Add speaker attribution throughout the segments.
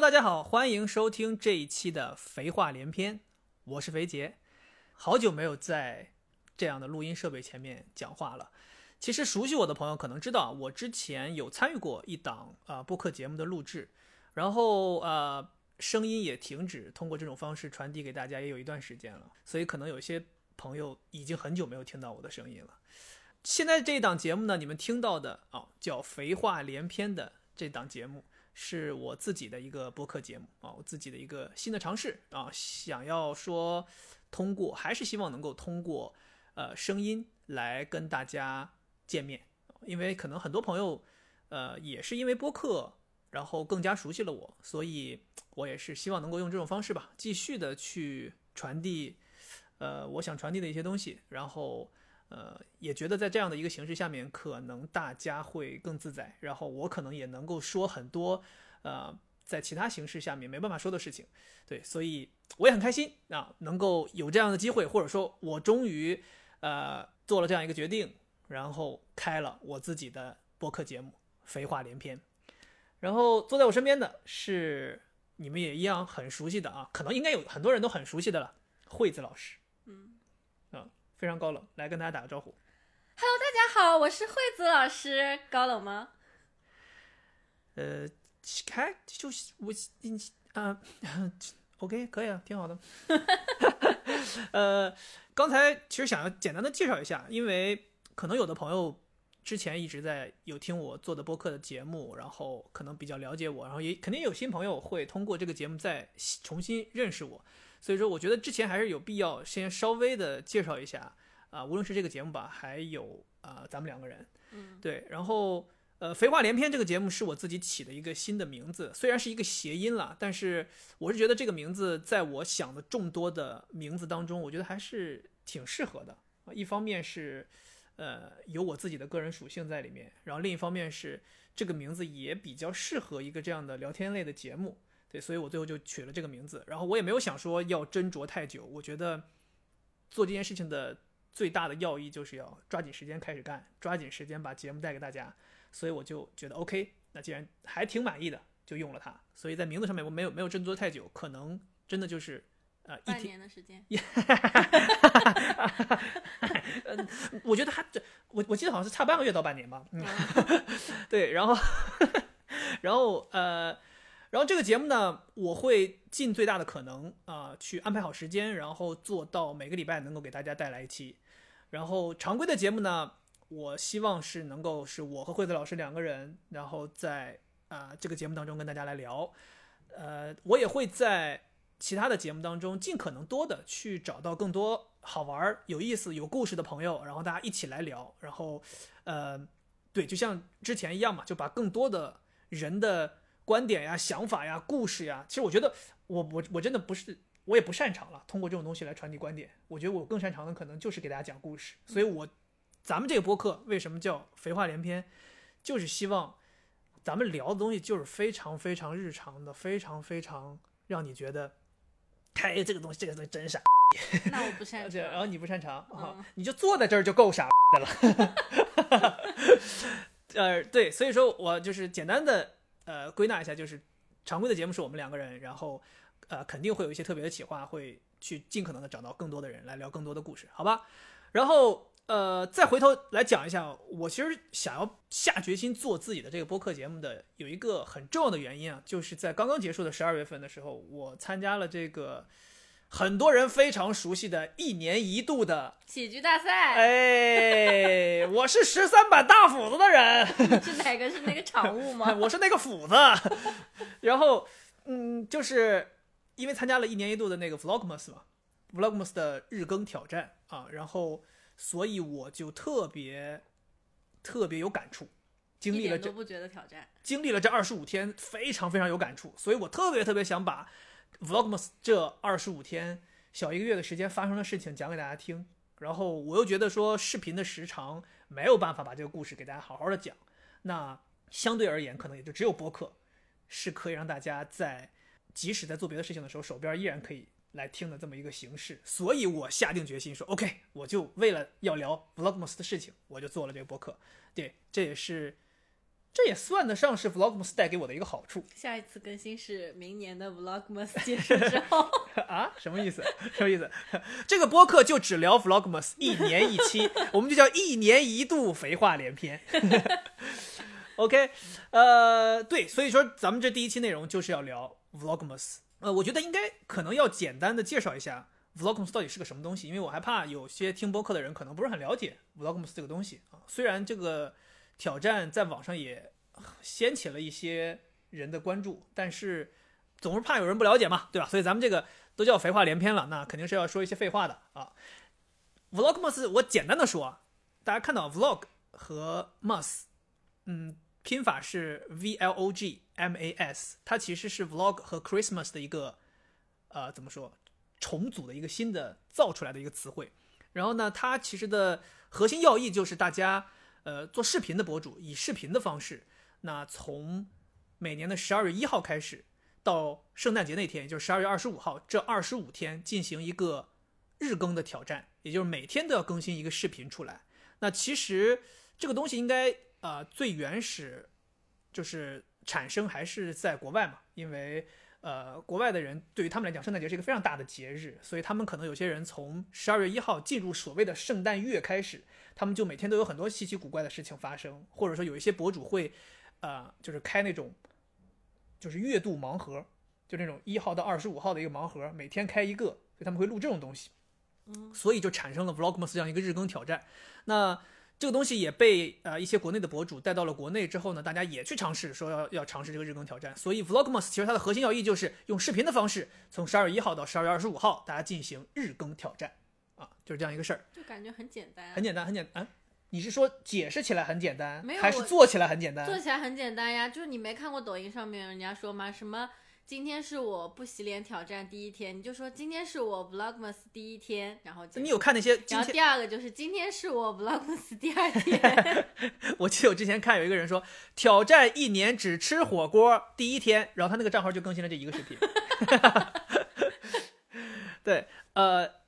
Speaker 1: 大家好，欢迎收听这一期的肥话连篇，我是肥杰。好久没有在这样的录音设备前面讲话了。其实熟悉我的朋友可能知道，我之前有参与过一档啊播客节目的录制，然后呃声音也停止通过这种方式传递给大家，也有一段时间了，所以可能有些朋友已经很久没有听到我的声音了。现在这一档节目呢，你们听到的啊叫“肥话连篇”的这档节目。是我自己的一个播客节目啊，我自己的一个新的尝试啊，想要说通过，还是希望能够通过呃声音来跟大家见面，因为可能很多朋友呃也是因为播客，然后更加熟悉了我，所以我也是希望能够用这种方式吧，继续的去传递呃我想传递的一些东西，然后。呃，也觉得在这样的一个形式下面，可能大家会更自在，然后我可能也能够说很多，呃，在其他形式下面没办法说的事情，对，所以我也很开心啊，能够有这样的机会，或者说我终于呃做了这样一个决定，然后开了我自己的播客节目，废话连篇，然后坐在我身边的是你们也一样很熟悉的啊，可能应该有很多人都很熟悉的了，惠子老师。嗯。非常高冷，来跟大家打个招呼。
Speaker 2: Hello，大家好，我是惠子老师。高冷吗？
Speaker 1: 呃，开就是我，嗯，OK，可以啊，挺好的。呃，刚才其实想要简单的介绍一下，因为可能有的朋友之前一直在有听我做的播客的节目，然后可能比较了解我，然后也肯定有新朋友会通过这个节目再重新认识我。所以说，我觉得之前还是有必要先稍微的介绍一下啊，无论是这个节目吧，还有啊咱们两个人，
Speaker 2: 嗯，
Speaker 1: 对。然后呃，肥话连篇这个节目是我自己起的一个新的名字，虽然是一个谐音了，但是我是觉得这个名字在我想的众多的名字当中，我觉得还是挺适合的啊。一方面是呃有我自己的个人属性在里面，然后另一方面是这个名字也比较适合一个这样的聊天类的节目。对，所以我最后就取了这个名字，然后我也没有想说要斟酌太久。我觉得做这件事情的最大的要义就是要抓紧时间开始干，抓紧时间把节目带给大家。所以我就觉得 OK，那既然还挺满意的，就用了它。所以在名字上面我没有没有斟酌太久，可能真的就是呃一
Speaker 2: 年的时间。
Speaker 1: 嗯，我觉得他这我我记得好像是差半个月到半年吧。嗯，对，然后 然后呃。然后这个节目呢，我会尽最大的可能啊，去安排好时间，然后做到每个礼拜能够给大家带来一期。然后常规的节目呢，我希望是能够是我和惠子老师两个人，然后在啊这个节目当中跟大家来聊。呃，我也会在其他的节目当中尽可能多的去找到更多好玩、有意思、有故事的朋友，然后大家一起来聊。然后，呃，对，就像之前一样嘛，就把更多的人的。观点呀、想法呀、故事呀，其实我觉得我我我真的不是，我也不擅长了。通过这种东西来传递观点，我觉得我更擅长的可能就是给大家讲故事。所以，我咱们这个播客为什么叫肥话连篇，就是希望咱们聊的东西就是非常非常日常的，非常非常让你觉得，哎，这个东西这个东西真傻。
Speaker 2: 那我不擅长，
Speaker 1: 然后你不擅长啊，你就坐在这儿就够傻的了。呃，对，所以说我就是简单的。呃，归纳一下，就是常规的节目是我们两个人，然后呃，肯定会有一些特别的企划，会去尽可能的找到更多的人来聊更多的故事，好吧？然后呃，再回头来讲一下，我其实想要下决心做自己的这个播客节目的有一个很重要的原因啊，就是在刚刚结束的十二月份的时候，我参加了这个。很多人非常熟悉的一年一度的
Speaker 2: 喜剧大赛，
Speaker 1: 哎，我是十三版大斧子的人，
Speaker 2: 是哪个？是那个场务吗？
Speaker 1: 我是那个斧子。然后，嗯，就是因为参加了一年一度的那个 Vlogmas 嘛，Vlogmas 的日更挑战啊，然后，所以我就特别特别有感触，经历了这
Speaker 2: 不觉得挑战，
Speaker 1: 经历了这二十五天，非常非常有感触，所以我特别特别想把。Vlogmas 这二十五天小一个月的时间发生的事情讲给大家听，然后我又觉得说视频的时长没有办法把这个故事给大家好好的讲，那相对而言可能也就只有播客是可以让大家在即使在做别的事情的时候手边依然可以来听的这么一个形式，所以我下定决心说 OK，我就为了要聊 Vlogmas 的事情，我就做了这个播客。对，这也是这也算得上是 Vlogmas 带给我的一个好处
Speaker 2: 下一次更新是明年的 Vlogmas 结束之后。
Speaker 1: 啊？什么意思？什么意思？这个播客就只聊 Vlogmas，一年一期，我们就叫一年一度肥话连篇。OK，呃，对，所以说咱们这第一期内容就是要聊 Vlogmas。呃，我觉得应该可能要简单的介绍一下 Vlogmas 到底是个什么东西，因为我还怕有些听播客的人可能不是很了解 Vlogmas 这个东西啊。虽然这个挑战在网上也掀起了一些人的关注，但是总是怕有人不了解嘛，对吧？所以咱们这个都叫肥话连篇了，那肯定是要说一些废话的啊。Vlogmas 我简单的说，大家看到 Vlog 和 Mas，嗯。拼法是 V L O G M A S，它其实是 Vlog 和 Christmas 的一个，呃，怎么说，重组的一个新的造出来的一个词汇。然后呢，它其实的核心要义就是大家，呃，做视频的博主以视频的方式，那从每年的十二月一号开始，到圣诞节那天，也就是十二月二十五号，这二十五天进行一个日更的挑战，也就是每天都要更新一个视频出来。那其实这个东西应该。呃，最原始就是产生还是在国外嘛？因为呃，国外的人对于他们来讲，圣诞节是一个非常大的节日，所以他们可能有些人从十二月一号进入所谓的圣诞月开始，他们就每天都有很多稀奇古怪的事情发生，或者说有一些博主会呃，就是开那种就是月度盲盒，就那种一号到二十五号的一个盲盒，每天开一个，所以他们会录这种东西，
Speaker 2: 嗯，
Speaker 1: 所以就产生了 Vlogmas 这样一个日更挑战。那这个东西也被呃一些国内的博主带到了国内之后呢，大家也去尝试说要要尝试这个日更挑战。所以 Vlogmas 其实它的核心要义就是用视频的方式，从十二月一号到十二月二十五号，大家进行日更挑战，啊，就是这样一个事儿。
Speaker 2: 就感觉很简单，
Speaker 1: 很简单，很简单。你是说解释起来很简单，
Speaker 2: 没有
Speaker 1: 还是做起来很简单？
Speaker 2: 做起来很简单呀，就是你没看过抖音上面人家说吗？什么？今天是我不洗脸挑战第一天，你就说今天是我 Vlogmas 第一天，然后
Speaker 1: 你有看那些？
Speaker 2: 然后第二个就是今天是我 Vlogmas 第二天。
Speaker 1: 我记得我之前看有一个人说挑战一年只吃火锅第一天，然后他那个账号就更新了这一个视频。对，呃。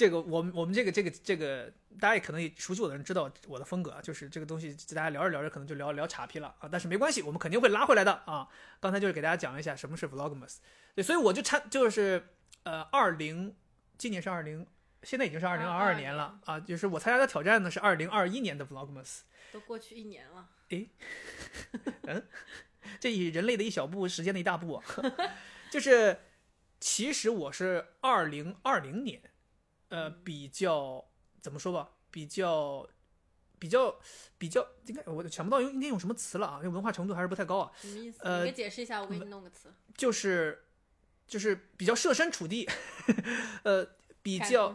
Speaker 1: 这个我们我们这个这个这个，大家也可能也熟悉我的人知道我的风格，就是这个东西，大家聊着聊着可能就聊聊岔劈了啊，但是没关系，我们肯定会拉回来的啊。刚才就是给大家讲了一下什么是 Vlogmas，对，所以我就参就是呃二零，今年是二零，现在已经是二零二二年了啊，就是我参加的挑战呢是二零二一年的 Vlogmas，
Speaker 2: 都过去一年了，
Speaker 1: 诶，嗯，这以人类的一小步，时间的一大步，就是其实我是二零二零年。呃，比较怎么说吧，比较比较比较，应该我想不到用应该用什么词了啊，因为文化程度还是不太高啊。
Speaker 2: 什么意思？呃，你给解释一下，我给你弄个词。
Speaker 1: 就是就是比较设身处地，呃，比较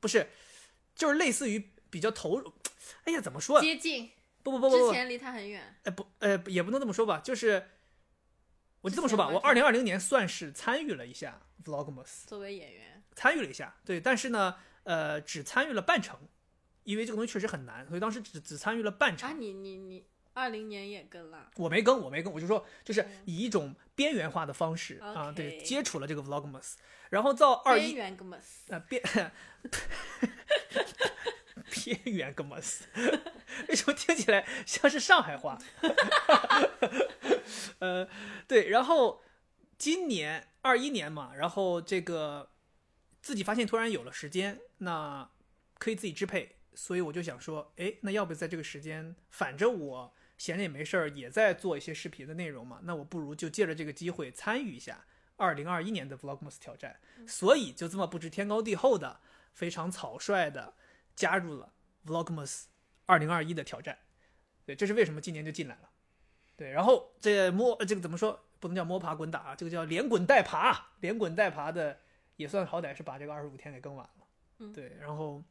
Speaker 1: 不是，就是类似于比较投入。哎呀，怎么说？
Speaker 2: 接近。
Speaker 1: 不不不不不。
Speaker 2: 之前离他很远。
Speaker 1: 哎不，呃也不能这么说吧，就是我就这么说吧，我二零二零年算是参与了一下 Vlogmas，
Speaker 2: 作为演员。
Speaker 1: 参与了一下，对，但是呢，呃，只参与了半程，因为这个东西确实很难，所以当时只只参与了半程。
Speaker 2: 啊，你你你，二零年也跟了？
Speaker 1: 我没跟，我没跟，我就说，就是以一种边缘化的方式啊，对，接触了这个 Vlogmas，然后到二一，
Speaker 2: 边缘 Gmas，
Speaker 1: 啊边，边缘 Gmas，为什么听起来像是上海话？呃，对，然后今年二一年嘛，然后这个。自己发现突然有了时间，那可以自己支配，所以我就想说，哎，那要不在这个时间，反正我闲着也没事儿，也在做一些视频的内容嘛，那我不如就借着这个机会参与一下二零二一年的 Vlogmas 挑战，所以就这么不知天高地厚的，非常草率的加入了 Vlogmas 二零二一的挑战。对，这是为什么今年就进来了。对，然后这摸这个怎么说？不能叫摸爬滚打啊，这个叫连滚带爬，连滚带爬的。也算好歹是把这个二十五天给更完了，
Speaker 2: 嗯，
Speaker 1: 对，然后，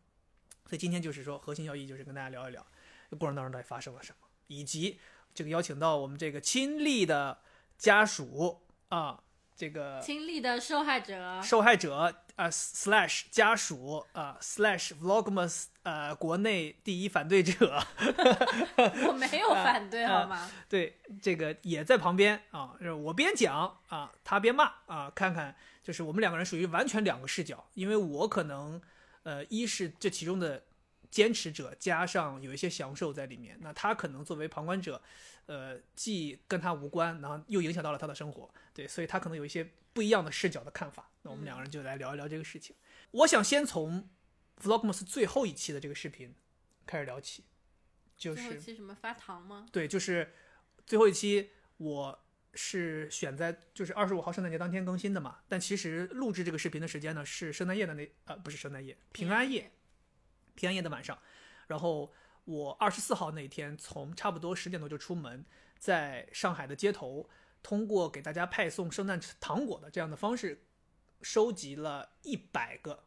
Speaker 1: 所以今天就是说核心要义就是跟大家聊一聊过程当中到底发生了什么，以及这个邀请到我们这个亲历的家属啊，这个
Speaker 2: 亲历的受害者，
Speaker 1: 受害者啊 slash 家属啊 slash vlogmas 呃国内第一反对者，
Speaker 2: 我没有反对 好吗？
Speaker 1: 对，这个也在旁边啊，我边讲啊，他边骂啊，看看。就是我们两个人属于完全两个视角，因为我可能，呃，一是这其中的坚持者加上有一些享受在里面。那他可能作为旁观者，呃，既跟他无关，然后又影响到了他的生活，对，所以他可能有一些不一样的视角的看法。那我们两个人就来聊一聊这个事情。我想先从 Vlogmas 最后一期的这个视频开始聊起，就
Speaker 2: 最后一
Speaker 1: 是
Speaker 2: 期什么发糖吗？
Speaker 1: 对，就是最后一期我是选在就是二十五号圣诞节当天更新的嘛，但其实录制这个视频的时间呢是圣诞夜的那呃不是圣诞夜，平安夜，平安夜的晚上，然后我二十四号那天从差不多十点多就出门，在上海的街头，通过给大家派送圣诞糖果的这样的方式，收集了一百个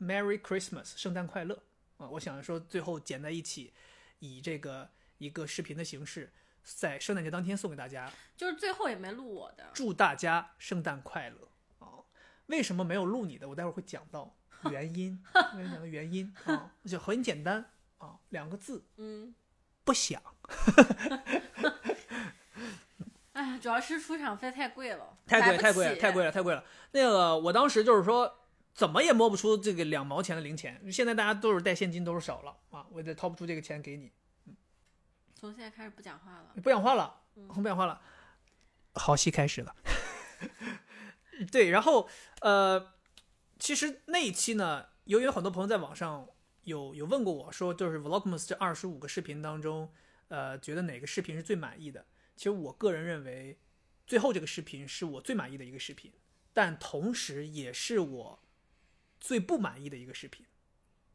Speaker 1: Merry Christmas 圣诞快乐啊！我想说最后剪在一起，以这个一个视频的形式，在圣诞节当天送给大家，
Speaker 2: 就是最后也没录我的，
Speaker 1: 祝大家圣诞快乐啊！为什么没有录你的？我待会儿会讲到原因，我跟你讲的原因啊，就很简单啊，两个字，
Speaker 2: 嗯，
Speaker 1: 不想。
Speaker 2: 哎呀，主要是出场费太贵了，
Speaker 1: 太贵，太贵了，太贵了，太贵了。那个，我当时就是说，怎么也摸不出这个两毛钱的零钱。现在大家都是带现金，都是少了啊，我得掏不出这个钱给你。
Speaker 2: 从现在开始不讲话了。
Speaker 1: 不讲话了，不讲话了。好戏开始了。对，然后呃，其实那一期呢，由于有很多朋友在网上有有问过我说，就是 Vlogmas 这二十五个视频当中，呃，觉得哪个视频是最满意的？其实我个人认为，最后这个视频是我最满意的一个视频，但同时也是我最不满意的一个视频。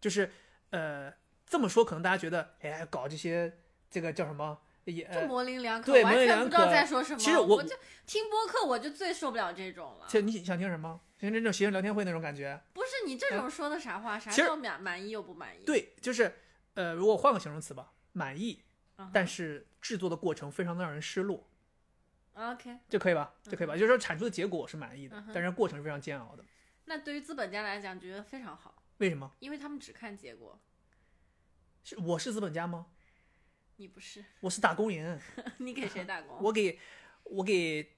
Speaker 1: 就是呃，这么说可能大家觉得，哎，搞这些这个叫什么？也
Speaker 2: 就模棱两可，
Speaker 1: 对
Speaker 2: 完全不知道在说什么。
Speaker 1: 其实我
Speaker 2: 我就听播客，我就最受不了这种了。
Speaker 1: 其实你想听什么？想听这种学生聊天会那种感觉？
Speaker 2: 不是你这种说的啥话？啥叫满满意又不满意？
Speaker 1: 对，就是呃，如果换个形容词吧，满意，但是制作的过程非常的让人失落
Speaker 2: ，OK。
Speaker 1: 就可以吧？就可以吧？就是说产出的结果我是满意的但是过程是非常煎熬的。
Speaker 2: 那对于资本家来讲，觉得非常好，
Speaker 1: 为什么？
Speaker 2: 因为他们只看结果。
Speaker 1: 是我是资本家吗？
Speaker 2: 你不是，
Speaker 1: 我是打工人，
Speaker 2: 你给谁打工？
Speaker 1: 我给我给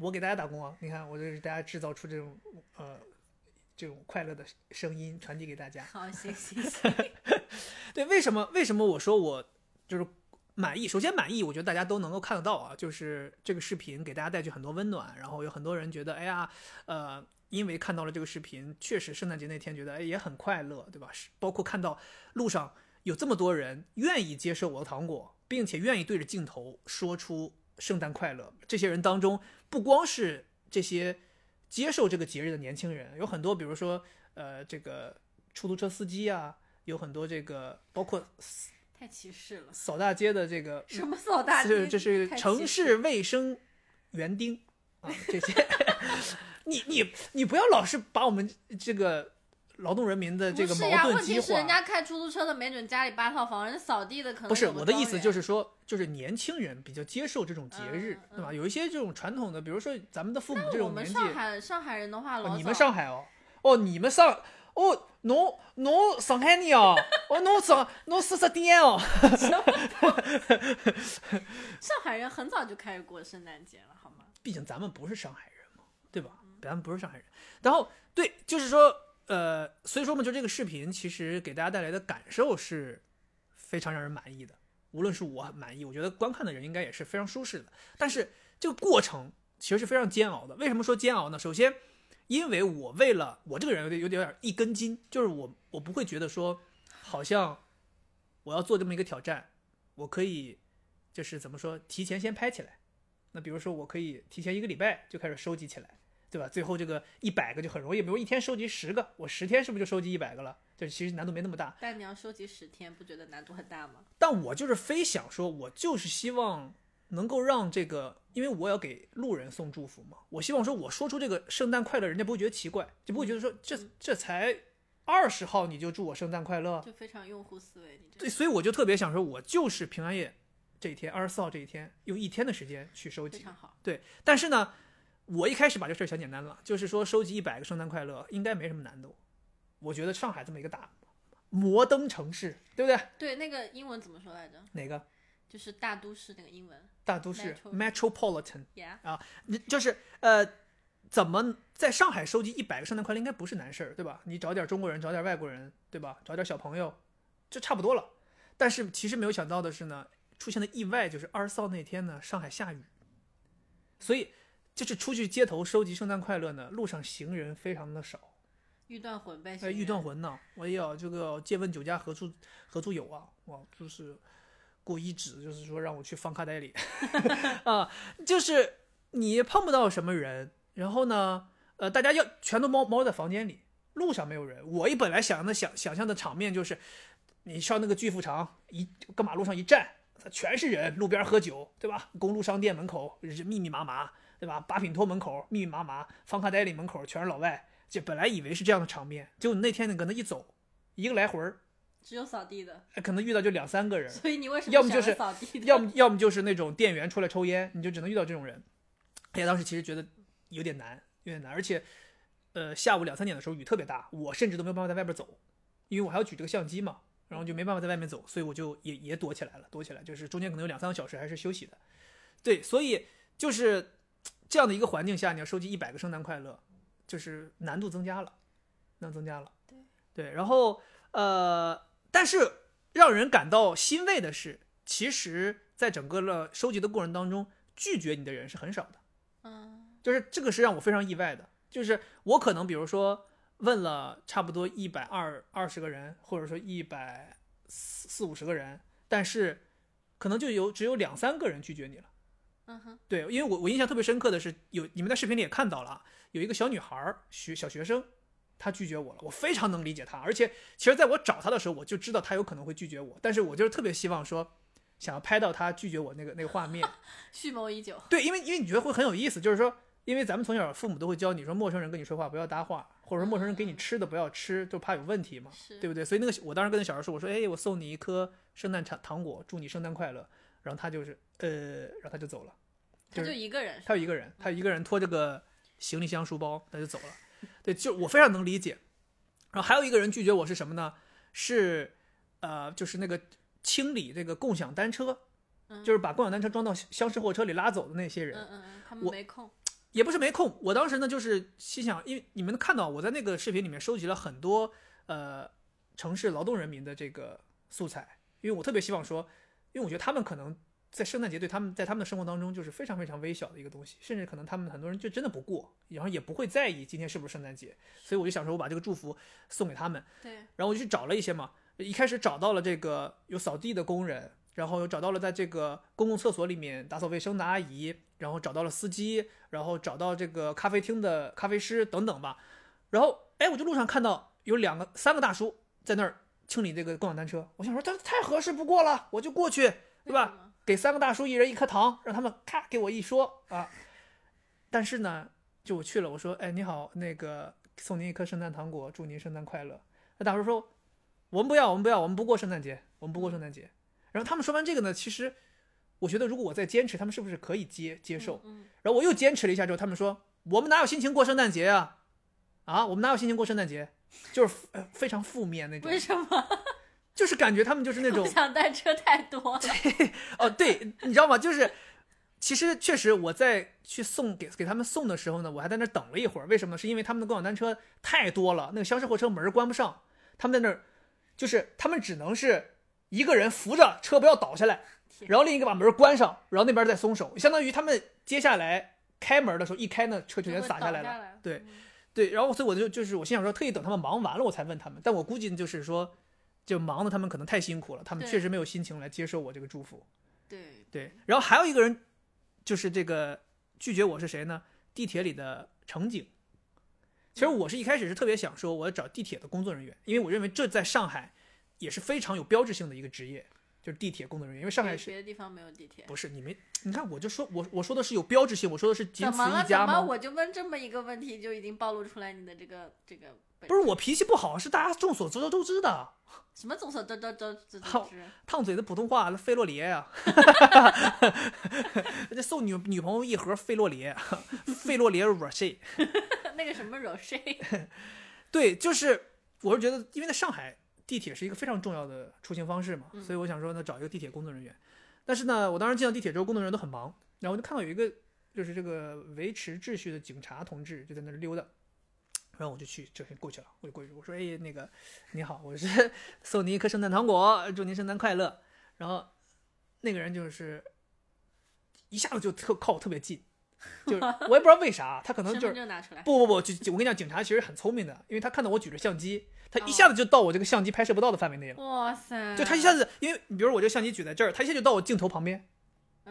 Speaker 1: 我给大家打工啊！你看，我就是大家制造出这种呃这种快乐的声音传递给大家。
Speaker 2: 好，行行行，
Speaker 1: 对，为什么为什么我说我就是满意？首先满意，我觉得大家都能够看得到啊，就是这个视频给大家带去很多温暖，然后有很多人觉得，哎呀，呃，因为看到了这个视频，确实圣诞节那天觉得哎也很快乐，对吧？是包括看到路上有这么多人愿意接受我的糖果，并且愿意对着镜头说出圣诞快乐。这些人当中，不光是这些接受这个节日的年轻人，有很多，比如说呃，这个出租车司机啊，有很多这个包括
Speaker 2: 太歧视了。
Speaker 1: 扫大街的这个，
Speaker 2: 什么扫大街？
Speaker 1: 这这是城市卫生园丁啊，这些，你你你不要老是把我们这个劳动人民的这个矛盾激
Speaker 2: 问题是人。家开出租车的没准家里八套房，人扫地的可能
Speaker 1: 不是我的意思，就是说，就是年轻人比较接受这种节日，
Speaker 2: 嗯
Speaker 1: 对吧？有一些这种传统的，比如说咱们的父母这
Speaker 2: 我们
Speaker 1: 种年纪，
Speaker 2: 上海上海人的话，
Speaker 1: 哦，你们上海哦，哦，你们上，哦，侬侬上海人哦，哦，侬上侬四十点哦，
Speaker 2: 上海人很早就开始过圣诞节了，好吗？
Speaker 1: 毕竟咱们不是上海人嘛，对吧？咱们不是上海人。然后对，就是说，呃，所以说嘛，就这个视频其实给大家带来的感受是非常让人满意的。无论是我很满意，我觉得观看的人应该也是非常舒适的。但是这个过程其实是非常煎熬的。为什么说煎熬呢？首先，因为我为了我这个人有点有点一根筋，就是我我不会觉得说，好像我要做这么一个挑战，我可以就是怎么说，提前先拍起来。那比如说，我可以提前一个礼拜就开始收集起来，对吧？最后这个一百个就很容易，比如一天收集十个，我十天是不是就收集一百个了？就其实难度没那么大。
Speaker 2: 但你要收集十天，不觉得难度很大吗？
Speaker 1: 但我就是非想说，我就是希望能够让这个，因为我要给路人送祝福嘛，我希望说我说出这个圣诞快乐，人家不会觉得奇怪，就不会觉得说这这才二十号你就祝我圣诞快乐，
Speaker 2: 就非常用户思维，你这
Speaker 1: 对，所以我就特别想说，我就是平安夜这一天，二十四号这一天，用一天的时间去收集。
Speaker 2: 非常好。
Speaker 1: 对，但是呢，我一开始把这事儿想简单了，就是说收集一百个圣诞快乐应该没什么难度。我觉得上海这么一个大摩登城市，对不对？
Speaker 2: 对，那个英文怎么说来着？
Speaker 1: 哪个
Speaker 2: 就是大都市那个英文
Speaker 1: 大都市
Speaker 2: Metro- metropolitan，Yeah，
Speaker 1: 啊？就是呃，怎么在上海收集一百个圣诞快乐应该不是难事儿，对吧？你找点中国人，找点外国人，对吧？找点小朋友，就差不多了。但是其实没有想到的是呢，出现的意外就是二十四号那天呢，上海下雨，所以就是出去街头收集圣诞快乐呢，路上行人非常的少。
Speaker 2: 欲断魂呗，
Speaker 1: 哎，欲断魂呢！我要这个借问酒家何处何处有啊？哇，就是故意指，就是说让我去放卡带里 啊，就是你碰不到什么人，然后呢，呃，大家要全都猫猫在房间里，路上没有人。我一本来想的想想象的场面就是，你上那个巨富场一搁马路上一站，全是人，路边喝酒，对吧？公路商店门口人密密麻麻，对吧？八品托门口密密麻麻，方卡戴里门口全是老外。就本来以为是这样的场面，结果那天你搁那一走，一个来回儿，
Speaker 2: 只有扫地的，
Speaker 1: 可能遇到就两三个人。
Speaker 2: 所以你为什么
Speaker 1: 要么就是
Speaker 2: 扫地的？
Speaker 1: 要么要么就是那种店员出来抽烟，你就只能遇到这种人。哎呀，当时其实觉得有点难，有点难，而且，呃，下午两三点的时候雨特别大，我甚至都没有办法在外边走，因为我还要举这个相机嘛，然后就没办法在外面走，所以我就也也躲起来了，躲起来，就是中间可能有两三个小时还是休息的。对，所以就是这样的一个环境下，你要收集一百个圣诞快乐，就是难度增加了。量增加了，对
Speaker 2: 对，
Speaker 1: 然后呃，但是让人感到欣慰的是，其实在整个的收集的过程当中，拒绝你的人是很少的，
Speaker 2: 嗯，
Speaker 1: 就是这个是让我非常意外的，就是我可能比如说问了差不多一百二二十个人，或者说一百四四五十个人，但是可能就有只有两三个人拒绝你了，
Speaker 2: 嗯哼，
Speaker 1: 对，因为我我印象特别深刻的是，有你们在视频里也看到了，有一个小女孩学小学生。她拒绝我了，我非常能理解她，而且其实在我找她的时候，我就知道她有可能会拒绝我，但是我就是特别希望说，想要拍到她拒绝我那个那个画面，
Speaker 2: 蓄谋已久。
Speaker 1: 对，因为因为你觉得会很有意思，就是说，因为咱们从小父母都会教你说，陌生人跟你说话不要搭话，或者说陌生人给你吃的不要吃，就怕有问题嘛，对不对？所以那个我当时跟那小孩说，我说，哎，我送你一颗圣诞糖糖果，祝你圣诞快乐。然后他就是呃，然后他就走了，
Speaker 2: 他就一个人，
Speaker 1: 他有一个人，他一个人拖这个行李箱书包，他就走了。对，就我非常能理解。然后还有一个人拒绝我是什么呢？是，呃，就是那个清理这个共享单车，就是把共享单车装到厢式货车里拉走的那些人。
Speaker 2: 嗯嗯嗯，他们没空，
Speaker 1: 也不是没空。我当时呢，就是心想，因为你们看到我在那个视频里面收集了很多呃城市劳动人民的这个素材，因为我特别希望说，因为我觉得他们可能。在圣诞节对他们在他们的生活当中就是非常非常微小的一个东西，甚至可能他们很多人就真的不过，然后也不会在意今天是不是圣诞节，所以我就想说，我把这个祝福送给他们。
Speaker 2: 对，
Speaker 1: 然后我就去找了一些嘛，一开始找到了这个有扫地的工人，然后又找到了在这个公共厕所里面打扫卫生的阿姨，然后找到了司机，然后找到这个咖啡厅的咖啡师等等吧。然后，哎，我就路上看到有两个、三个大叔在那儿清理这个共享单车，我想说这太合适不过了，我就过去，对吧？给三个大叔一人一颗糖，让他们咔给我一说啊。但是呢，就我去了，我说：“哎，你好，那个送您一颗圣诞糖果，祝您圣诞快乐。”那大叔说：“我们不要，我们不要，我们不过圣诞节，我们不过圣诞节。”然后他们说完这个呢，其实我觉得如果我再坚持，他们是不是可以接接受？然后我又坚持了一下之后，他们说：“我们哪有心情过圣诞节啊？啊，我们哪有心情过圣诞节？就是非常负面那种。”
Speaker 2: 为什么？
Speaker 1: 就是感觉他们就是那种
Speaker 2: 共享单车太多。
Speaker 1: 对，哦，对，你知道吗？就是其实确实我在去送给给他们送的时候呢，我还在那等了一会儿。为什么？是因为他们的共享单车太多了，那个厢式货车门关不上，他们在那儿，就是他们只能是一个人扶着车不要倒下来，然后另一个把门关上，然后那边再松手，相当于他们接下来开门的时候一开，那车就全洒下来了。对，对，然后所以我就就是我心想说，特意等他们忙完了我才问他们，但我估计就是说。就忙的他们可能太辛苦了，他们确实没有心情来接受我这个祝福。
Speaker 2: 对
Speaker 1: 对，然后还有一个人，就是这个拒绝我是谁呢？地铁里的乘警。其实我是一开始是特别想说，我要找地铁的工作人员，因为我认为这在上海也是非常有标志性的一个职业。就是地铁工作人员，因为上海是
Speaker 2: 别的地方没有地铁。
Speaker 1: 不是你们，你看我就说，我我说的是有标志性，我说的是仅此一家
Speaker 2: 吗？我就问这么一个问题，就已经暴露出来你的这个这个。
Speaker 1: 不是我脾气不好，是大家众所周知的。
Speaker 2: 什么众所周周周知？
Speaker 1: 烫烫嘴的普通话，那费洛里呀，这送女女朋友一盒费洛里，费洛里惹谁？
Speaker 2: 那个什么惹谁？
Speaker 1: 对，就是我是觉得，因为在上海。地铁是一个非常重要的出行方式嘛，所以我想说呢，找一个地铁工作人员。但是呢，我当时进到地铁之后，工作人员都很忙，然后我就看到有一个就是这个维持秩序的警察同志就在那溜达，然后我就去，就过去了，我就过去，我说，哎，那个你好，我是 送您一颗圣诞糖果，祝您圣诞快乐。然后那个人就是一下子就特靠我特别近，就是 我也不知道为啥，他可能就是不不不，就就我跟你讲，警察其实很聪明的，因为他看到我举着相机，他一下子就到我这个相机拍摄不到的范围内了。
Speaker 2: 哇塞！
Speaker 1: 就他一下子，因为你比如我这个相机举在这儿，他一下就到我镜头旁边，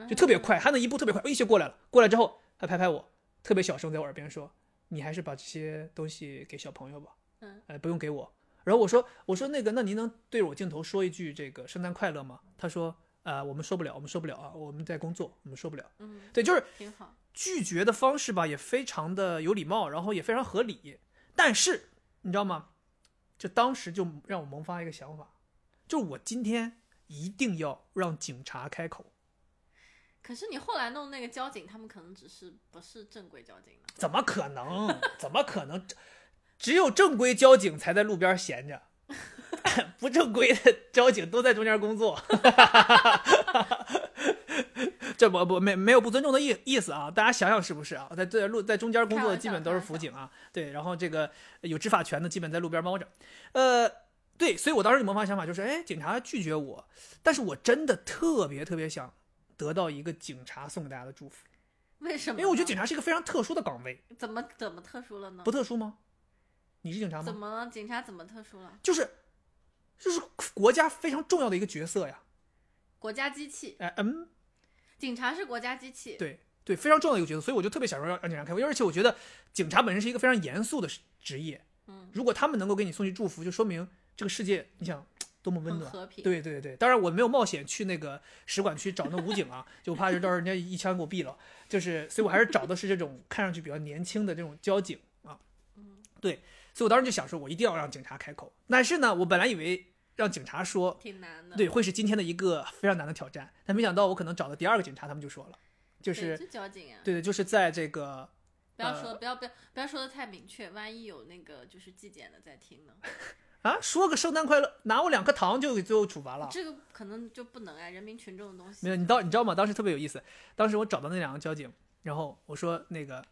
Speaker 1: 就特别快，他那一步特别快，一下过来了。过来之后，他拍拍我，特别小声在我耳边说：“你还是把这些东西给小朋友吧，
Speaker 2: 嗯，
Speaker 1: 呃，不用给我。”然后我说：“我说那个，那您能对着我镜头说一句这个圣诞快乐吗？”他说：“呃，我们说不了，我们说不了啊，我们在工作，我们说不了。”
Speaker 2: 嗯，
Speaker 1: 对，就是
Speaker 2: 挺好。
Speaker 1: 拒绝的方式吧，也非常的有礼貌，然后也非常合理。但是你知道吗？就当时就让我萌发一个想法，就是我今天一定要让警察开口。
Speaker 2: 可是你后来弄那个交警，他们可能只是不是正规交警呢？
Speaker 1: 怎么可能？怎么可能？只有正规交警才在路边闲着，不正规的交警都在中间工作。这不不没没有不尊重的意意思啊！大家想想是不是啊？在在路在中间工作的基本都是辅警啊，对，然后这个有执法权的基本在路边猫着，呃，对，所以我当时有萌发想法就是，哎，警察拒绝我，但是我真的特别特别想得到一个警察送给大家的祝福，
Speaker 2: 为什么？
Speaker 1: 因为我觉得警察是一个非常特殊的岗位，
Speaker 2: 怎么怎么特殊了呢？
Speaker 1: 不特殊吗？你是警察吗？
Speaker 2: 怎么了？警察怎么特殊了？
Speaker 1: 就是就是国家非常重要的一个角色呀，
Speaker 2: 国家机器，
Speaker 1: 哎嗯。
Speaker 2: 警察是国家机器，
Speaker 1: 对对，非常重要的一个角色，所以我就特别想说让让警察开会，而且我觉得警察本身是一个非常严肃的职业，
Speaker 2: 嗯，
Speaker 1: 如果他们能够给你送去祝福，就说明这个世界你想多么温暖
Speaker 2: 和平。
Speaker 1: 对对对，当然我没有冒险去那个使馆区找那武警啊，就怕就到时候人家一枪给我毙了，就是所以我还是找的是这种看上去比较年轻的这种交警啊，
Speaker 2: 嗯，
Speaker 1: 对，所以我当时就想说，我一定要让警察开口，但是呢，我本来以为。让警察说
Speaker 2: 挺难的，
Speaker 1: 对，会是今天的一个非常难的挑战。但没想到我可能找的第二个警察，他们就说了，就是
Speaker 2: 交警啊，
Speaker 1: 对对，就是在这个
Speaker 2: 不要说不要不要不要说的太明确，万一有那个就是纪检的在听呢？
Speaker 1: 啊，说个圣诞快乐，拿我两颗糖就给最后处罚了，
Speaker 2: 这个可能就不能哎，人民群众的东西
Speaker 1: 没有。你到你知道吗？当时特别有意思，当时我找到那两个交警，然后我说那个，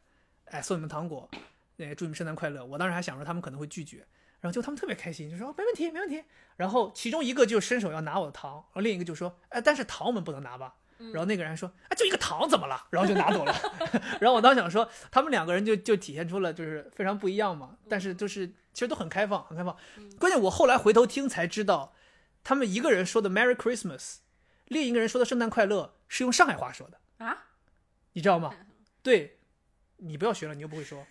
Speaker 1: 哎，送你们糖果，哎，祝你们圣诞快乐。我当时还想说他们可能会拒绝，然后就他们特别开心，就说没问题没问题。然后其中一个就伸手要拿我的糖，然后另一个就说：“哎，但是糖我们不能拿吧？”然后那个人说：“啊，就一个糖怎么了？”然后就拿走了。然后我当时想说，他们两个人就就体现出了就是非常不一样嘛，但是就是其实都很开放，很开放。关键我后来回头听才知道，他们一个人说的 “Merry Christmas”，另一个人说的“圣诞快乐”是用上海话说的
Speaker 2: 啊，
Speaker 1: 你知道吗？对，你不要学了，你又不会说，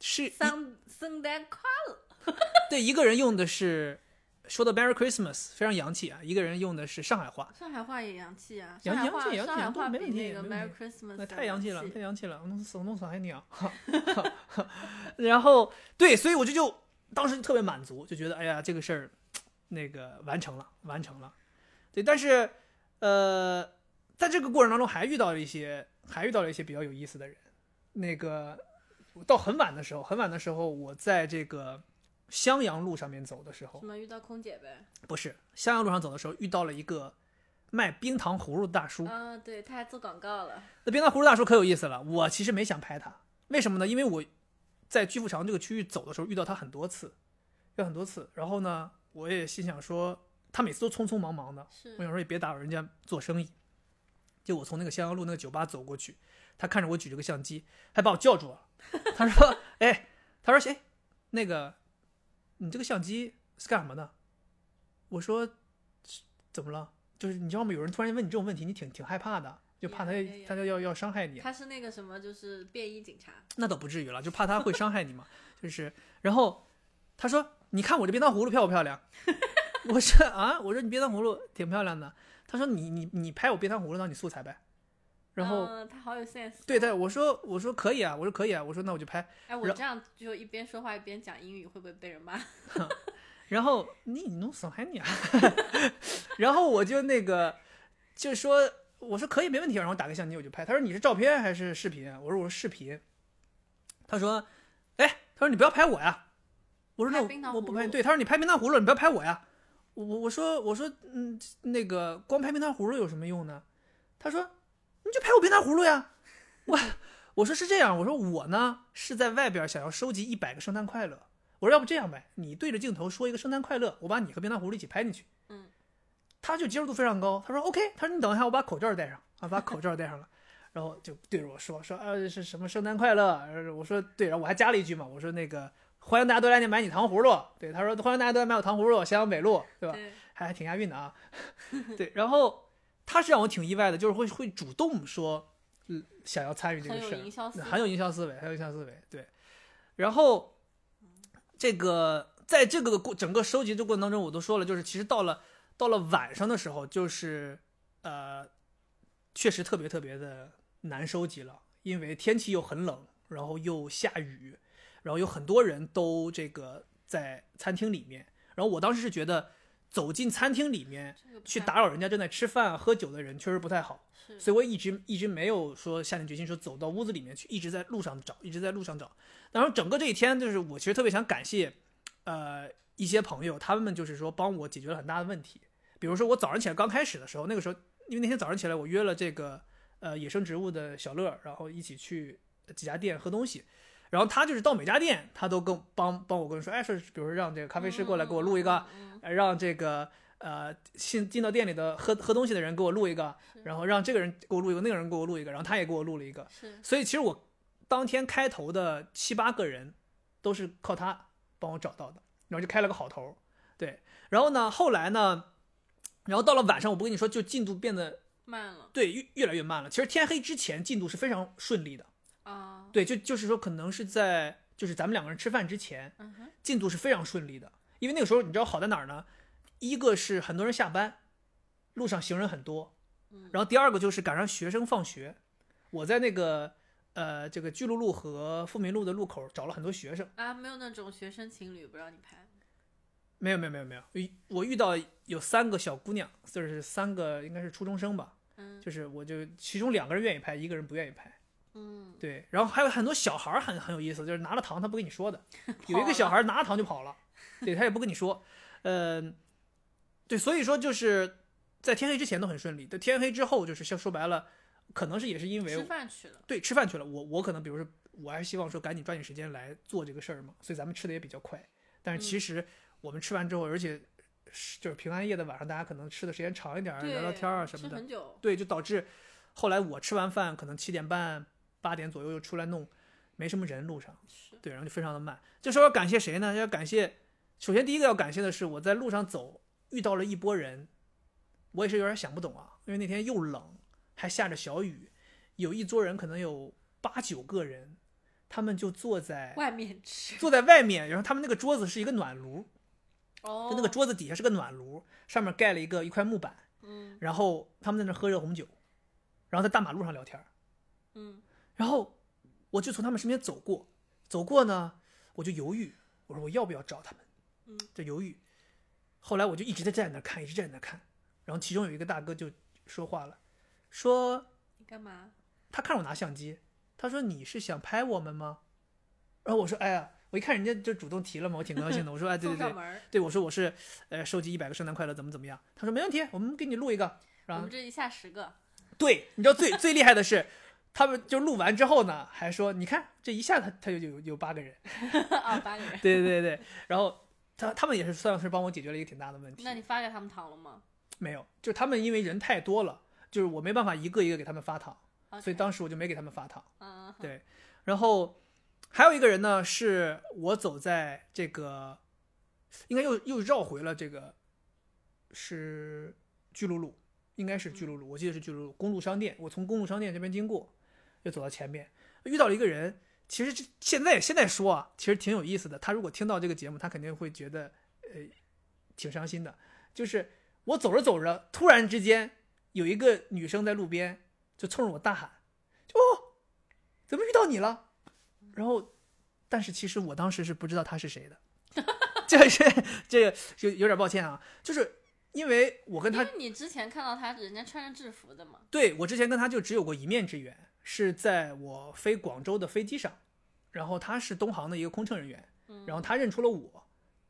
Speaker 1: 是
Speaker 2: 圣圣诞快乐。
Speaker 1: 对，一个人用的是。说的 Merry Christmas 非常洋气啊！一个人用的是上海话，
Speaker 2: 上海话也洋气啊，
Speaker 1: 洋洋气洋
Speaker 2: 气，
Speaker 1: 都没问题。
Speaker 2: 那个 Merry Christmas
Speaker 1: 那太洋气了，太洋气了，弄死弄死海鸟。然后对，所以我就就当时就特别满足，就觉得哎呀，这个事儿那个完成了，完成了。对，但是呃，在这个过程当中还遇到了一些，还遇到了一些比较有意思的人。那个到很晚的时候，很晚的时候，我在这个。襄阳路上面走的时候，
Speaker 2: 什么遇到空姐呗？
Speaker 1: 不是，襄阳路上走的时候遇到了一个卖冰糖葫芦的大叔。
Speaker 2: 啊，对，他还做广告了。
Speaker 1: 那冰糖葫芦大叔可有意思了。我其实没想拍他，为什么呢？因为我在巨富长这个区域走的时候遇到他很多次，有很多次。然后呢，我也心想说，他每次都匆匆忙忙的，我想说也别打扰人家做生意。就我从那个襄阳路那个酒吧走过去，他看着我举着个相机，还把我叫住了。他说：“ 哎，他说谁？那个。”你这个相机是干什么的？我说，怎么了？就是你知道吗？有人突然问你这种问题，你挺挺害怕的，就怕他他要要要伤害你。
Speaker 2: 他是那个什么，就是便衣警察。
Speaker 1: 那倒不至于了，就怕他会伤害你嘛。就是，然后他说：“你看我这冰糖葫芦漂不漂亮？” 我说：“啊，我说你冰糖葫芦挺漂亮的。”他说：“你你你拍我冰糖葫芦当你素材呗。”然后
Speaker 2: 他好有 sense。
Speaker 1: 对对，我说我说可以啊，我说可以啊，我说那我就拍。
Speaker 2: 哎，我这样就一边说话一边讲英语，会不会被人骂？
Speaker 1: 然后你你弄损害你啊！然后我就那个就说我说可以没问题，然后打开相机我就拍。他说你是照片还是视频？我说我是视频。他说哎，他说你不要拍我呀。我说那我不拍。对，他说你拍冰糖葫芦，你不要拍我呀。我我说我说嗯那个光拍冰糖葫芦有什么用呢？他说。你就拍我冰糖葫芦呀，我我说是这样，我说我呢是在外边想要收集一百个圣诞快乐。我说要不这样呗，你对着镜头说一个圣诞快乐，我把你和冰糖葫芦一起拍进去。
Speaker 2: 嗯，
Speaker 1: 他就接受度非常高，他说 OK，他说你等一下，我把口罩戴上啊，把口罩戴上了，然后就对着我说说呃是什么圣诞快乐？我说对，然后我还加了一句嘛，我说那个欢迎大家都来你买你糖葫芦。对，他说欢迎大家都来买我糖葫芦，襄阳北路，对吧？还挺押韵的啊。对，然后他是让我挺意外的，就是会会主动说，嗯，想要参与这个事很有营销思维，很有营销思维。对，然后这个在这个过整个收集的过程当中，我都说了，就是其实到了到了晚上的时候，就是呃，确实特别特别的难收集了，因为天气又很冷，然后又下雨，然后有很多人都这个在餐厅里面，然后我当时是觉得走进餐厅里面去打扰人家正在吃饭啊喝酒的人，确实不太好。所以我一直一直没有说下定决心说走到屋子里面去，一直在路上找，一直在路上找。然后整个这一天，就是我其实特别想感谢，呃，一些朋友，他们就是说帮我解决了很大的问题。比如说我早上起来刚开始的时候，那个时候因为那天早上起来我约了这个呃野生植物的小乐，然后一起去几家店喝东西。然后他就是到每家店，他都跟帮帮我跟说，哎，说比如说让这个咖啡师过来给我录一个，让这个呃新进到店里的喝喝东西的人给我录一个，然后让这个人给我录一个，那个人给我录一个，然后他也给我录了一个。
Speaker 2: 嗯是
Speaker 1: 所以其实我当天开头的七八个人都是靠他帮我找到的，然后就开了个好头。对，然后呢，后来呢，然后到了晚上，我不跟你说，就进度变得
Speaker 2: 慢了
Speaker 1: 对越越来越慢了。其实天黑之前进度是非常顺利的，
Speaker 2: 啊，
Speaker 1: 对，就就是说可能是在就是咱们两个人吃饭之前，进度是非常顺利的，因为那个时候你知道好在哪儿呢？一个是很多人下班，路上行人很多，
Speaker 2: 嗯
Speaker 1: 然后第二个就是赶上学生放学，我在那个呃这个巨鹿路和富民路的路口找了很多学生，
Speaker 2: 啊，没有那种学生情侣不让你拍，
Speaker 1: 没有没有没有没有，我遇到有三个小姑娘，就是三个应该是初中生吧，
Speaker 2: 嗯
Speaker 1: 就是我就其中两个人愿意拍，一个人不愿意拍。
Speaker 2: 嗯，
Speaker 1: 对，然后还有很多小孩儿很很有意思，就是拿了糖他不跟你说的，有一个小孩拿了糖就跑了，对他也不跟你说，嗯、对，所以说就是在天黑之前都很顺利，在天黑之后就是像说白了，可能是也是因为
Speaker 2: 吃
Speaker 1: 为
Speaker 2: 饭去了，
Speaker 1: 对吃饭去了，我我可能比如说我还是希望说赶紧抓紧时间来做这个事儿嘛，所以咱们吃的也比较快，但是其
Speaker 2: 嗯。
Speaker 1: 实我们吃完之后，而且是就是平安夜的晚上，大家可能吃的时间长一点聊聊天儿啊什么的，
Speaker 2: 吃很久，
Speaker 1: 对，就导致后来我吃完饭可能七点半八点左右又出来弄，没什么人路上，对，然后就非常的慢。这时候要感谢谁呢？要感谢，首先第一个要感谢的是我在路上走遇到了一波人，我也是有点想不懂啊，因为那天又冷，还下着小雨，有一桌人可能有八九个人，他们就坐在
Speaker 2: 外面吃，
Speaker 1: 坐在外面，然后他们那个桌子是一个暖炉，
Speaker 2: 哦，
Speaker 1: 就那个桌子底下是个暖炉，上面盖了一个一块木板，
Speaker 2: 嗯
Speaker 1: 然后他们在那喝热红酒，然后在大马路上聊天。
Speaker 2: 嗯
Speaker 1: 然后我就从他们身边走过，走过呢，我就犹豫，我说我要不要找他们？
Speaker 2: 嗯，
Speaker 1: 就犹豫。后来我就一直在站在那儿看，一直站在那儿看。然后其中有一个大哥就说话了，说
Speaker 2: 你干嘛？
Speaker 1: 他看我拿相机，他说你是想拍我们吗？然后我说哎呀，我一看人家就主动提了嘛，我挺高兴的。我说哎对对对对我说我是呃收集一百个圣诞快乐怎么怎么样？他说没问题，我们给你录一个。
Speaker 2: 我
Speaker 1: 然后
Speaker 2: 们这一下十个，
Speaker 1: 对，你知道最最厉害的是，他们就录完之后呢，还说你看这一下他他就有有八个人，
Speaker 2: 啊，八个人。
Speaker 1: 对对对对，然后他他们也是算是帮我解决了一个挺大的问题。
Speaker 2: 那你发给他们糖了吗？
Speaker 1: 没有，就他们因为人太多了，就是我没办法一个一个给他们发糖，所以当时我就没给他们发糖。对，然后还有一个人呢，是我走在这个，应该又又绕回了这个，是巨鹿路，应该是巨鹿路，我记得是巨鹿路公路商店。我从公路商店这边经过，又走到前面，遇到了一个人。其实这现在现在说啊，其实挺有意思的。他如果听到这个节目，他肯定会觉得呃挺伤心的。就是我走着走着，突然之间有一个女生在路边就冲着我大喊：“就哦，怎么遇到你了？”然后，但是其实我当时是不知道他是谁的，这是这个就有点抱歉啊，就是因为我跟他
Speaker 2: 因为你之前看到他，人家穿着制服的嘛。
Speaker 1: 对我之前跟他就只有过一面之缘，是在我飞广州的飞机上，然后他是东航的一个空乘人员，然后他认出了我，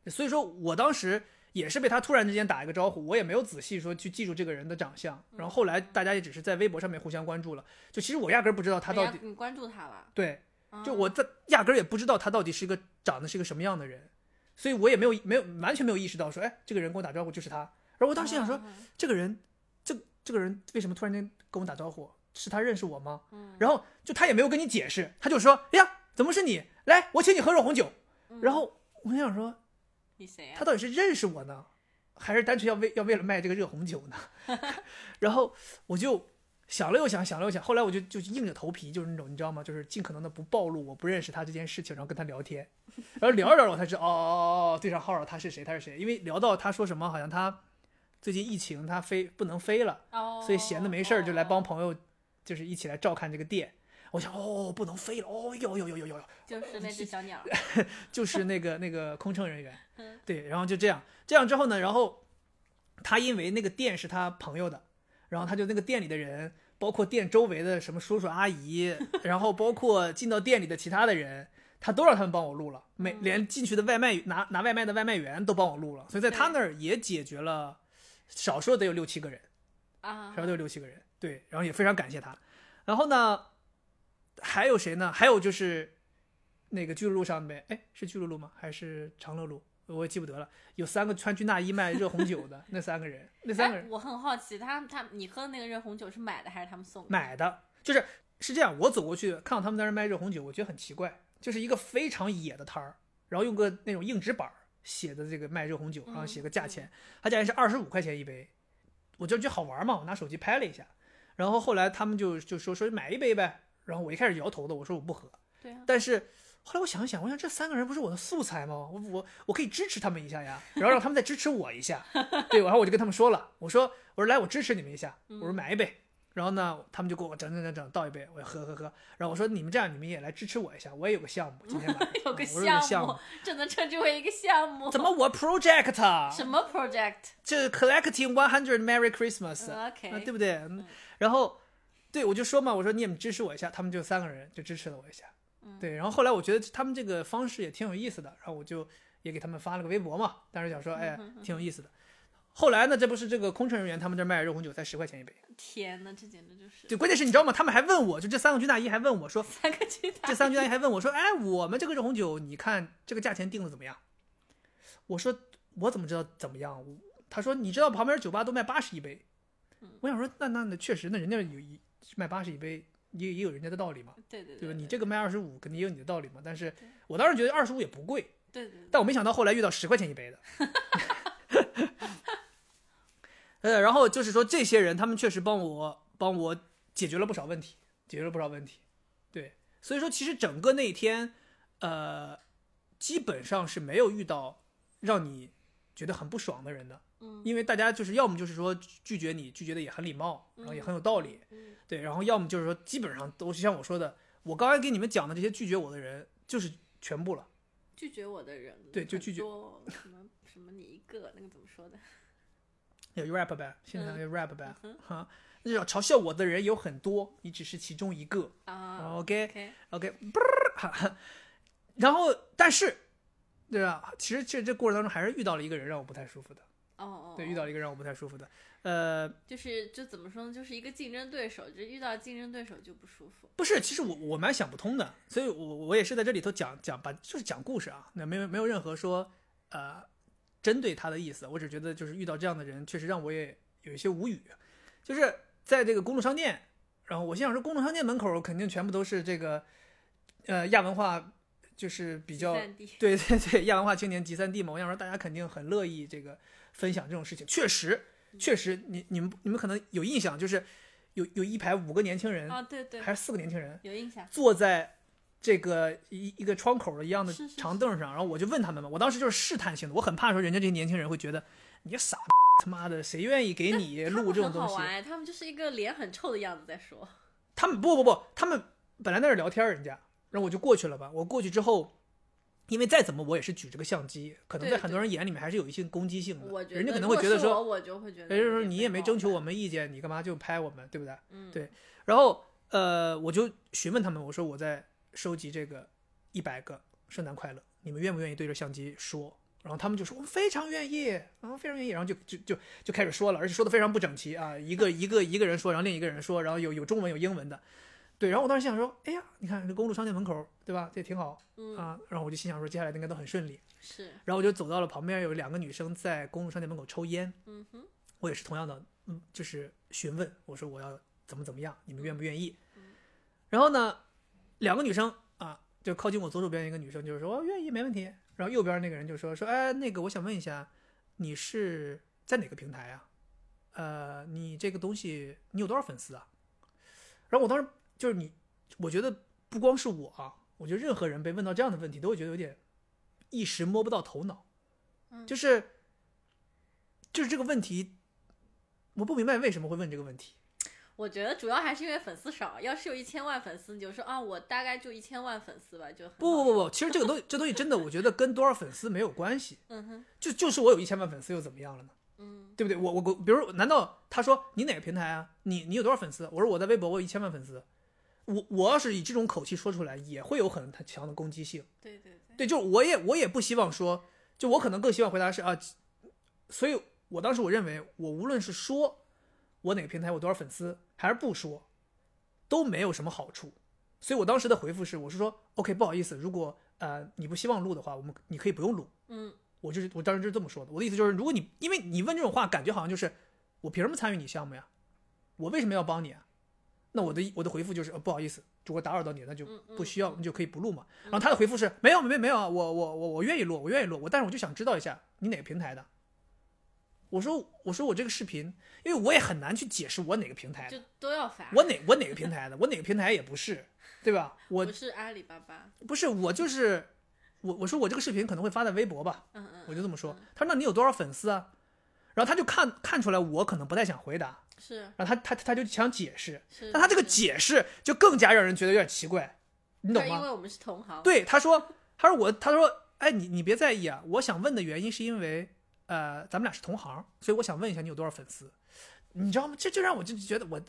Speaker 1: 所以说我当时也是被他突然之间打一个招呼，我也没有仔细说去记住这个人的长相。然后后来大家也只是在微博上面互相关注了，就其实我压根儿不知道他到底
Speaker 2: 你关注他了，
Speaker 1: 对，就
Speaker 2: 啊
Speaker 1: 我在压根儿也不知道他到底是一个长得是一个什么样的人，所以我也没有没有完全没有意识到说，哎，这个人跟我打招呼就是他。然后我当时想说，
Speaker 2: 嗯
Speaker 1: 这个人，这这个人为什么突然间跟我打招呼？是他认识我吗？
Speaker 2: 嗯
Speaker 1: 然后就他也没有跟你解释，他就说，哎呀，怎么是你？来，我请你喝热红酒。
Speaker 2: 嗯
Speaker 1: 然后我就想说，
Speaker 2: 你谁呀
Speaker 1: 他？到底是认识我呢，还是单纯要为要为了卖这个热红酒呢？然后我就想了又想，想了又想，后来我就就硬着头皮，就是那种你知道吗？就是尽可能的不暴露我不认识他这件事情，然后跟他聊天，然后聊着聊着我才知道，哦哦哦哦，对上号了，他是谁？他是谁？因为聊到他说什么，好像他最近疫情他飞不能飞了，
Speaker 2: 哦，
Speaker 1: 所以闲的没事儿就来帮
Speaker 2: 哦，
Speaker 1: 朋友，就是一起来照看这个店。我想，哦，不能飞了，哦，有有有有有有，
Speaker 2: 就是那只小鸟，
Speaker 1: 就是那个那个空乘人员
Speaker 2: 嗯，
Speaker 1: 对，然后就这样，这样之后呢，然后他因为那个店是他朋友的，然后他就那个店里的人，包括店周围的什么叔叔阿姨，然后包括进到店里的其他的人，他都让他们帮我录了，每
Speaker 2: 嗯
Speaker 1: 连进去的外卖拿拿外卖的外卖员都帮我录了，所以在他那儿也解决了，少说得有六七个人。
Speaker 2: 啊
Speaker 1: 少，得有六七个人，对，然后也非常感谢他。然后呢，还有谁呢？还有就是那个巨鹿路上面，哎，是巨鹿路吗？还是长乐路？我也记不得了。有三个穿军大衣卖热红酒的那三个人，那三个人，
Speaker 2: 哎我很好奇，他他你喝的那个热红酒是买的还是他们送的？
Speaker 1: 买的，就是是这样。我走过去看到他们在那儿卖热红酒，我觉得很奇怪，就是一个非常野的摊儿，然后用个那种硬纸板儿写的这个卖热红酒，然后写个价钱，他价钱是二十五块钱一杯，我就觉得好玩嘛，我拿手机拍了一下，然后后来他们就就说说买一杯呗，然后我一开始摇头的，我说我不喝，
Speaker 2: 对啊，
Speaker 1: 但是后来我想一想，我想这三个人不是我的素材吗？我我我可以支持他们一下呀，然后让他们再支持我一下。对，然后我就跟他们说了，我说我说来，我支持你们一下，我说买一杯。然后呢，他们就给我整整整整倒一杯，我要喝喝喝。然后我说你们这样，你们也来支持我一下，我也有个项目，今天晚上
Speaker 2: 有个项
Speaker 1: 个目，
Speaker 2: 只能称之为一个项目？
Speaker 1: 怎么我 project 啊
Speaker 2: 什么 project？
Speaker 1: 这 collecting one hundred Merry Christmas，、
Speaker 2: 嗯，OK
Speaker 1: 啊，对不对？嗯然后对我就说嘛，我说你们支持我一下，他们就三个人就支持了我一下。
Speaker 2: 嗯
Speaker 1: 对，然后后来我觉得他们这个方式也挺有意思的，然后我就也给他们发了个微博嘛，当时想说，哎，挺有意思的。后来呢，这不是这个空乘人员他们这卖热红酒才十块钱一杯，
Speaker 2: 天呐，这简直就是
Speaker 1: 对，关键是你知道吗？他们还问我，就这三个军大衣还问我说，
Speaker 2: 三个军大衣
Speaker 1: 这三个军大衣还问我说，哎，我们这个热红酒，你看这个价钱定的怎么样？我说我怎么知道怎么样？他说你知道旁边酒吧都卖八十一杯，我想说那那那确实，那人家有一卖八十一杯，也也有人家的道理嘛，
Speaker 2: 对对
Speaker 1: 对吧？
Speaker 2: 对，
Speaker 1: 你这个卖二十五，肯定也有你的道理嘛。但是我当时觉得二十五也不贵，
Speaker 2: 对对对，
Speaker 1: 但我没想到后来遇到十块钱一杯的。呃，然后就是说，这些人他们确实帮我帮我解决了不少问题，解决了不少问题。对，所以说其实整个那一天，呃，基本上是没有遇到让你觉得很不爽的人的，
Speaker 2: 嗯
Speaker 1: 因为大家就是要么就是说拒绝你，拒绝的也很礼貌，然后也很有道理，
Speaker 2: 嗯
Speaker 1: 对，然后要么就是说基本上都是像我说的，我刚才给你们讲的这些拒绝我的人，就是全部了。
Speaker 2: 拒绝我的人，
Speaker 1: 对就拒绝
Speaker 2: 什么什么你一个那个怎么说的？
Speaker 1: 有 rap 呗，现在
Speaker 2: 嗯
Speaker 1: 有 rap 呗，
Speaker 2: 嗯
Speaker 1: 哈，那种嘲笑我的人有很多，你只是其中一个。
Speaker 2: 啊
Speaker 1: OK，OK，OK，不，哈哈然后但是，对吧？其实这这过程当中还是遇到了一个人让我不太舒服的，
Speaker 2: 哦哦，
Speaker 1: 对，遇到了一个让我不太舒服的，呃，
Speaker 2: 就是就怎么说呢，就是一个竞争对手，就遇到竞争对手就不舒服。
Speaker 1: 不是，其实我我蛮想不通的，所以我我也是在这里头讲讲把就是讲故事啊，那没有没有任何说呃针对他的意思，我只觉得就是遇到这样的人，确实让我也有一些无语，就是在这个公路商店，然后我心想说公路商店门口肯定全部都是这个呃亚文化，就是比较对对对，亚文化青年集散地嘛，我想说大家肯定很乐意这个分享这种事情。确实，确实，你你们你们可能有印象，就是有有一排五个年轻人，
Speaker 2: 啊，对对，
Speaker 1: 还是四个年轻人，
Speaker 2: 有印象。
Speaker 1: 坐在这个一一个窗口的一样的长凳上，然后我就问他们嘛，我当时就是试探性的，我很怕说人家这些年轻人会觉得你傻他妈的，谁愿意给你录这种东西
Speaker 2: 他们就是一个脸很臭的样子在说。
Speaker 1: 他们不不不，他们本来在那儿聊天，人家，然后我就过去了吧。我过去之后，因为再怎么我也是举着个相机，可能在很多人眼里面还是有一些攻击性的。
Speaker 2: 我觉得
Speaker 1: 人家可能会觉得说，
Speaker 2: 我，我就会觉得
Speaker 1: 人家说你也没。征求我们意见，你干嘛就拍我们，对不对？
Speaker 2: 嗯，
Speaker 1: 对然后呃，我就询问他们，我说我在收集这个一百个圣诞快乐，你们愿不愿意对着相机说？然后他们就说我们非常愿意，啊，非常愿意，然后就就就就开始说了，而且说的非常不整齐啊，一个一个一个人说，然后另一个人说，然后有有中文有英文的，对，然后我当时心想说，哎呀，你看这公路商店门口，对吧？这也挺好
Speaker 2: 嗯，
Speaker 1: 啊，然后我就心想说，接下来应该都很顺利，
Speaker 2: 是，
Speaker 1: 然后我就走到了旁边有两个女生在公路商店门口抽烟，
Speaker 2: 嗯哼，
Speaker 1: 我也是同样的，嗯，就是询问我说我要怎么怎么样，你们愿不愿意？然后呢，两个女生啊，就靠近我左手边一个女生就是说、哦、愿意没问题，然后右边那个人就说说哎那个我想问一下，你是在哪个平台啊？呃，你这个东西你有多少粉丝啊？然后我当时就是你，我觉得不光是我啊，我觉得任何人被问到这样的问题都会觉得有点一时摸不到头脑，
Speaker 2: 嗯
Speaker 1: 就是就是这个问题，我不明白为什么会问这个问题。
Speaker 2: 我觉得主要还是因为粉丝少。要是有一千万粉丝，你就说啊，我大概就一千万粉丝吧，就很
Speaker 1: 不不不不，其实这个东西这东西真的，我觉得跟多少粉丝没有关系。
Speaker 2: 嗯哼，
Speaker 1: 就就是我有一千万粉丝又怎么样了呢？
Speaker 2: 嗯
Speaker 1: 对不对？我我我，比如难道他说你哪个平台啊？你你有多少粉丝？我说我在微博我有一千万粉丝。我我要是以这种口气说出来，也会有很强的攻击性。
Speaker 2: 对对对，
Speaker 1: 对，就我也我也不希望说，就我可能更希望回答是啊，所以我当时我认为，我无论是说我哪个平台我多少粉丝，还是不说，都没有什么好处。所以我当时的回复是，我是说，OK，不好意思，如果呃你不希望录的话，我们你可以不用录。
Speaker 2: 嗯
Speaker 1: 我就是我当时就是这么说的。我的意思就是，如果你因为你问这种话，感觉好像就是我凭什么参与你项目呀？我为什么要帮你啊？那我的我的回复就是、呃、不好意思，如果打扰到你，那就不需要，你就可以不录嘛。然后他的回复是没有没有没有啊，我我我我愿意录，我愿意录，我但是我就想知道一下你哪个平台的。我说我说我这个视频，因为我也很难去解释我哪个平台
Speaker 2: 就，都要发。
Speaker 1: 我哪我哪个平台的，我哪个平台也不是，对吧？我
Speaker 2: 不是阿里巴巴，
Speaker 1: 不是我就是我我说我这个视频可能会发在微博吧，
Speaker 2: 嗯嗯，
Speaker 1: 我就这么说
Speaker 2: 嗯。
Speaker 1: 他说：“那你有多少粉丝啊？”然后他就看看出来我可能不太想回答，
Speaker 2: 是
Speaker 1: 然后他他他就想解释，但他这个解释就更加让人觉得有点奇怪，你懂吗？
Speaker 2: 因为我们是同行，，
Speaker 1: 对，他说他说我他说哎你你别在意啊，我想问的原因是因为呃咱们俩是同行，所以我想问一下你有多少粉丝，你知道吗？这就让我就觉得我，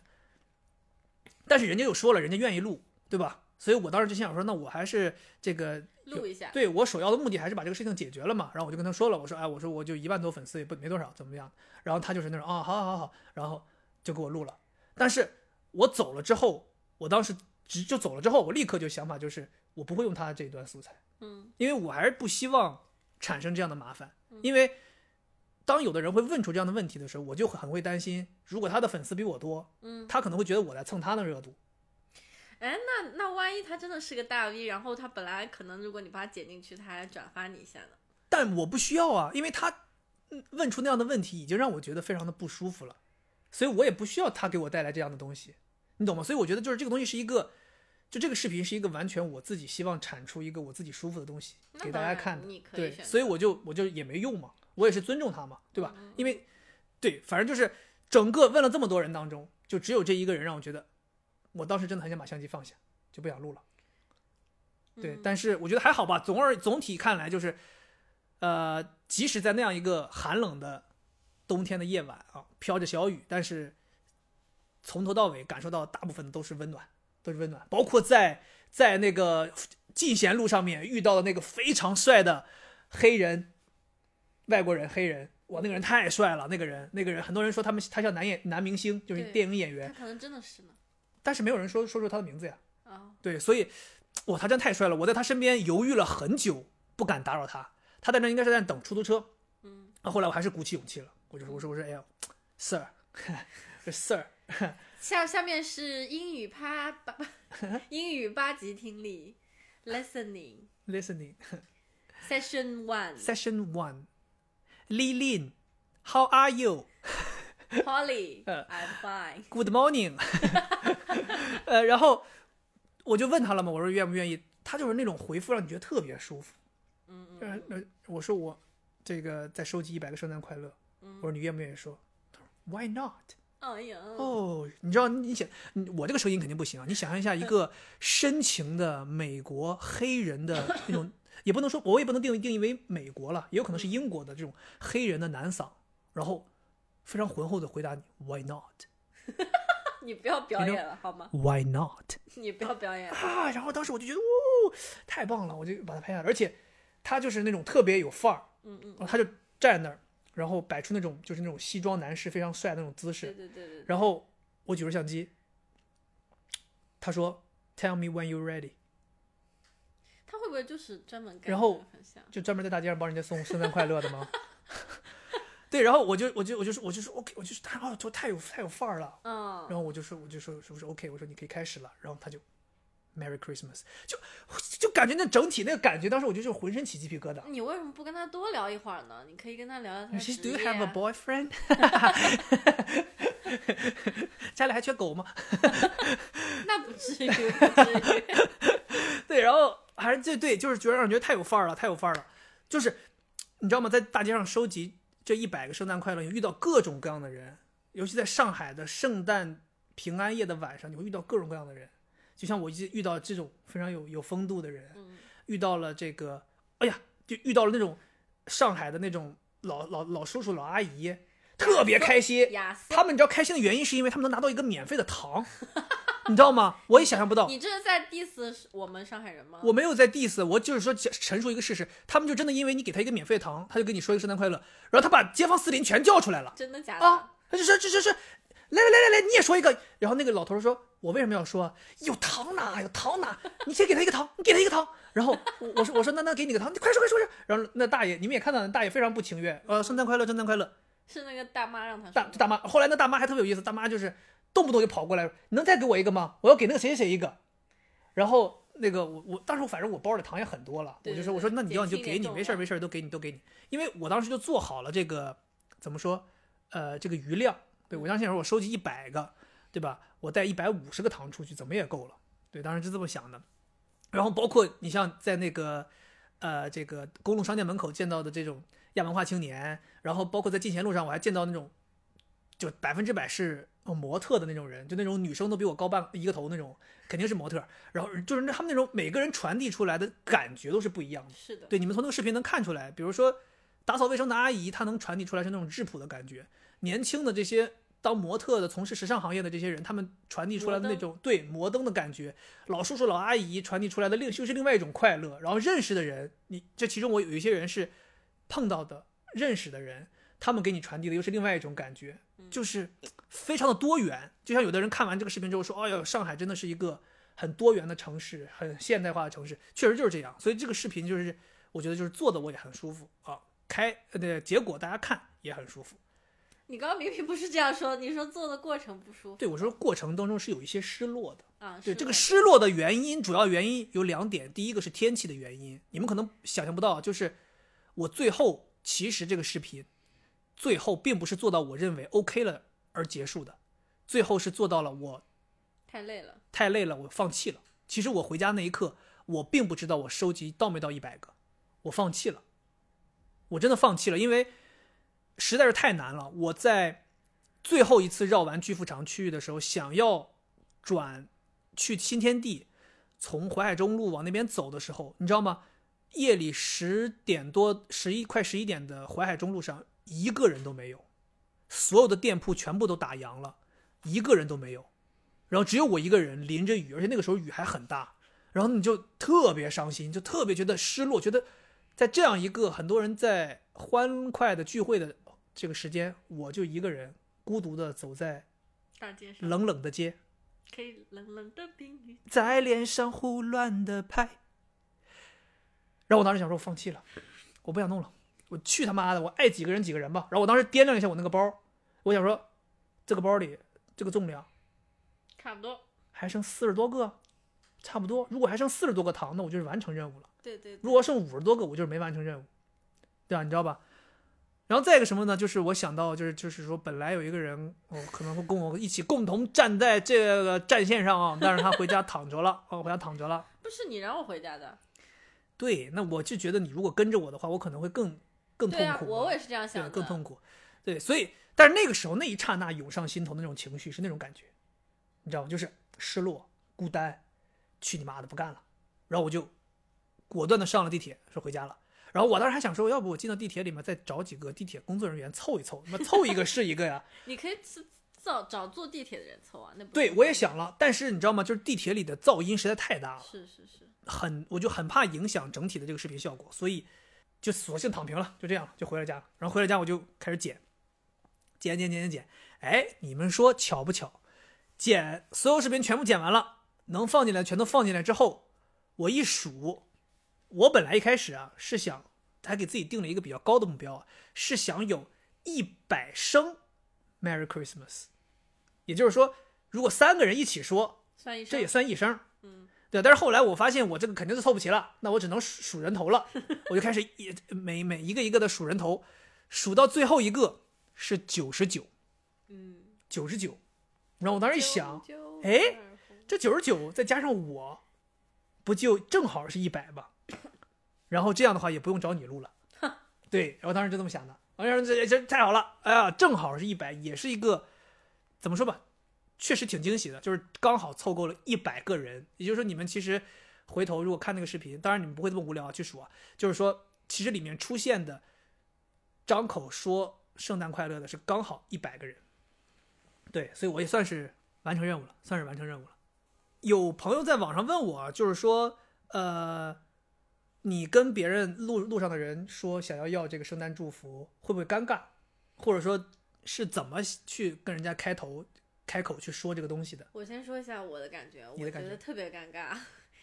Speaker 1: 但是人家又说了，人家愿意录，对吧？所以我当时就心想说，那我还是这个
Speaker 2: 录一下，
Speaker 1: 对我首要的目的还是把这个事情解决了嘛。然后我就跟他说了，我说哎，我说我就一万多粉丝也不没多少，怎么样？然后他就是那种啊、好好好好，然后就给我录了。但是我走了之后，我当时直就走了之后，我立刻就想法就是我不会用他这一段素材，
Speaker 2: 嗯
Speaker 1: 因为我还是不希望产生这样的麻烦。因为当有的人会问出这样的问题的时候，我就很会担心，如果他的粉丝比我多，
Speaker 2: 嗯，
Speaker 1: 他可能会觉得我在蹭他的热度。
Speaker 2: 哎，那那万一他真的是个大 V，然后他本来可能如果你把他剪进去，他还转发你一下呢？
Speaker 1: 但我不需要啊，因为他嗯问出那样的问题，已经让我觉得非常的不舒服了，所以我也不需要他给我带来这样的东西，你懂吗？所以我觉得就是这个东西是一个，就这个视频是一个完全我自己希望产出一个我自己舒服的东西给大家看的，对，所以我就我就也没用嘛，我也是尊重他嘛，对吧？
Speaker 2: 嗯
Speaker 1: 因为对，反正就是整个问了这么多人当中，就只有这一个人让我觉得，我当时真的很想把相机放下，就不想录了。对，
Speaker 2: 嗯
Speaker 1: 但是我觉得还好吧。总而总体看来，就是，呃，即使在那样一个寒冷的冬天的夜晚啊，飘着小雨，但是从头到尾感受到大部分都是温暖，都是温暖。包括在在那个进贤路上面遇到的那个非常帅的黑人外国人黑人，哇，那个人太帅了，那个人那个人很多人说他们他像男演男明星，就是电影演员
Speaker 2: 他，可能真的是呢。
Speaker 1: 但是没有人说说出他的名字呀。
Speaker 2: 啊，
Speaker 1: 对，所以，哇，他真太帅了！我在他身边犹豫了很久，不敢打扰他。他在那应该是在等出租车。
Speaker 2: 嗯，
Speaker 1: 啊，后来我还是鼓起勇气了，我就说，我说，我说，哎呀，Sir，这 Sir，
Speaker 2: 下下面是英语八八英语八级听力 listening
Speaker 1: listening
Speaker 2: session one
Speaker 1: session one。Li Lin，How are you?
Speaker 2: Polly
Speaker 1: 呃
Speaker 2: I'm fine
Speaker 1: Good morning。呃，然后我就问他了嘛，我说愿不愿意？他就是那种回复让你觉得特别舒服。
Speaker 2: 嗯嗯
Speaker 1: 我说我这个在收集一百个圣诞快乐。我说你愿不愿意说？他说 Why not？
Speaker 2: 哎呀
Speaker 1: 哦，你知道你想，我这个声音肯定不行啊！你想象一下，一个 深情的美国黑人的 那种，也不能说，我也不能定义定义为美国了，也有可能是英国的这种黑人的男嗓，然后非常浑厚的回答你 Why not？Why
Speaker 2: 你不要表演了好吗
Speaker 1: ？Why？not？
Speaker 2: 你不要表演了
Speaker 1: 啊！然后当时我就觉得，哦，太棒了，我就把它拍下来，而且他就是那种特别有范儿，
Speaker 2: 嗯嗯，
Speaker 1: 他就站在那儿，然后摆出那种就是那种西装男士非常帅的那种姿势，
Speaker 2: 对对对，
Speaker 1: 然后我举着相机，他说 “Tell me when you're ready”，
Speaker 2: 他会不会就是专门干
Speaker 1: 然后？就专门在大街上帮人家送圣诞快乐的吗？对，然后我就我就我就说我就说 OK，我就说他哦，说太有太有范儿了。
Speaker 2: 嗯，
Speaker 1: 然后我就说，我就说，是不是 OK，我说你可以开始了。然后他就 Merry Christmas，就就感觉那整体那个感觉，当时我就是浑身起鸡皮疙瘩。
Speaker 2: 你为什么不跟他多聊一会儿呢？你可以跟他聊聊他的
Speaker 1: She's Do you have a
Speaker 2: 啊
Speaker 1: boyfriend？家里还缺狗吗？
Speaker 2: 那不至于，不至于。
Speaker 1: 对，然后还是对对，就是觉得让人觉得太有范儿了，太有范儿了。就是你知道吗？在大街上收集这一百个圣诞快乐，你遇到各种各样的人，尤其在上海的圣诞平安夜的晚上，你会遇到各种各样的人。就像我一直遇到这种非常有有风度的人，
Speaker 2: 嗯
Speaker 1: 遇到了这个，哎呀，就遇到了那种上海的那种老老老叔叔老阿姨，特别开心。他们你知道开心的原因是因为他们能拿到一个免费的糖，你知道吗？我也想象不到。
Speaker 2: 你这是在 diss 我们上海人吗？
Speaker 1: 我没有在 diss，我就是说陈述一个事实，他们就真的因为你给他一个免费的糖，他就跟你说一个圣诞快乐，然后他把街坊四邻全叫出来了
Speaker 2: 真的假的？
Speaker 1: 啊，他就说这这这，来来来来来，你也说一个，然后那个老头说，我为什么要说有糖呢有糖呢，你先给他一个糖，你给他一个糖，然后我我说我说那那给你个糖，你快说快说，然后那大爷你们也看到了，大爷非常不情愿，呃，圣诞快乐圣诞快乐，
Speaker 2: 是那个大妈让他说。
Speaker 1: 大大妈，后来那大妈还特别有意思，大妈就是动不动就跑过来，你能再给我一个吗？我要给那个谁谁谁一个。然后那个我我当时反正我包里糖也很多了，
Speaker 2: 对对
Speaker 1: 我就说我说那你要你就给你，没事儿没事儿都给你都给你，因为我当时就做好了这个怎么说，呃，这个余量，对我当时想说我收集一百个，对吧？我带一百五十个糖出去，怎么也够了，对，当时是这么想的。然后包括你像在那个呃这个公路商店门口见到的这种亚文化青年，然后包括在进贤路上我还见到那种就百分之百是呃模特的那种人，就那种女生都比我高半一个头那种，肯定是模特。然后就是他们那种每个人传递出来的感觉都是不一样的。
Speaker 2: 是的，
Speaker 1: 对，你们从那个视频能看出来，比如说打扫卫生的阿姨，她能传递出来是那种质朴的感觉；年轻的这些当模特的、从事时尚行业的这些人，他们传递出来的那种对摩登的感觉；老叔叔、老阿姨传递出来的另就是另外一种快乐。然后认识的人，你这其中我有一些人是碰到的、认识的人，他们给你传递的又是另外一种感觉，就是非常的多元。就像有的人看完这个视频之后说：“哎呦，上海真的是一个很多元的城市，很现代化的城市。”确实就是这样。所以这个视频就是我觉得就是做的我也很舒服啊，开呃对结果大家看也很舒服。
Speaker 2: 你刚刚明明不是这样说，你说做的过程不舒服。
Speaker 1: 对我说过程当中是有一些失落的。
Speaker 2: 啊，
Speaker 1: 对这个失落的原因，主要原因有两点。第一个是天气的原因，你们可能想象不到，就是我最后其实这个视频最后并不是做到我认为 OK 了而结束的，最后是做到了我
Speaker 2: 太累了。
Speaker 1: 太累了，我放弃了。其实我回家那一刻，我并不知道我收集到没到一百个，我放弃了，我真的放弃了，因为实在是太难了。我在最后一次绕完巨富场区域的时候，想要转去新天地，从淮海中路往那边走的时候，你知道吗？夜里十点多、十一快十一点的淮海中路上，一个人都没有，所有的店铺全部都打烊了，一个人都没有。然后只有我一个人淋着雨，而且那个时候雨还很大，然后你就特别伤心，就特别觉得失落，觉得在这样一个很多人在欢快的聚会的这个时间，我就一个人孤独的走在
Speaker 2: 大街上
Speaker 1: 冷冷的街，
Speaker 2: 可以冷冷的冰雨。
Speaker 1: 在脸上胡乱的拍。然后我当时想说，我放弃了，我不想弄了，我去他妈的，我爱几个人几个人吧。然后我当时掂量一下我那个包，我想说，这个包里这个重量
Speaker 2: 差不多。
Speaker 1: 还剩四十多个，差不多。如果还剩四十多个糖，那我就是完成任务了。
Speaker 2: 对对对。
Speaker 1: 如果剩五十多个，我就是没完成任务，对吧？你知道吧？然后再一个什么呢？就是我想到，就是就是说，本来有一个人，哦，可能会跟我一起共同站在这个战线上啊，但是他回家躺着了，哦，回家躺着了。
Speaker 2: 不是你让我回家的。
Speaker 1: 对，那我就觉得你如果跟着我的话，我可能会更更痛苦嘛。
Speaker 2: 我也是这样想
Speaker 1: 对，
Speaker 2: 的。
Speaker 1: 更痛苦。对，所以，但是那个时候那一刹那涌上心头的那种情绪是那种感觉，你知道吗？就是失落、孤单，去你妈的，不干了。然后我就果断的上了地铁，说回家了。然后我当时还想说，要不我进到地铁里面再找几个地铁工作人员凑一凑，那么凑一个是一个呀。
Speaker 2: 你可以自找找坐地铁的人凑啊，那不
Speaker 1: 对，我也想了，但是你知道吗？就是地铁里的噪音实在太大了。
Speaker 2: 是是是，
Speaker 1: 很，我就很怕影响整体的这个视频效果，所以就索性躺平了，就这样就回了家了。然后回了家我就开始剪，剪剪剪剪剪，哎，你们说巧不巧？剪所有视频全部剪完了，能放进来全都放进来之后，我一数，我本来一开始啊是想还给自己定了一个比较高的目标啊，是想有一百声 Merry Christmas，也就是说，如果三个人一起说，
Speaker 2: 算一声，
Speaker 1: 这也算一声。
Speaker 2: 嗯，
Speaker 1: 对，但是后来我发现我这个肯定是凑不齐了，那我只能数数人头了，我就开始一每每一个一个的数人头，数到最后一个是九十九，
Speaker 2: 嗯，
Speaker 1: 九十九。然后我当时一想，哎这九十九再加上我，不就正好是一百吗？然后这样的话也不用找你录了。对，然后当时就这么想的，哎呀，这这太好了，哎呀，正好是一百，也是一个怎么说吧，确实挺惊喜的，就是刚好凑够了一百个人。也就是说，你们其实回头如果看那个视频，当然你们不会这么无聊啊去数啊，就是说，其实里面出现的张口说圣诞快乐的是刚好一百个人。对，所以我也算是完成任务了，算是完成任务了。有朋友在网上问我，就是说，呃，你跟别人路路上的人说想要要这个圣诞祝福，会不会尴尬？或者说是怎么去跟人家开头开口去说这个东西的？
Speaker 2: 我先说一下我的感觉，我
Speaker 1: 觉
Speaker 2: 得特别尴尬，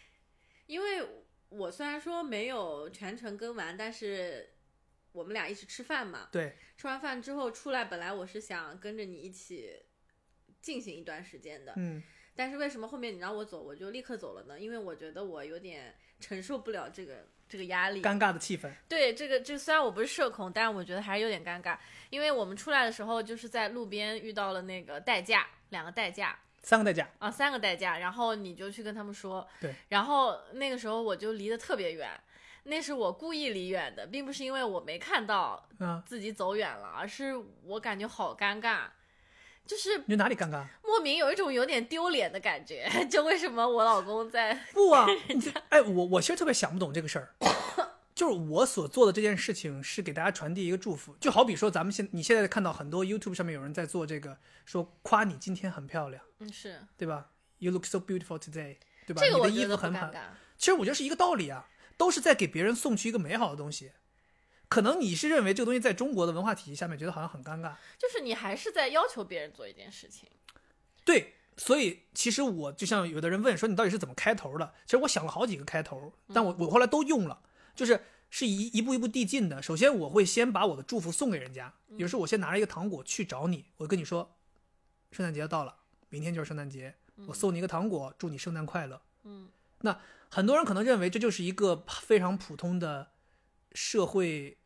Speaker 2: 因为我虽然说没有全程跟完，但是我们俩一起吃饭嘛，
Speaker 1: 对，
Speaker 2: 吃完饭之后出来，本来我是想跟着你一起进行一段时间的，
Speaker 1: 嗯，
Speaker 2: 但是为什么后面你让我走，我就立刻走了呢？因为我觉得我有点承受不了这个这个压力。
Speaker 1: 尴尬的气氛，
Speaker 2: 对这个，这虽然我不是社恐，但是我觉得还是有点尴尬，因为我们出来的时候就是在路边遇到了那个代驾，两个代驾。
Speaker 1: 三个代驾，
Speaker 2: 啊，三个代驾，然后你就去跟他们说，
Speaker 1: 对，
Speaker 2: 然后那个时候我就离得特别远，那是我故意离远的，并不是因为我没看到
Speaker 1: 嗯，
Speaker 2: 自己走远了，而是我感觉好尴尬，就是
Speaker 1: 你哪里尴尬？
Speaker 2: 莫名有一种有点丢脸的感觉，就为什么我老公在
Speaker 1: 不啊，哎，我我其实特别想不懂这个事儿，就是我所做的这件事情是给大家传递一个祝福，就好比说咱们现你现在看到很多 YouTube 上面有人在做这个，说夸你今天很漂亮，
Speaker 2: 嗯是
Speaker 1: 对吧？You look so beautiful today，对吧？
Speaker 2: 这个我
Speaker 1: 你的衣
Speaker 2: 觉得
Speaker 1: 很好，
Speaker 2: 尴尬，
Speaker 1: 其实我觉得是一个道理啊，都是在给别人送去一个美好的东西。可能你是认为这个东西在中国的文化体系下面觉得好像很尴尬，
Speaker 2: 就是你还是在要求别人做一件事情。
Speaker 1: 对，所以其实我就像有的人问说你到底是怎么开头的？其实我想了好几个开头，但我我后来都用了，就是是一一步一步递进的。首先我会先把我的祝福送给人家，有时候我先拿着一个糖果去找你，我跟你说，圣诞节到了，明天就是圣诞节，我送你一个糖果，祝你圣诞快乐。
Speaker 2: 嗯，
Speaker 1: 那很多人可能认为这就是一个非常普通的社会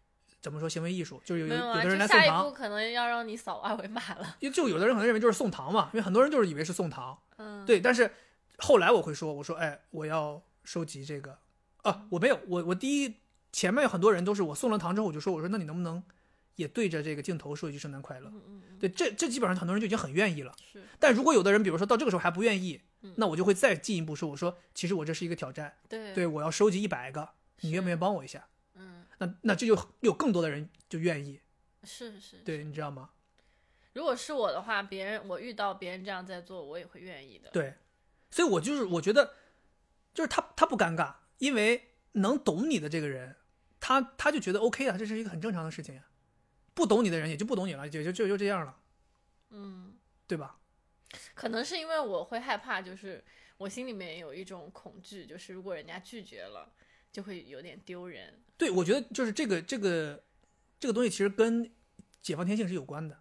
Speaker 1: 怎么说行为艺术，就是有有
Speaker 2: 有啊，
Speaker 1: 有的人
Speaker 2: 下一
Speaker 1: 来送糖
Speaker 2: 步，可能要让你扫二维码了。
Speaker 1: 就就有的人可能认为就是送糖嘛，因为很多人就是以为是送糖。
Speaker 2: 嗯，
Speaker 1: 对，但是后来我会说，我说，哎，我要收集这个，啊，我没有，我我第一前面有很多人都是我送了糖之后，我就说，我说那你能不能也对着这个镜头说一句圣诞快乐？
Speaker 2: 嗯
Speaker 1: 对，这这基本上很多人就已经很愿意了。
Speaker 2: 是，
Speaker 1: 但如果有的人，比如说到这个时候还不愿意
Speaker 2: 嗯，
Speaker 1: 那我就会再进一步说，我说其实我这是一个挑战，
Speaker 2: 对
Speaker 1: 对我要收集一百个，你愿不愿意帮我一下？
Speaker 2: 嗯，
Speaker 1: 那那这就有更多的人就愿意，
Speaker 2: 是是。
Speaker 1: 对，你知道吗？
Speaker 2: 如果是我的话，别人我遇到别人这样在做，我也会愿意的。
Speaker 1: 对，所以我就是我觉得，就是他他不尴尬，因为能懂你的这个人，他他就觉得 OK 啊，这是一个很正常的事情呀。不懂你的人也就不懂你了，也就就就这样了，
Speaker 2: 嗯，
Speaker 1: 对吧？
Speaker 2: 可能是因为我会害怕，就是我心里面有一种恐惧，就是如果人家拒绝了，就会有点丢人。
Speaker 1: 对，我觉得就是这个这个这个东西其实跟解放天性是有关的，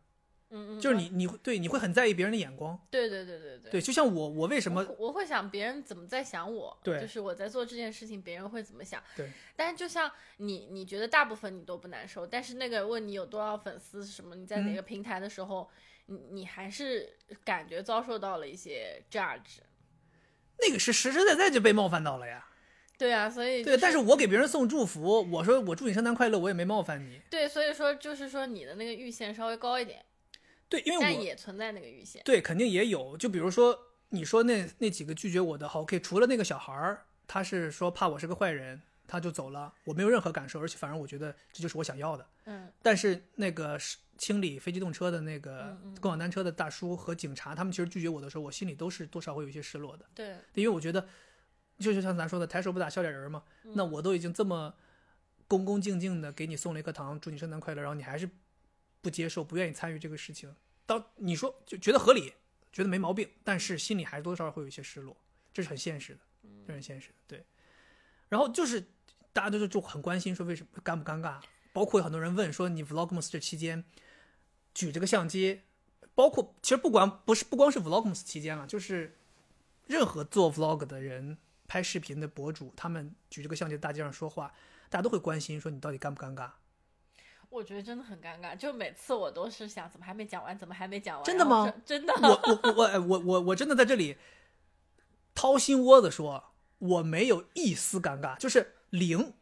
Speaker 2: 嗯嗯，
Speaker 1: 就是你你会对你会很在意别人的眼光，
Speaker 2: 对对对对对
Speaker 1: 对，就像我我为什么
Speaker 2: 我我会想别人怎么在想我，
Speaker 1: 对
Speaker 2: 就是我在做这件事情，别人会怎么想。
Speaker 1: 对，
Speaker 2: 但是就像你，你觉得大部分你都不难受，但是那个问你有多少粉丝什么，你在哪
Speaker 1: 嗯
Speaker 2: 个平台的时候，你你还是感觉遭受到了一些 judge。
Speaker 1: 那个是实实在在就被冒犯到了呀？
Speaker 2: 对啊，所以、
Speaker 1: 对，但是我给别人送祝福，我说我祝你圣诞快乐，我也没冒犯你，
Speaker 2: 对，所以说就是说你的那个阈限稍微高一点，
Speaker 1: 对，因为
Speaker 2: 但
Speaker 1: 我
Speaker 2: 也存在那个阈限。
Speaker 1: 对，肯定也有。就比如说，你说那那几个拒绝我的，好，OK，除了那个小孩儿，他是说怕我是个坏人，他就走了，我没有任何感受，而且反而我觉得这就是我想要的。
Speaker 2: 嗯
Speaker 1: 但是那个是清理非机动车的那个共享单车的大叔和警察，他们其实拒绝我的时候，我心里都是多少会有一些失落的，
Speaker 2: 对，
Speaker 1: 因为我觉得，就是像咱说的，抬手不打笑脸人嘛。那我都已经这么恭恭敬敬的给你送了一颗糖，祝你圣诞快乐，然后你还是不接受，不愿意参与这个事情，当你说就觉得合理，觉得没毛病，但是心里还是多多少少会有一些失落，这是很现实的，这是很现实的，对。然后就是大家都就就很关心说为什么尴不尴尬，包括有很多人问说你 Vlogmas 这期间举这个相机，包括其实不管不是不光是 Vlogmas 期间了，就是任何做 Vlog 的人、拍视频的博主，他们举着个相机在大街上说话，大家都会关心说你到底尴不尴尬。
Speaker 2: 我觉得真的很尴尬，就每次我都是想怎么还没讲完，怎么还没讲完？
Speaker 1: 真的吗
Speaker 2: 真的，
Speaker 1: 我我我我我我我真的在这里掏心窝子说，我没有一丝尴尬，就是零。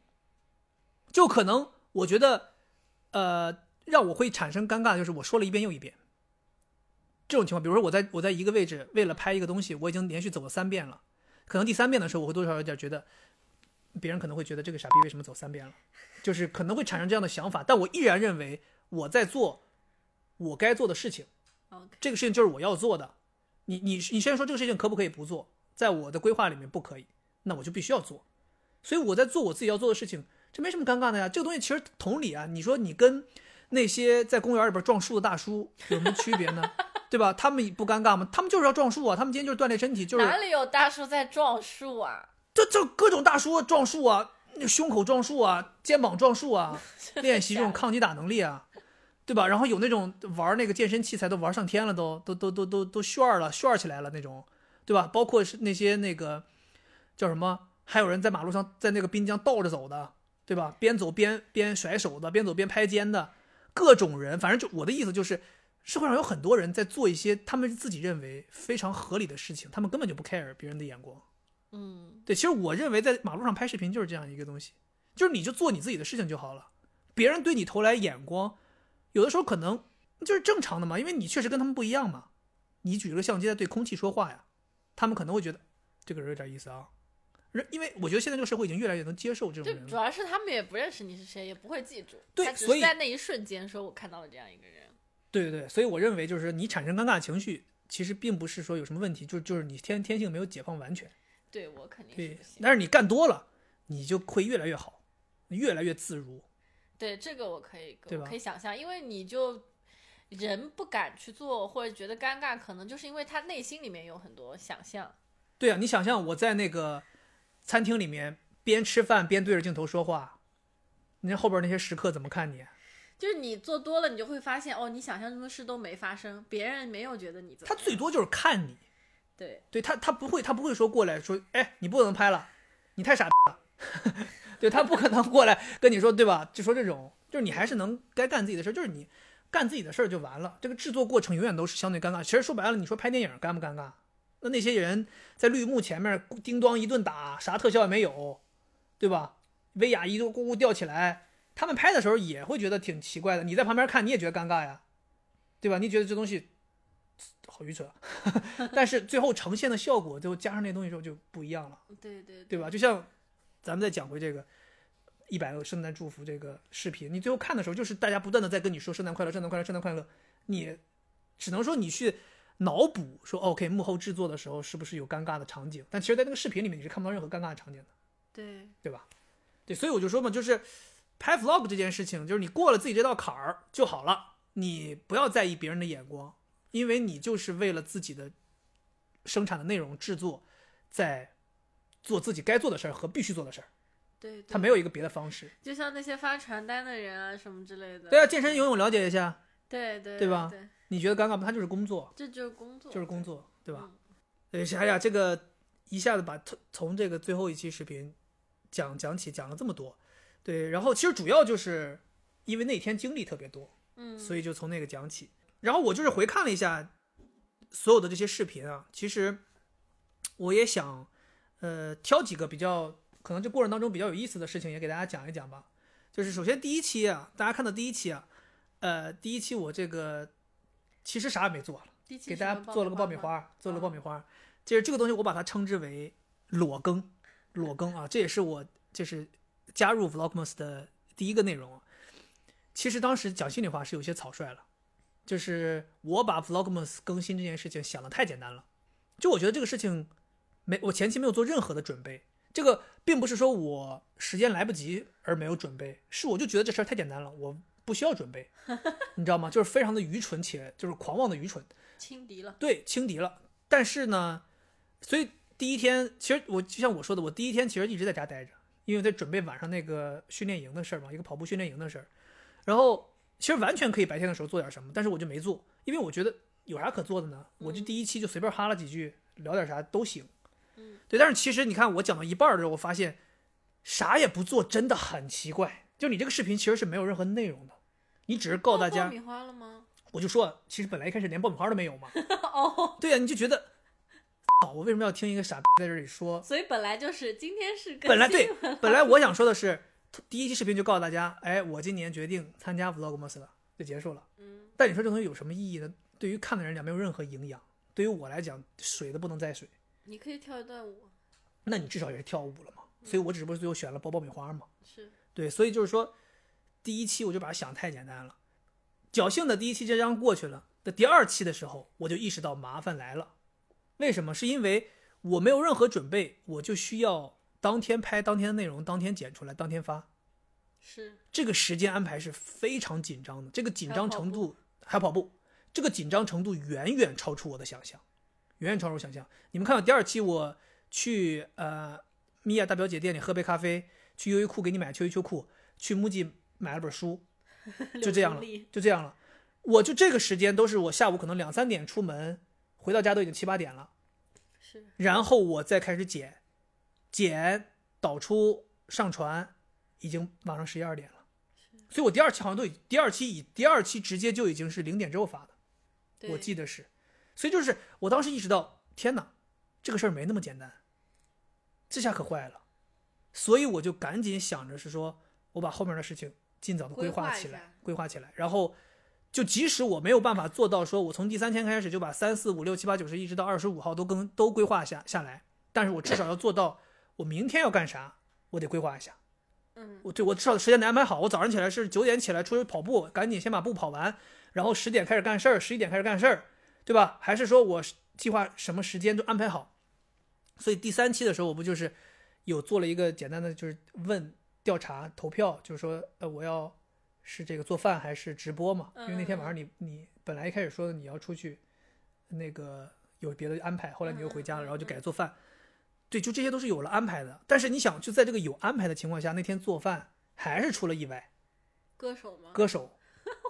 Speaker 1: 就可能我觉得，呃，让我会产生尴尬的就是我说了一遍又一遍。这种情况，比如说我在我在一个位置为了拍一个东西，我已经连续走了三遍了，可能第三遍的时候我会多少有点觉得，别人可能会觉得这个傻逼为什么走三遍了，就是可能会产生这样的想法，但我依然认为我在做我该做的事情。这个事情就是我要做的。你你你虽然说这个事情可不可以不做，在我的规划里面不可以，那我就必须要做。所以我在做我自己要做的事情，这没什么尴尬的呀。这个东西其实同理啊，你说你跟那些在公园里边撞树的大叔有什么区别呢？对吧？他们不尴尬吗？他们就是要撞树啊，他们今天就是锻炼身体，就是
Speaker 2: 哪里有大叔在撞树啊？
Speaker 1: 这这各种大叔撞树啊，那胸口撞树啊，肩膀撞树啊，练习这种抗击打能力啊，对吧？然后有那种玩那个健身器材都玩上天了，都都都都都都炫儿了，炫儿起来了那种，对吧？包括是那些那个叫什么，还有人在马路上在那个滨江倒着走的，对吧？边走边边甩手的，边走边拍肩的，各种人，反正就我的意思就是，社会上有很多人在做一些他们自己认为非常合理的事情，他们根本就不 care 别人的眼光。
Speaker 2: 嗯，
Speaker 1: 对，其实我认为在马路上拍视频就是这样一个东西，就是你就做你自己的事情就好了，别人对你投来眼光，有的时候可能就是正常的嘛，因为你确实跟他们不一样嘛。你举着个相机在对空气说话呀，他们可能会觉得这个人有点意思啊。人，因为我觉得现在这个社会已经越来越能接受这种。
Speaker 2: 主要是他们也不认识你是谁，也不会记住，
Speaker 1: 对
Speaker 2: 他只
Speaker 1: 所以
Speaker 2: 是在那一瞬间说我看到了这样一个人。
Speaker 1: 对对对，所以我认为就是你产生尴尬情绪，其实并不是说有什么问题，就就是你天天性没有解放完全。
Speaker 2: 对我肯定是
Speaker 1: 对
Speaker 2: 不，行。
Speaker 1: 但是你干多了，你就会越来越好，越来越自如。
Speaker 2: 对这个我可以，
Speaker 1: 对吧
Speaker 2: 我可以想象，因为你就人不敢去做或者觉得尴尬，可能就是因为他内心里面有很多想象。
Speaker 1: 对啊，你想象我在那个餐厅里面边吃饭边对着镜头说话，你看后边那些食客怎么看你？
Speaker 2: 就是你做多了，你就会发现哦，你想象中的事都没发生，别人没有觉得你怎么样。
Speaker 1: 他最多就是看你，
Speaker 2: 对
Speaker 1: 对他他不会他不会说过来说，哎，你不能拍了，你太傻了，对他不可能过来跟你说，对吧？就说这种，就是你还是能该干自己的事儿，就是你干自己的事儿就完了。这个制作过程永远都是相对尴尬。其实说白了，你说拍电影尴不尴尬？那那些人在绿幕前面叮当一顿打，啥特效也没有，对吧？威亚一度咕咕吊起来，他们拍的时候也会觉得挺奇怪的。你在旁边看，你也觉得尴尬呀，对吧？你觉得这东西好愚蠢啊，但是最后呈现的效果，最后加上那东西之后就不一样了，
Speaker 2: 对对
Speaker 1: 对吧？就像咱们再讲回这个一百个圣诞祝福这个视频，你最后看的时候，就是大家不断的在跟你说圣诞快乐，圣诞快乐，圣诞快乐，你只能说你去脑补说 OK 幕后制作的时候是不是有尴尬的场景，但其实，在那个视频里面你是看不到任何尴尬的场景的。
Speaker 2: 对
Speaker 1: 对吧？对，所以我就说嘛，就是拍 vlog 这件事情，就是你过了自己这道坎儿就好了，你不要在意别人的眼光，因为你就是为了自己的生产的内容制作，在做自己该做的事儿和必须做的事儿，
Speaker 2: 对，
Speaker 1: 他没有一个别的方式。
Speaker 2: 就像那些发传单的人啊什么之类的。
Speaker 1: 对啊，健身游泳了解一下，
Speaker 2: 对对
Speaker 1: 对吧
Speaker 2: 对，
Speaker 1: 你觉得尴尬吗？他就是工作，
Speaker 2: 这就是工作，
Speaker 1: 就是工作，对吧？哎呀，这个一下子把从从这个最后一期视频讲讲起，讲了这么多，对，然后其实主要就是因为那天经历特别多，
Speaker 2: 嗯，
Speaker 1: 所以就从那个讲起。然后我就是回看了一下所有的这些视频啊，其实我也想呃挑几个比较可能这过程当中比较有意思的事情也给大家讲一讲吧。就是首先第一期啊，大家看到第一期啊，呃，第一期我这个其实啥也没做了。
Speaker 2: 第七
Speaker 1: 给大家做了个爆米
Speaker 2: 花，
Speaker 1: 做了个爆米花。就是这个东西，我把它称之为裸更，裸更啊，这也是我就是加入 Vlogmas 的第一个内容啊。其实当时讲心里话是有些草率了，就是我把 Vlogmas 更新这件事情想的太简单了，就我觉得这个事情没我前期没有做任何的准备，这个并不是说我时间来不及而没有准备，是我就觉得这事儿太简单了，我不需要准备，你知道吗？就是非常的愚蠢且就是狂妄的愚蠢。
Speaker 2: 轻敌了，
Speaker 1: 对，轻敌了。但是呢，所以第一天其实我就像我说的，我第一天其实一直在家待着，因为在准备晚上那个训练营的事儿嘛，一个跑步训练营的事儿。然后其实完全可以白天的时候做点什么，但是我就没做，因为我觉得有啥可做的呢？我就第一期就随便哈了几句，聊点啥都行。
Speaker 2: 嗯，
Speaker 1: 对。但是其实你看，我讲到一半的时候，我发现啥也不做真的很奇怪。就你这个视频其实是没有任何内容的，你只是告诉大家。
Speaker 2: 爆米花了吗？
Speaker 1: 我就说，其实本来一开始连爆米花都没有嘛。
Speaker 2: 哦，
Speaker 1: 对呀、你就觉得，我为什么要听一个傻逼在这里说？
Speaker 2: 所以本来就是今天是
Speaker 1: 本来对，本来我想说的是，第一期视频就告诉大家，哎，我今年决定参加 Vlogmas 了，就结束了。
Speaker 2: 嗯，
Speaker 1: 但你说这东西有什么意义呢？对于看的人讲没有任何营养，对于我来讲水的不能再水，
Speaker 2: 你可以跳一段舞，
Speaker 1: 那你至少也是跳舞了嘛。所以我只不过最后选了包爆米花嘛。
Speaker 2: 是
Speaker 1: 对，所以就是说，第一期我就把它想太简单了，侥幸的第一期就这样过去了。的第二期的时候，我就意识到麻烦来了。为什么？是因为我没有任何准备，我就需要当天拍当天的内容，当天剪出来，当天发。
Speaker 2: 是，
Speaker 1: 这个时间安排是非常紧张的，这个紧张程
Speaker 2: 还
Speaker 1: 度还跑步，这个紧张程度远远超出我的想象，远远超出我想象。你们看到第二期我去呃米娅大表姐店里喝杯咖啡，去优衣库给你买秋衣秋裤，去木屐买了本书，就这样了就这样了。我就这个时间都是我下午可能两三点出门，回到家都已经七八点了，
Speaker 2: 是
Speaker 1: 然后我再开始剪，剪导出上传，已经晚上十一二点了。所以我第二期好像都已第二期以第二期直接就已经是零点之后发的，我记得是。所以就是我当时意识到，天哪，这个事儿没那么简单，这下可坏了。所以我就赶紧想着是说，我把后面的事情尽早的规
Speaker 2: 划
Speaker 1: 起来，规划起来，然后就即使我没有办法做到说我从第三天开始就把三四五六七八九十一直到二十五号都更都规划下下来，但是我至少要做到我明天要干啥，我得规划一下。
Speaker 2: 嗯，
Speaker 1: 我对我至少时间得安排好。我早上起来是九点起来出去跑步，赶紧先把步跑完，然后十点开始干事儿，十一点开始干事儿，对吧？还是说我计划什么时间都安排好？所以第三期的时候，我不就是有做了一个简单的就是问调查投票，就是说呃我要是这个做饭还是直播嘛？因为那天晚上你你本来一开始说的你要出去，那个有别的安排，后来你又回家了，然后就改做饭。对，就这些都是有了安排的。但是你想，就在这个有安排的情况下，那天做饭还是出了意外，
Speaker 2: 歌手吗？
Speaker 1: 歌手，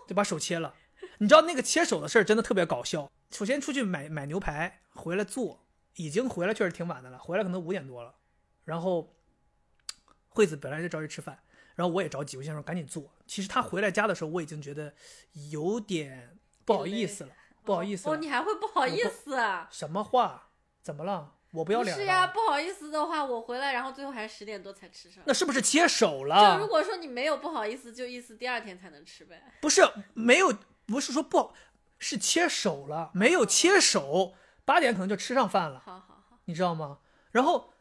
Speaker 1: 就把手切了。你知道那个切手的事儿真的特别搞笑。首先出去买买牛排，回来做，已经回来确实挺晚的了，回来可能五点多了。然后惠子本来就着急吃饭，然后我也着急，我想说赶紧做。其实他回来家的时候，我已经觉得有点不好意思了，不好意思了。
Speaker 2: 哦，你还会不好意思啊？
Speaker 1: 什么话？怎么了？我不要脸？
Speaker 2: 不是呀，不好意思的话，我回来，然后最后还十点多才吃上。
Speaker 1: 那是不是切手了
Speaker 2: 就如？果说你没有不好意思，就意思第二天才能吃呗。
Speaker 1: 不是没有，不是说不好，是切手了，没有切手，八点可能就吃上饭了。
Speaker 2: 好好好，
Speaker 1: 你知道吗？然后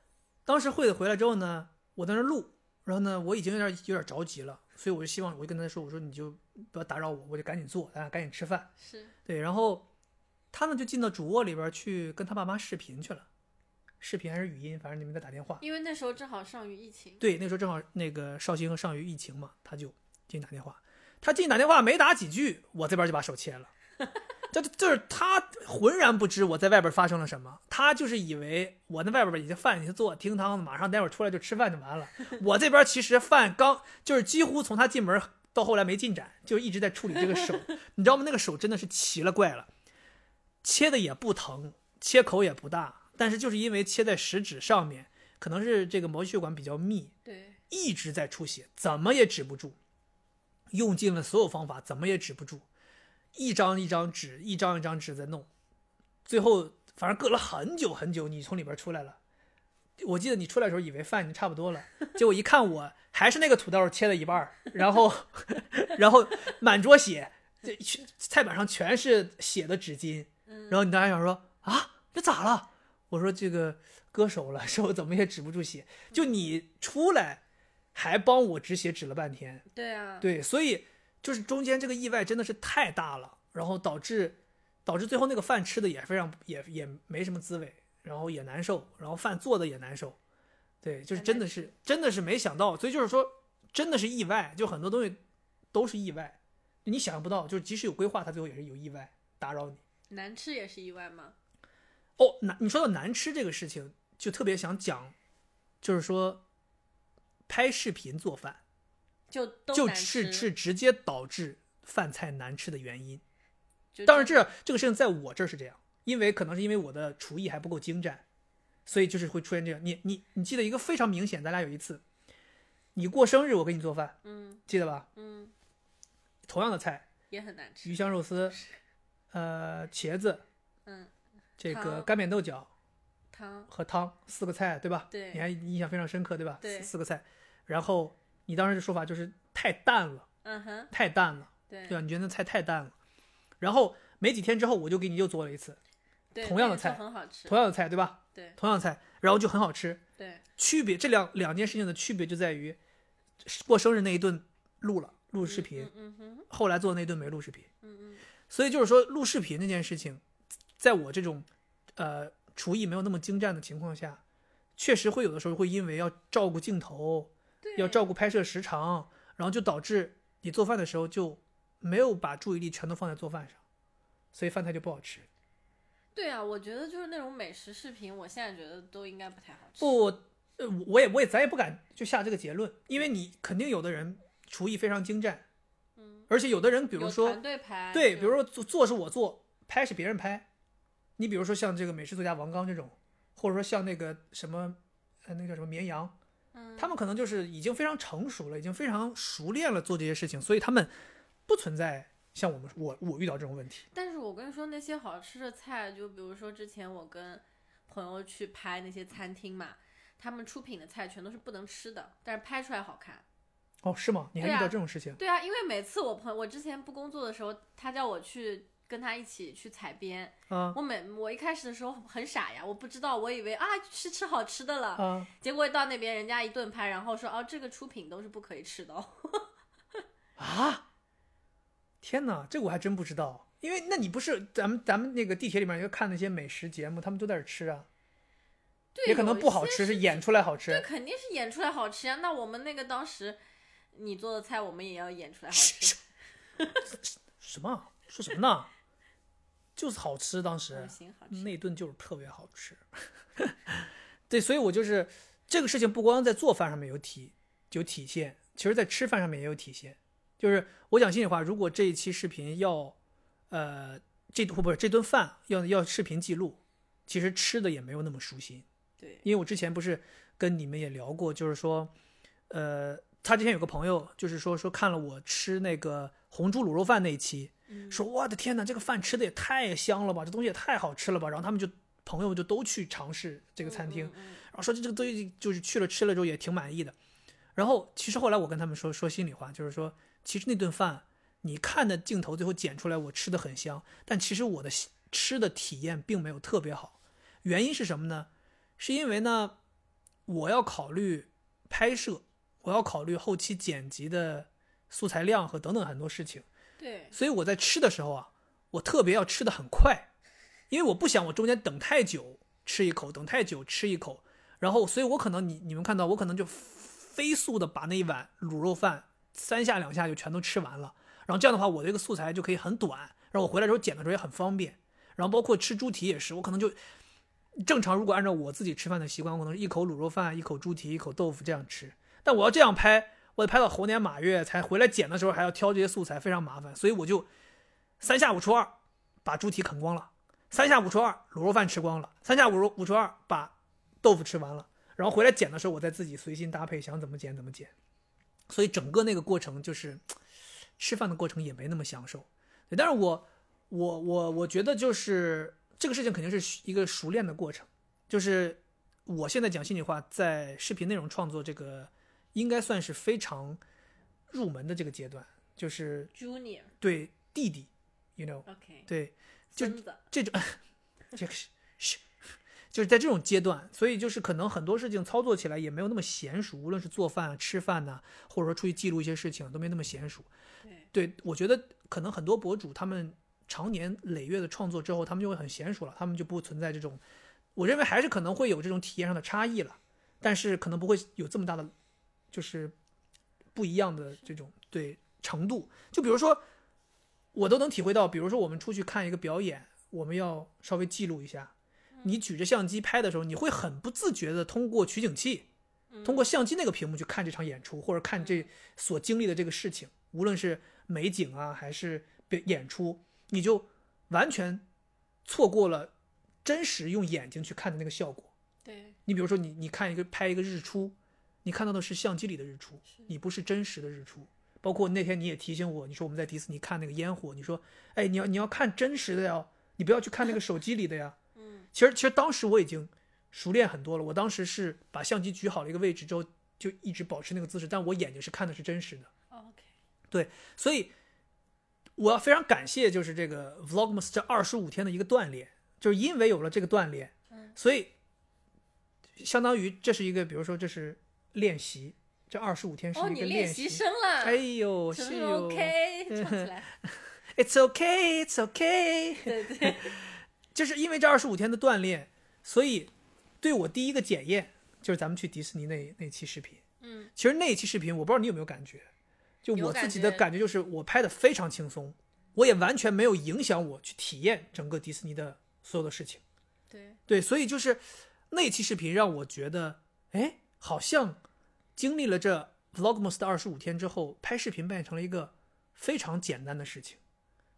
Speaker 1: 当时惠子回来之后呢，我在那录，然后呢，我已经有点有点着急了，所以我就希望，我就跟他说，我说你就不要打扰我，我就赶紧做，咱俩赶紧吃饭。
Speaker 2: 是
Speaker 1: 对，然后他呢就进到主卧里边去跟他爸妈视频去了，视频还是语音，反正你们在打电话。
Speaker 2: 因为那时候正好上虞疫情。
Speaker 1: 对，那时候正好那个绍兴和上虞疫情嘛，他就进去打电话。他进去打电话没打几句，我这边就把手切了。这就是他浑然不知我在外边发生了什么，他就是以为我那外边已经饭已经做挺汤的，马上待会儿出来就吃饭就完了。我这边其实饭刚就是几乎从他进门到后来没进展，就一直在处理这个手，你知道吗？那个手真的是奇了怪了，切的也不疼，切口也不大，但是就是因为切在食指上面，可能是这个毛细血管比较密，
Speaker 2: 对，
Speaker 1: 一直在出血，怎么也止不住，用尽了所有方法，怎么也止不住，一张一张纸，一张一张纸在弄，最后反正隔了很久很久，你从里边出来了。我记得你出来的时候以为饭已经差不多了，结果一看我还是那个土豆切了一半儿，然后 然后满桌血，这菜板上全是血的纸巾，
Speaker 2: 嗯，
Speaker 1: 然后你当时想说啊，这咋了？我说这个割手了，手怎么也止不住血。就你出来还帮我止血止了半天，
Speaker 2: 对啊，
Speaker 1: 对，所以就是中间这个意外真的是太大了，然后导致导致最后那个饭吃的也非常也也没什么滋味，然后也难受，然后饭做的也难受，对，就是真的是真的是没想到，所以就是说真的是意外，就很多东西都是意外，你想象不到，就是即使有规划，它最后也是有意外打扰你。
Speaker 2: 难吃也是意外吗？
Speaker 1: 哦，难，你说到难吃这个事情，就特别想讲，就是说拍视频做饭，
Speaker 2: 就都
Speaker 1: 就是是直接导致饭菜难吃的原因。当然这这个事情在我这儿是这样，因为可能是因为我的厨艺还不够精湛，所以就是会出现这样。你你你记得一个非常明显，咱俩有一次，你过生日我给你做饭，
Speaker 2: 嗯
Speaker 1: 记得吧？
Speaker 2: 嗯
Speaker 1: 同样的菜，
Speaker 2: 也很难吃。
Speaker 1: 鱼香肉丝，呃，茄子，
Speaker 2: 嗯，
Speaker 1: 这个干煸豆角
Speaker 2: 汤
Speaker 1: 和汤四个菜，对吧？
Speaker 2: 对
Speaker 1: 你还印象非常深刻，对吧？
Speaker 2: 对
Speaker 1: 四四个菜，然后你当时的说法就是太淡了，
Speaker 2: 嗯哼，
Speaker 1: 太淡了，
Speaker 2: 对
Speaker 1: 对吧？你觉得那菜太淡了，然后没几天之后，我就给你又做了一次
Speaker 2: 对，
Speaker 1: 同样的菜
Speaker 2: 很好吃。
Speaker 1: 同样的菜，对吧？
Speaker 2: 对
Speaker 1: 同样的菜，然后就很好吃。
Speaker 2: 对，
Speaker 1: 区别这两两件事情的区别就在于，过生日那一顿录了录视频，
Speaker 2: 嗯嗯哼，
Speaker 1: 后来做的那顿没录视频。
Speaker 2: 嗯嗯
Speaker 1: 所以就是说，录视频这件事情，在我这种呃厨艺没有那么精湛的情况下，确实会有的时候会因为要照顾镜头，
Speaker 2: 对，
Speaker 1: 要照顾拍摄时长，然后就导致你做饭的时候就没有把注意力全都放在做饭上，所以饭菜就不好吃。
Speaker 2: 对啊，我觉得就是那种美食视频，我现在觉得都应该不太好吃。
Speaker 1: 不，呃，我也我也咱也不敢就下这个结论，因为你肯定有的人厨艺非常精湛，
Speaker 2: 嗯，
Speaker 1: 而且有的人比
Speaker 2: 比
Speaker 1: 如说
Speaker 2: 团队拍，
Speaker 1: 对，比如说做做是我做，拍是别人拍。你比如说像这个美食作家王刚这种，或者说像那个什么，呃，那个叫什么绵阳，
Speaker 2: 嗯
Speaker 1: 他们可能就是已经非常成熟了，已经非常熟练了做这些事情，所以他们不存在像我们我我遇到这种问题。
Speaker 2: 但是我跟你说，那些好吃的菜，就比如说之前我跟朋友去拍那些餐厅嘛，他们出品的菜全都是不能吃的，但是拍出来好看。
Speaker 1: 哦，是吗？你还遇到这种事情？
Speaker 2: 对啊，因为每次我朋友我之前不工作的时候，他叫我去跟他一起去采编，
Speaker 1: 嗯
Speaker 2: 我每我一开始的时候很傻呀，我不知道，我以为啊是吃好吃的了，
Speaker 1: 嗯！
Speaker 2: 结果到那边人家一顿拍，然后说哦这个出品都是不可以吃的哦。
Speaker 1: 啊！天哪，这个我还真不知道。因为那你不是咱们咱们那个地铁里面要看那些美食节目，他们都在这吃啊，
Speaker 2: 对，
Speaker 1: 也可能不好吃，是演出来好
Speaker 2: 对，
Speaker 1: 吃。
Speaker 2: 肯定是演出来好吃呀。那我们那个当时你做的菜，我们也要演出来好吃。
Speaker 1: 什么？说什么呢？就是好吃，当时。那顿就是特别好吃。对，所以我就是这个事情，不光在做饭上面有体有体现，其实在吃饭上面也有体现。就是我讲心里话，如果这一期视频要，呃，这不不是这顿饭要要视频记录，其实吃的也没有那么舒心。
Speaker 2: 对，
Speaker 1: 因为我之前不是跟你们也聊过，就是说，呃，他之前有个朋友，就是说说看了我吃那个红猪卤肉饭那一期，
Speaker 2: 嗯
Speaker 1: 说我的天哪，这个饭吃的也太香了吧，这东西也太好吃了吧，然后他们就朋友们就都去尝试这个餐厅，然后说这这个东西就是去了吃了之后也挺满意的。然后其实后来我跟他们说说心里话，就是说其实那顿饭你看的镜头最后剪出来我吃的很香，但其实我的吃的体验并没有特别好。原因是什么呢？是因为呢，我要考虑拍摄，我要考虑后期剪辑的素材量和等等很多事情。
Speaker 2: 对，
Speaker 1: 所以我在吃的时候啊，我特别要吃的很快，因为我不想我中间等太久吃一口，等太久吃一口，然后所以我可能你你们看到我可能就飞速的把那一碗卤肉饭三下两下就全都吃完了，然后这样的话我这个素材就可以很短，然后我回来之后剪的时候也很方便，然后包括吃猪蹄也是，我可能就正常如果按照我自己吃饭的习惯，我可能一口卤肉饭，一口猪蹄，一口豆腐这样吃，但我要这样拍。我得拍到猴年马月才回来剪的时候，还要挑这些素材，非常麻烦，所以我就三下五除二把猪蹄啃光了，三下五除二卤肉饭吃光了，三下五除五除二把豆腐吃完了，然后回来剪的时候，我再自己随心搭配，想怎么剪怎么剪，所以整个那个过程就是吃饭的过程也没那么享受。对，但是我我我我觉得就是这个事情肯定是一个熟练的过程，就是我现在讲心里话，在视频内容创作这个。应该算是非常入门的这个阶段，就是
Speaker 2: ，Junior，
Speaker 1: 对弟弟，you
Speaker 2: know，OK，
Speaker 1: 对就，这种，这个是是，就是在这种阶段，所以就是可能很多事情操作起来也没有那么娴熟，无论是做饭啊、吃饭呐、或者说出去记录一些事情，都没那么娴熟。
Speaker 2: 对，
Speaker 1: 对我觉得可能很多博主他们常年累月的创作之后，他们就会很娴熟了，他们就不存在这种，我认为还是可能会有这种体验上的差异了。但是可能不会有这么大的，就是不一样的这种对程度。就比如说，我都能体会到，比如说我们出去看一个表演，我们要稍微记录一下。你举着相机拍的时候，你会很不自觉的通过取景器，通过相机那个屏幕去看这场演出，或者看这所经历的这个事情，无论是美景啊，还是表演出，你就完全错过了真实用眼睛去看的那个效果。
Speaker 2: 对，
Speaker 1: 你比如说你你看一个拍一个日出，你看到的是相机里的日出，你不是真实的日出。包括那天你也提醒我，你说我们在迪士尼看那个烟火，你说，哎，你要你要看真实的呀，你不要去看那个手机里的呀。
Speaker 2: 嗯，
Speaker 1: 其实其实当时我已经熟练很多了，我当时是把相机举好了一个位置之后，就一直保持那个姿势，但我眼睛是看的是真实的。
Speaker 2: OK，
Speaker 1: 所以我要非常感谢，就是这个 Vlogmas 这二十五天的一个锻炼，就是因为有了这个锻炼，
Speaker 2: 嗯
Speaker 1: 所以相当于这是一个，比如说这是练习，这二十五天是
Speaker 2: 哦，
Speaker 1: 一
Speaker 2: 你
Speaker 1: 个练习。
Speaker 2: 生了，
Speaker 1: 哎呦，
Speaker 2: 是不是
Speaker 1: 是哟
Speaker 2: OK？唱起来
Speaker 1: ，，It's okay, it's okay，
Speaker 2: 对对，
Speaker 1: 就是因为这二十五天的锻炼，所以对我第一个检验就是咱们去迪士尼那那期视频。
Speaker 2: 嗯，
Speaker 1: 其实那一期视频，我不知道你有没有感觉，就我自己的
Speaker 2: 感觉
Speaker 1: 感觉就是我拍的非常轻松，我也完全没有影响我去体验整个迪士尼的所有的事情。
Speaker 2: 对，
Speaker 1: 对，所以就是那期视频让我觉得，哎，好像经历了这 Vlogmas 的二十五天之后，拍视频变成了一个非常简单的事情。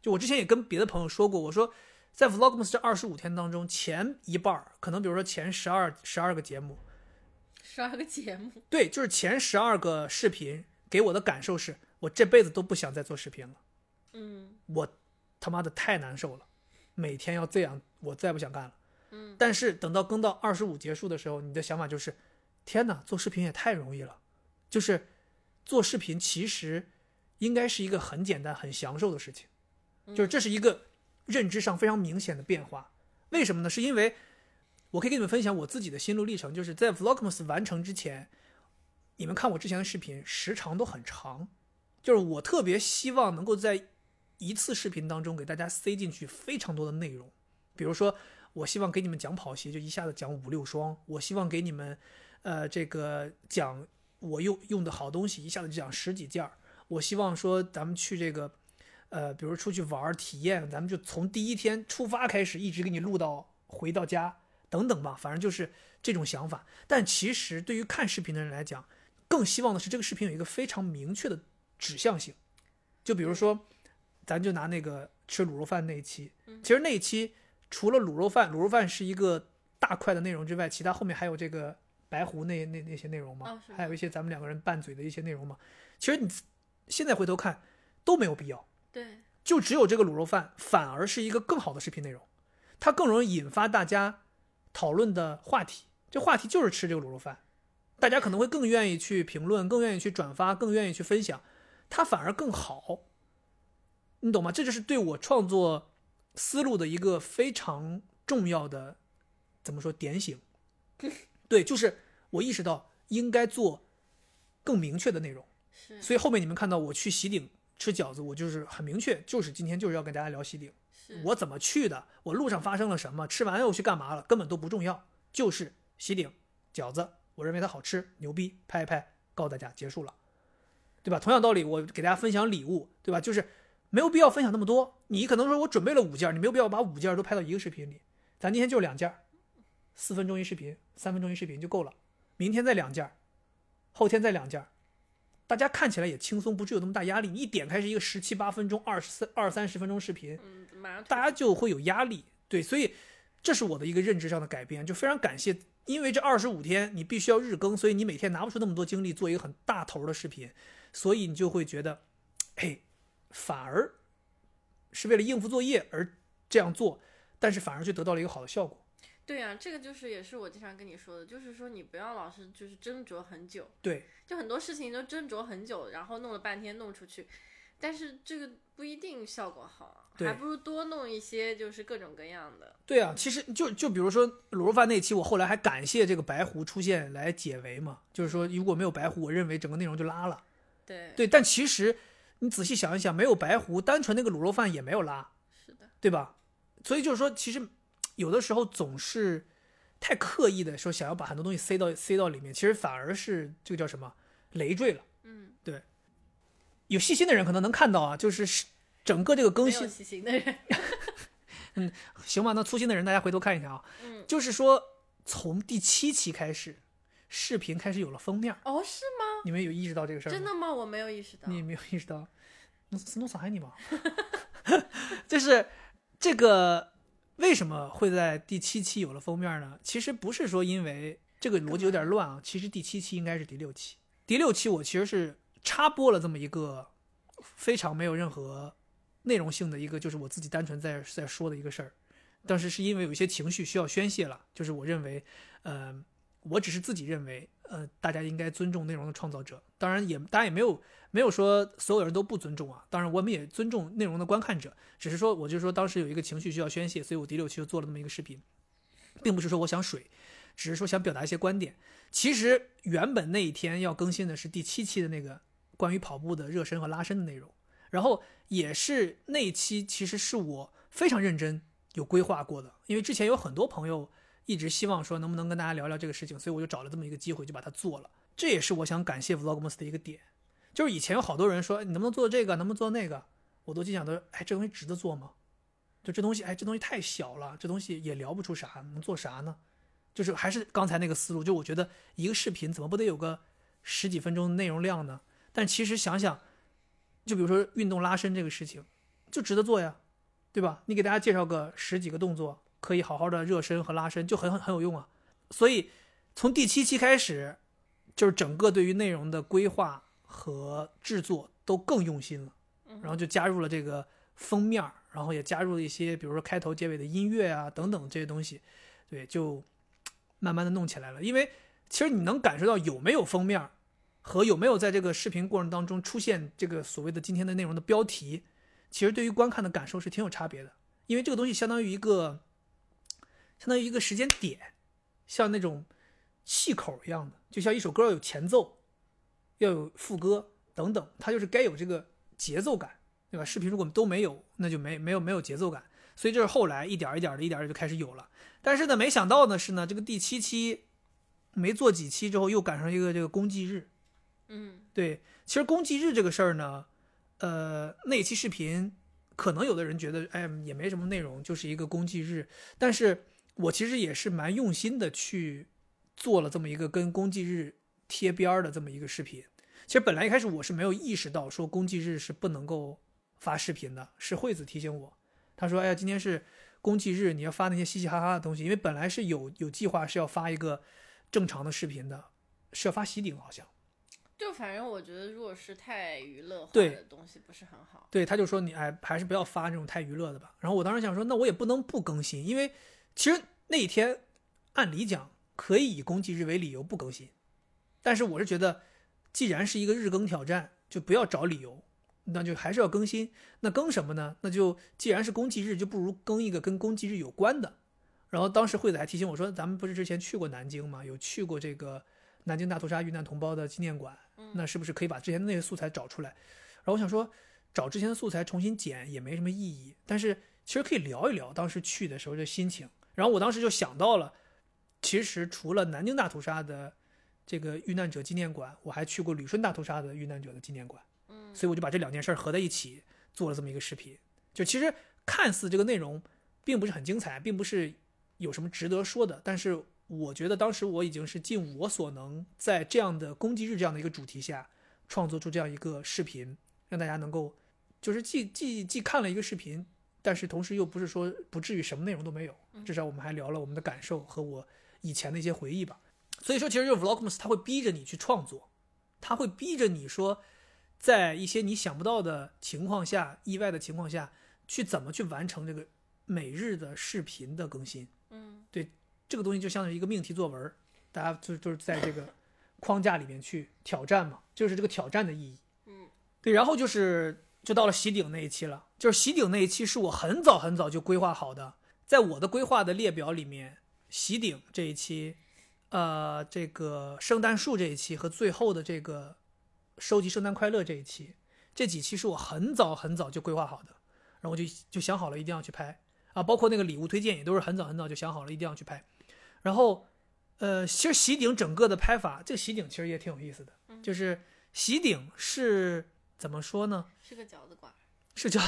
Speaker 1: 就我之前也跟别的朋友说过，我说在 Vlogmas 这二十五天当中，前一半儿可能比如说前十二十二个节目，
Speaker 2: 十二个节目，
Speaker 1: 对，就是前十二个视频给我的感受是我这辈子都不想再做视频了，
Speaker 2: 嗯。
Speaker 1: 我他妈的太难受了，每天要这样，我再不想干了。
Speaker 2: 嗯，
Speaker 1: 但是等到更到二十五结束的时候，你的想法就是，天哪，做视频也太容易了，就是做视频其实应该是一个很简单、很享受的事情，就是这是一个认知上非常明显的变化。为什么呢？是因为我可以给你们分享我自己的心路历程，就是在 Vlogmas 完成之前，你们看我之前的视频时长都很长，就是我特别希望能够在一次视频当中给大家塞进去非常多的内容，比如说我希望给你们讲跑鞋，就一下子讲五六双；我希望给你们，呃，这个讲我用用的好东西，一下子就讲十几件儿；我希望说咱们去这个，呃，比如出去玩儿体验，咱们就从第一天出发开始，一直给你录到回到家等等吧，反正就是这种想法。但其实对于看视频的人来讲，更希望的是这个视频有一个非常明确的指向性，就比如说，咱就拿那个吃卤肉饭那一期，其实那一期除了卤肉饭，卤肉饭是一个大块的内容之外，其他后面还有这个白狐那那那些内容
Speaker 2: 吗
Speaker 1: 还有一些咱们两个人拌嘴的一些内容吗。其实你现在回头看都没有必要，
Speaker 2: 对，
Speaker 1: 就只有这个卤肉饭反而是一个更好的视频内容，它更容易引发大家讨论的话题。这话题就是吃这个卤肉饭，大家可能会更愿意去评论，更愿意去转发，更愿意去分享，它反而更好。你懂吗？这就是对我创作思路的一个非常重要的怎么说点醒。对，就是我意识到应该做更明确的内容。
Speaker 2: 是
Speaker 1: 所以后面你们看到我去喜顶吃饺子，我就是很明确，就是今天就是要跟大家聊喜顶，
Speaker 2: 是，
Speaker 1: 我怎么去的，我路上发生了什么，吃完又去干嘛了，根本都不重要，就是喜顶饺子，我认为它好吃，牛逼，拍一拍，告诉大家结束了，对吧？同样道理，我给大家分享礼物，对吧？就是没有必要分享那么多，你可能说我准备了五件，你没有必要把五件都拍到一个视频里，咱今天就两件，四分钟一视频，三分钟一视频就够了，明天再两件，后天再两件。大家看起来也轻松，不至于有那么大压力。你一点开是一个十七八分钟、二十三、二三十分钟视频，
Speaker 2: 嗯，
Speaker 1: 大家就会有压力。对，所以这是我的一个认知上的改变，就非常感谢，因为这二十五天你必须要日更，所以你每天拿不出那么多精力做一个很大头的视频，所以你就会觉得，哎，反而是为了应付作业而这样做，但是反而却得到了一个好的效果。
Speaker 2: 对啊，这个就是也是我经常跟你说的，就是说你不要老是就是斟酌很久，
Speaker 1: 对，
Speaker 2: 就很多事情都斟酌很久，然后弄了半天弄出去，但是这个不一定效果好，还不如多弄一些就是各种各样的。
Speaker 1: 对啊，其实就就比如说卤肉饭那期，我后来还感谢这个白狐出现来解围嘛，就是说如果没有白狐，我认为整个内容就拉了。
Speaker 2: 对，
Speaker 1: 对，但其实你仔细想一想，没有白狐，单纯那个卤肉饭也没有拉，
Speaker 2: 是的，
Speaker 1: 对吧？所以就是说，其实有的时候总是太刻意的说想要把很多东西塞到塞到里面，其实反而是这个叫什么累赘了。
Speaker 2: 嗯，对
Speaker 1: 有细心的人可能能看到啊，就是是整个这个更新，
Speaker 2: 细心的人，
Speaker 1: 行 吧？那粗心的人大家回头看一看啊，
Speaker 2: 嗯，
Speaker 1: 就是说从第七期开始，视频开始有了封面，
Speaker 2: 哦，是吗？
Speaker 1: 你们有意识到这个事儿？
Speaker 2: 真的吗？我没有意识到。
Speaker 1: 你没有意识到？那是弄啥你吗？就是这个为什么会在第七期有了封面呢？其实不是说因为这个逻辑有点乱啊，其实第七期应该是第六期。第六期我其实是插播了这么一个非常没有任何内容性的一个，就是我自己单纯在在说的一个事儿。当时是因为有一些情绪需要宣泄了，就是我认为，呃，我只是自己认为，呃，大家应该尊重内容的创造者。当然也，大家也没有没有说所有人都不尊重啊。当然，我们也尊重内容的观看者，只是说，我就说当时有一个情绪需要宣泄，所以我第六期就做了这么一个视频，并不是说我想水，只是说想表达一些观点。其实原本那一天要更新的是第七期的那个关于跑步的热身和拉伸的内容，然后也是那一期其实是我非常认真有规划过的，因为之前有很多朋友一直希望说能不能跟大家聊聊这个事情，所以我就找了这么一个机会就把它做了。这也是我想感谢 Vlogmas 的一个点，就是以前有好多人说你能不能做这个，能不能做那个，我都心想的，哎，这东西值得做吗？就这东西，哎，这东西太小了，这东西也聊不出啥，能做啥呢？就是还是刚才那个思路，就我觉得一个视频怎么不得有个十几分钟内容量呢？但其实想想，就比如说运动拉伸这个事情，就值得做呀，对吧？你给大家介绍个十几个动作，可以好好的热身和拉伸，就很很很有用啊。所以从第七期开始，就是整个对于内容的规划和制作都更用心了，然后就加入了这个封面，然后也加入了一些，比如说开头结尾的音乐啊等等这些东西，对，就慢慢的弄起来了。因为其实你能感受到有没有封面和有没有在这个视频过程当中出现这个所谓的今天的内容的标题，其实对于观看的感受是挺有差别的。因为这个东西相当于一个，相当于一个时间点，像那种气口一样的，就像一首歌要有前奏，要有副歌等等，它就是该有这个节奏感，对吧？视频如果都没有，那就没没有没有节奏感。所以这是后来一点一点的，一点儿就开始有了。但是呢，没想到的是呢，这个第七期没做几期之后，又赶上一个这个公祭日。
Speaker 2: 嗯
Speaker 1: 对，其实公祭日这个事儿呢，呃，那期视频可能有的人觉得，哎，也没什么内容，就是一个公祭日。但是我其实也是蛮用心的去做了这么一个跟公祭日贴边儿的这么一个视频。其实本来一开始我是没有意识到说公祭日是不能够发视频的，是惠子提醒我，他说，哎呀，今天是公祭日，你要发那些嘻嘻哈哈的东西，因为本来是有有计划是要发一个正常的视频的，是要发喜顶好像。
Speaker 2: 就反正我觉得，如果是太娱乐化
Speaker 1: 对
Speaker 2: 的东西，不是很好。
Speaker 1: 对，他就说你哎，还是不要发这种太娱乐的吧。然后我当时想说，那我也不能不更新，因为其实那一天按理讲可以以公祭日为理由不更新，但是我是觉得，既然是一个日更挑战，就不要找理由，那就还是要更新。那更什么呢？那就既然是公祭日，就不如更一个跟公祭日有关的。然后当时惠子还提醒我说，咱们不是之前去过南京吗？有去过这个南京大屠杀遇难同胞的纪念馆。那是不是可以把之前的那些素材找出来？然后我想说，找之前的素材重新剪也没什么意义，但是其实可以聊一聊当时去的时候的心情。然后我当时就想到了，其实除了南京大屠杀的这个遇难者纪念馆，我还去过旅顺大屠杀的遇难者的纪念馆。
Speaker 2: 嗯
Speaker 1: 所以我就把这两件事合在一起做了这么一个视频。就其实看似这个内容并不是很精彩，并不是有什么值得说的，但是我觉得当时我已经是尽我所能，在这样的攻击日这样的一个主题下，创作出这样一个视频，让大家能够就是既既既看了一个视频，但是同时又不是说不至于什么内容都没有，至少我们还聊了我们的感受和我以前的一些回忆吧。所以说，其实就是 Vlogmas 它会逼着你去创作，它会逼着你说，在一些你想不到的情况下、意外的情况下，去怎么去完成这个每日的视频的更新。
Speaker 2: 嗯对
Speaker 1: 这个东西就相当于一个命题作文，大家就就是在这个框架里面去挑战嘛，就是这个挑战的意义。
Speaker 2: 嗯
Speaker 1: 对，然后就是就到了喜顶那一期了，就是喜顶那一期是我很早很早就规划好的，在我的规划的列表里面，喜顶这一期，呃，这个圣诞树这一期和最后的这个收集圣诞快乐这一期，这几期是我很早很早就规划好的，然后我就就想好了一定要去拍啊，包括那个礼物推荐也都是很早很早就想好了一定要去拍。然后，呃，其实喜顶整个的拍法，这个喜顶其实也挺有意思的，
Speaker 2: 嗯
Speaker 1: 就是喜顶是怎么说呢？
Speaker 2: 是个饺子馆，
Speaker 1: 是叫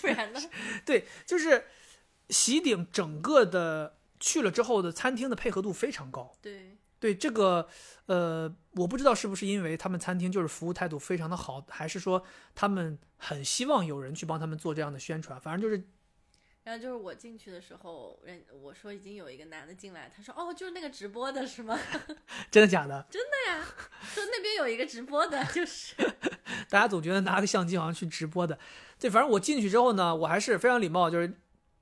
Speaker 2: 不然呢？
Speaker 1: 对，就是喜顶整个的去了之后的餐厅的配合度非常高。
Speaker 2: 对，
Speaker 1: 对这个，呃，我不知道是不是因为他们餐厅就是服务态度非常的好，还是说他们很希望有人去帮他们做这样的宣传。反正就是
Speaker 2: 然后就是我进去的时候，人我说已经有一个男的进来，他说哦，就是那个直播的是吗？
Speaker 1: 真的假的，
Speaker 2: 真的呀，说那边有一个直播的，就是
Speaker 1: 大家总觉得拿个相机好像去直播的。对，反正我进去之后呢，我还是非常礼貌，就是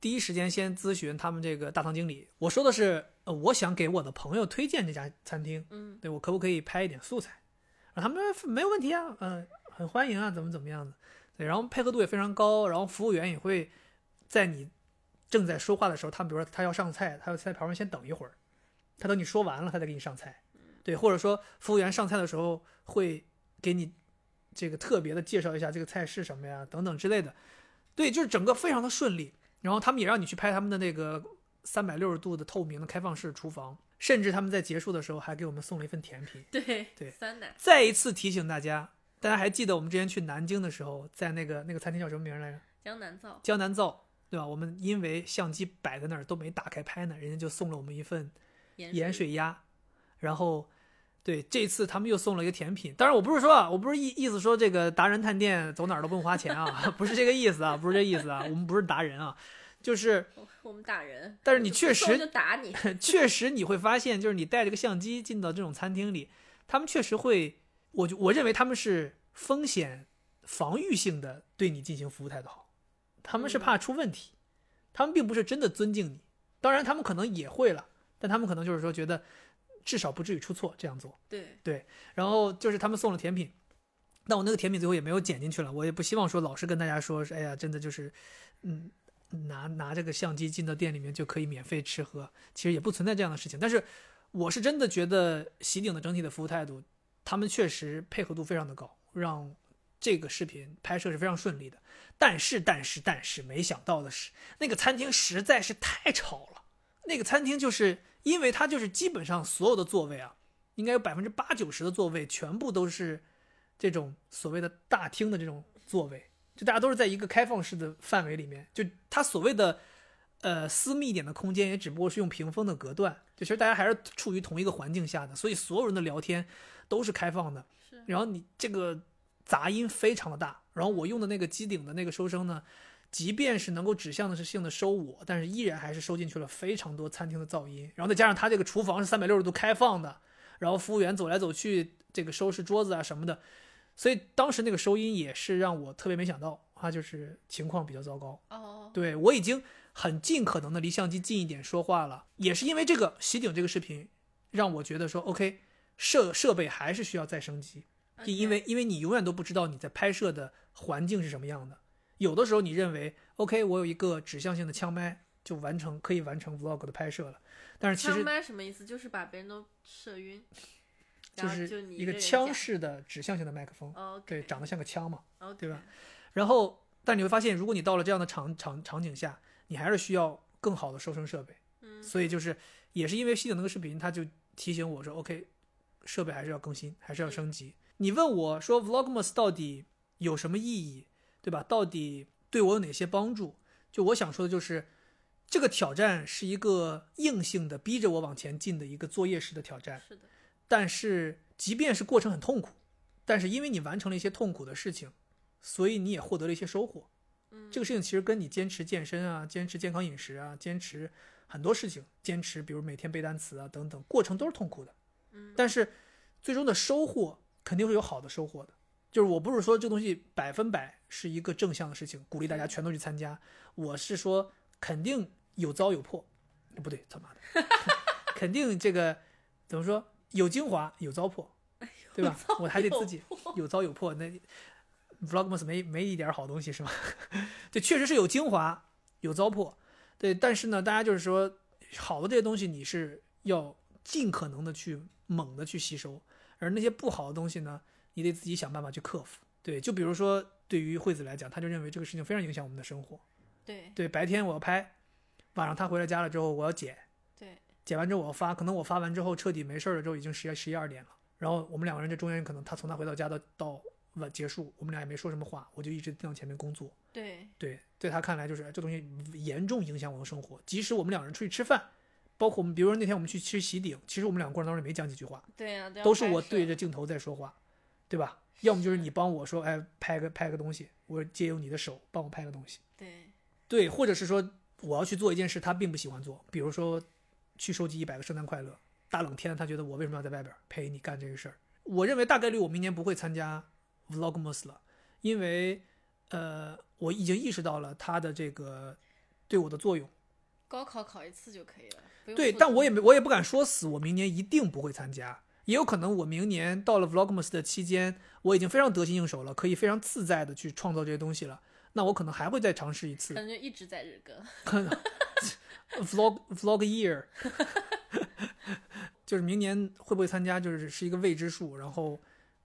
Speaker 1: 第一时间先咨询他们这个大堂经理。我说的是，呃，我想给我的朋友推荐这家餐厅，
Speaker 2: 嗯
Speaker 1: 对我可不可以拍一点素材？然后他们说没有问题啊，嗯、很欢迎啊，怎么怎么样的。对，然后配合度也非常高，然后服务员也会在你正在说话的时候，他们比如说他要上菜，他要在旁边先等一会儿，他等你说完了，他再给你上菜。对，或者说服务员上菜的时候会给你这个特别的介绍一下这个菜是什么呀，等等之类的。对，就是整个非常的顺利。然后他们也让你去拍他们的那个三百六十度的透明的开放式厨房，甚至他们在结束的时候还给我们送了一份甜品。
Speaker 2: 对
Speaker 1: 对
Speaker 2: 酸奶，
Speaker 1: 再一次提醒大家，大家还记得我们之前去南京的时候，在那个那个餐厅叫什么名来着？
Speaker 2: 江南造，
Speaker 1: 江南造，对吧？我们因为相机摆在那儿都没打开拍呢，人家就送了我们一份
Speaker 2: 盐
Speaker 1: 盐水鸭，然后。对，这次他们又送了一个甜品。当然，我不是说啊，我不是意意思说这个达人探店走哪儿都不用花钱啊，不是这个意思啊，不是这意思啊，我们不是达人啊，就是
Speaker 2: 我我们打人，
Speaker 1: 但是你确实
Speaker 2: 就打你，
Speaker 1: 确实你会发现，就是你带着个相机进到这种餐厅里，他们确实会，我就我认为他们是风险防御性的对你进行服务态度好，他们是怕出问题，他们并不是真的尊敬你，当然他们可能也会了，但他们可能就是说觉得至少不至于出错这样做，
Speaker 2: 对对，
Speaker 1: 然后就是他们送了甜品。但我那个甜品最后也没有剪进去了，我也不希望说老是跟大家说，哎呀，真的就是，嗯，拿拿这个相机进到店里面就可以免费吃喝，其实也不存在这样的事情。但是我是真的觉得喜鼎的整体的服务态度，他们确实配合度非常的高，让这个视频拍摄是非常顺利的。但是，但是，但是，没想到的是，那个餐厅实在是太吵了。那个餐厅就是因为它就是基本上所有的座位啊，应该有百分之八九十的座位全部都是这种所谓的大厅的这种座位，就大家都是在一个开放式的范围里面，就它所谓的呃私密一点的空间，也只不过是用屏风的隔断，就其实大家还是处于同一个环境下的，所以所有人的聊天都是开放的。然后你这个杂音非常的大，然后我用的那个机顶的那个收声呢，即便是能够指向的是性的收我，但是依然还是收进去了非常多餐厅的噪音。然后再加上他这个厨房是三百六十度开放的，然后服务员走来走去，这个收拾桌子啊什么的，所以当时那个收音也是让我特别没想到，它就是情况比较糟糕。
Speaker 2: 哦，
Speaker 1: 对我已经很尽可能的离相机近一点说话了，也是因为这个袭警这个视频，让我觉得说 OK，设设备还是需要再升级，因为因为你永远都不知道你在拍摄的环境是什么样的，有的时候你认为 OK，我有一个指向性的枪麦就完成可以完成 vlog 的拍摄了，但是其实
Speaker 2: 枪
Speaker 1: 实
Speaker 2: 麦什么意思？就是把别人都射晕，
Speaker 1: 就
Speaker 2: 是
Speaker 1: 一个枪式的指向性的麦克风，
Speaker 2: 哦，
Speaker 1: 对，长得像个枪嘛。对吧？然后，但你会发现，如果你到了这样的场场场景下，你还是需要更好的收声设备。
Speaker 2: 嗯，
Speaker 1: 所以就是也是因为西顶那个视频，他就提醒我说，OK，设备还是要更新，还是要升级。你问我说 Vlogmas 到底有什么意义，对吧？到底对我有哪些帮助？就我想说的就是，这个挑战是一个硬性的逼着我往前进的一个作业式的挑战。
Speaker 2: 是的，
Speaker 1: 但是即便是过程很痛苦，但是因为你完成了一些痛苦的事情，所以你也获得了一些收获。
Speaker 2: 嗯，
Speaker 1: 这个事情其实跟你坚持健身啊、坚持健康饮食啊、坚持很多事情，坚持比如每天背单词啊等等，过程都是痛苦的。
Speaker 2: 嗯
Speaker 1: 但是最终的收获肯定会有好的收获的。就是我不是说这东西百分百是一个正向的事情，鼓励大家全都去参加。我是说肯定有糟有破，不对，他妈的，肯定这个怎么说有精华有糟粕，对吧？我还得自己有糟有破，那 Vlogmas 没没一点好东西是吗？对，确实是有精华有糟粕，对，但是呢，大家就是说好的这些东西你是要尽可能的去猛的去吸收，而那些不好的东西呢，你得自己想办法去克服。对，就比如说对于惠子来讲，他就认为这个事情非常影响我们的生活。
Speaker 2: 对
Speaker 1: 对，白天我要拍，晚上他回到家了之后我要剪，
Speaker 2: 对，
Speaker 1: 剪完之后我要发，可能我发完之后彻底没事儿了之后已经十一十一二点了，然后我们两个人这中间可能他从他回到家到到晚结束，我们俩也没说什么话，我就一直在电脑前面工作。
Speaker 2: 对，
Speaker 1: 对，在他看来就是这东西严重影响我的生活。即使我们两人出去吃饭，包括我们，比如说那天我们去吃喜鼎，其实我们两个过程当中也没讲几句话，
Speaker 2: 对呀、都要
Speaker 1: 都是我对着镜头在说话，对吧？要么就是你帮我说，哎，拍个拍个东西，我借用你的手帮我拍个东西，
Speaker 2: 对
Speaker 1: 对，或者是说我要去做一件事，他并不喜欢做，比如说去收集一百个圣诞快乐，大冷天他觉得我为什么要在外边陪你干这个事儿？我认为大概率我明年不会参加 Vlogmas 了，因为呃，我已经意识到了它的这个对我的作用。
Speaker 2: 高考考一次就可以了。
Speaker 1: 对，但我也没我也不敢说死，我明年一定不会参加。也有可能我明年到了 Vlogmas 的期间，我已经非常得心应手了，可以非常自在的去创造这些东西了。那我可能还会再尝试一次
Speaker 2: 感觉一直在日更。
Speaker 1: vlog vlog year，就是明年会不会参加，就是是一个未知数，然后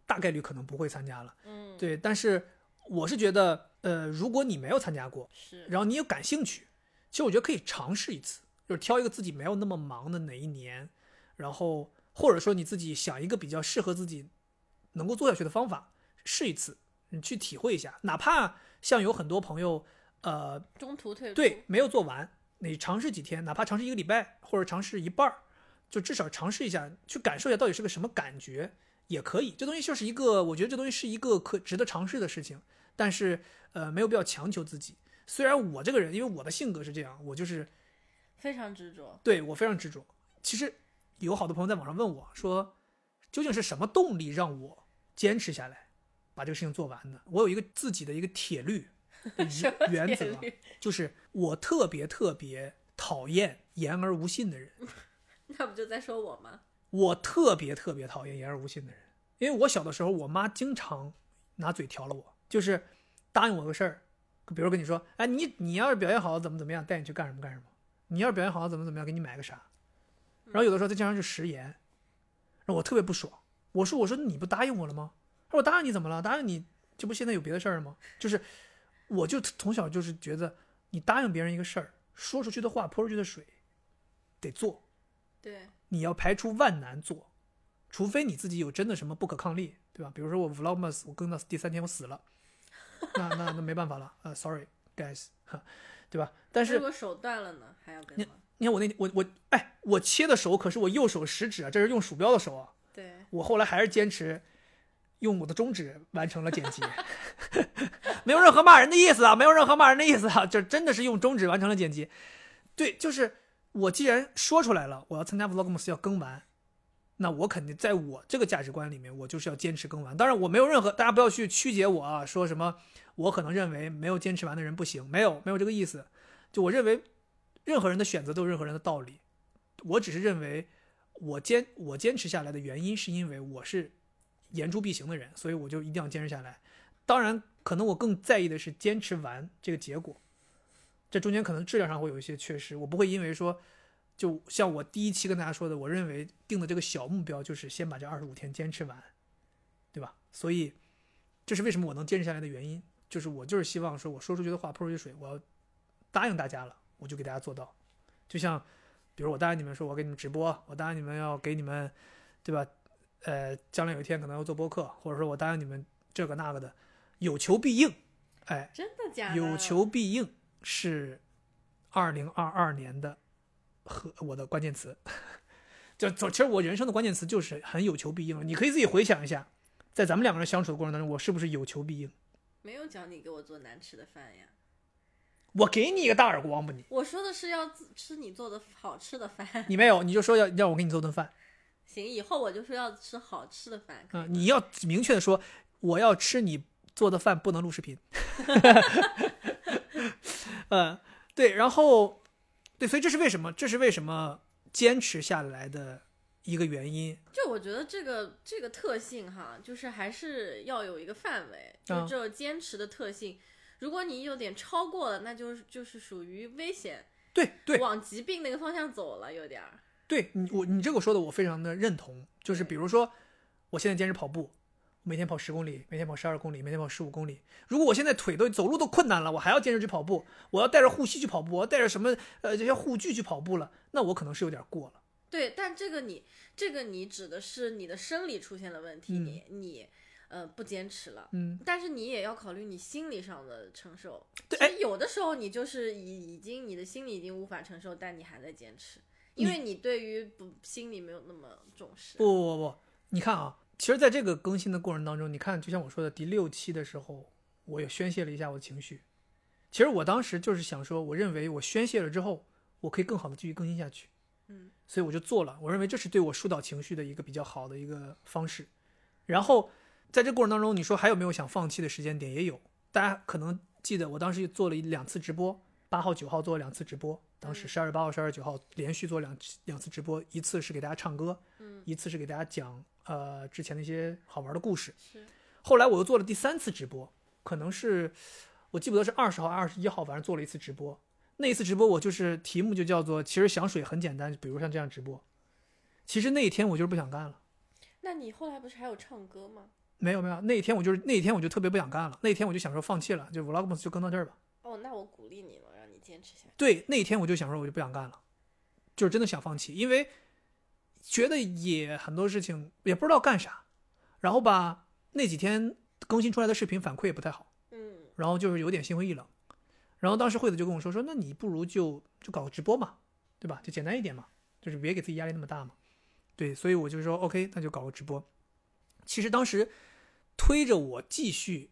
Speaker 1: 大概率可能不会参加了。
Speaker 2: 嗯，
Speaker 1: 对，但是我是觉得，呃，如果你没有参加过，
Speaker 2: 是，
Speaker 1: 然后你有感兴趣，其实我觉得可以尝试一次，就是挑一个自己没有那么忙的哪一年，然后或者说你自己想一个比较适合自己能够做下去的方法，试一次，你去体会一下，哪怕像有很多朋友，呃，
Speaker 2: 中途退出。
Speaker 1: 对，没有做完，你尝试几天，哪怕尝试一个礼拜，或者尝试一半儿，就至少尝试一下，去感受一下到底是个什么感觉，也可以。这东西就是一个，我觉得这东西是一个可值得尝试的事情，但是呃，没有必要强求自己。虽然我这个人，因为我的性格是这样，我就是
Speaker 2: 非常执着。
Speaker 1: 对我非常执着。其实有好多朋友在网上问我说，究竟是什么动力让我坚持下来，把这个事情做完的？我有一个自己的一个铁律 的原则就是我特别特别讨厌言而无信的人，
Speaker 2: 那不就在说我吗？
Speaker 1: 我特别特别讨厌言而无信的人，因为我小的时候，我妈经常拿嘴调了我，就是答应我个事儿，比如跟你说，哎，你你要是表现好，怎么怎么样，带你去干什么干什么；你要是表现好，怎么怎么样，给你买个啥。然后有的时候再加上就食言，让我特别不爽。我说我说你不答应我了吗？他说我答应你怎么了？答应你这不现在有别的事儿吗？就是我就从小就是觉得你答应别人一个事儿，说出去的话泼出去的水，得做。
Speaker 2: 对，
Speaker 1: 你要排除万难做，除非你自己有真的什么不可抗力，对吧？比如说我 Vlogmas 我更到第三天我死了，那那那没办法了，呃，sorry guys，哈，对吧？但是
Speaker 2: 如果手断了呢，还要跟吗？
Speaker 1: 你看我那我我哎，我切的手可是我右手食指啊，这是用鼠标的手啊，
Speaker 2: 对，
Speaker 1: 我后来还是坚持用我的中指完成了剪辑，没有任何骂人的意思啊，没有任何骂人的意思啊，这真的是用中指完成了剪辑。对，就是我既然说出来了，我要参加 Vlogmas 要更完，那我肯定在我这个价值观里面，我就是要坚持更完。当然，我没有任何大家不要去曲解我啊，说什么我可能认为没有坚持完的人不行，没有没有这个意思。就我认为，任何人的选择都有任何人的道理。我只是认为，我坚我坚持下来的原因是因为我是言出必行的人，所以我就一定要坚持下来。当然，可能我更在意的是坚持完这个结果。这中间可能质量上会有一些缺失，我不会因为说，就像我第一期跟大家说的，我认为定的这个小目标就是先把这二十五天坚持完，对吧？所以，这是为什么我能坚持下来的原因，就是我就是希望说我说出去的话泼出去的水，我要答应大家了，我就给大家做到。就像，比如我答应你们说我给你们直播，我答应你们要给你们，对吧？呃，将来有一天可能要做播客，或者说我答应你们这个那个的，有求必应，哎，
Speaker 2: 真的假的？
Speaker 1: 有求必应是二零二二年的和我的关键词。就其实我人生的关键词就是很有求必应。你可以自己回想一下，在咱们两个人相处的过程当中，我是不是有求必应？
Speaker 2: 没有讲你给我做难吃的饭呀。
Speaker 1: 我给你一个大耳光吧你！
Speaker 2: 我说的是要吃你做的好吃的饭。
Speaker 1: 你没有，你就说要让我给你做顿饭。
Speaker 2: 行，以后我就说要吃好吃的饭。
Speaker 1: 嗯、
Speaker 2: 吗
Speaker 1: 你要明确的说，我要吃你做的饭，不能录视频。嗯，对，然后对，所以这是为什么？这是为什么坚持下来的一个原因。
Speaker 2: 就我觉得这个这个特性哈，就是还是要有一个范围，
Speaker 1: 啊
Speaker 2: 就这种坚持的特性。如果你有点超过了，那就是就是属于危险，
Speaker 1: 对对
Speaker 2: 往疾病那个方向走了，有点儿。
Speaker 1: 对，你我你这个说的我非常的认同。就是比如说，我现在坚持跑步，每天跑十公里，每天跑十二公里，每天跑十五公里。如果我现在腿都走路都困难了，我还要坚持去跑步，我要带着护膝去跑步，我要带着什么呃这些护具去跑步了，那我可能是有点过了。
Speaker 2: 对，但这个你这个你指的是你的生理出现了问题，
Speaker 1: 嗯
Speaker 2: 你你呃不坚持了。
Speaker 1: 嗯，
Speaker 2: 但是你也要考虑你心理上的承受。
Speaker 1: 对
Speaker 2: 有的时候你就是已已经你的心理已经无法承受，但你还在坚持，因为你对于不心理没有那么重视。
Speaker 1: 不不不不，你看啊，其实在这个更新的过程当中，你看，就像我说的第六期的时候，我也宣泄了一下我的情绪。其实我当时就是想说，我认为我宣泄了之后，我可以更好的继续更新下去。
Speaker 2: 嗯，
Speaker 1: 所以我就做了。我认为这是对我疏导情绪的一个比较好的一个方式。然后在这过程当中，你说还有没有想放弃的时间点？也有。大家可能记得，我当时做了一两次直播，八号、九号做了两次直播。当时
Speaker 2: 嗯
Speaker 1: 十二月八号、十二月九号连续做两两次直播，一次是给大家唱歌，
Speaker 2: 嗯，
Speaker 1: 一次是给大家讲呃之前的一些好玩的故事。
Speaker 2: 是，
Speaker 1: 后来我又做了第三次直播，可能是我记不得是二十号、二十一号，反正做了一次直播。那一次直播我就是题目就叫做“其实想水很简单”，比如像这样直播。其实那一天我就是不想干了，
Speaker 2: 那你后来不是还有唱歌吗？
Speaker 1: 没有没有，那一天我就是那一天我就特别不想干了，那一天我就想说放弃了，就 Vlogmas 就更到这儿吧。
Speaker 2: 哦，那我鼓励你了，让你坚持下去。
Speaker 1: 对，那一天我就想说我就不想干了，就是真的想放弃，因为觉得也很多事情也不知道干啥，然后吧那几天更新出来的视频反馈也不太好。
Speaker 2: 嗯，
Speaker 1: 然后就是有点心灰意冷。然后当时惠子就跟我说说，那你不如就就搞个直播嘛，对吧？就简单一点嘛，就是别给自己压力那么大嘛。对，所以我就说 OK，那就搞个直播。其实当时推着我继续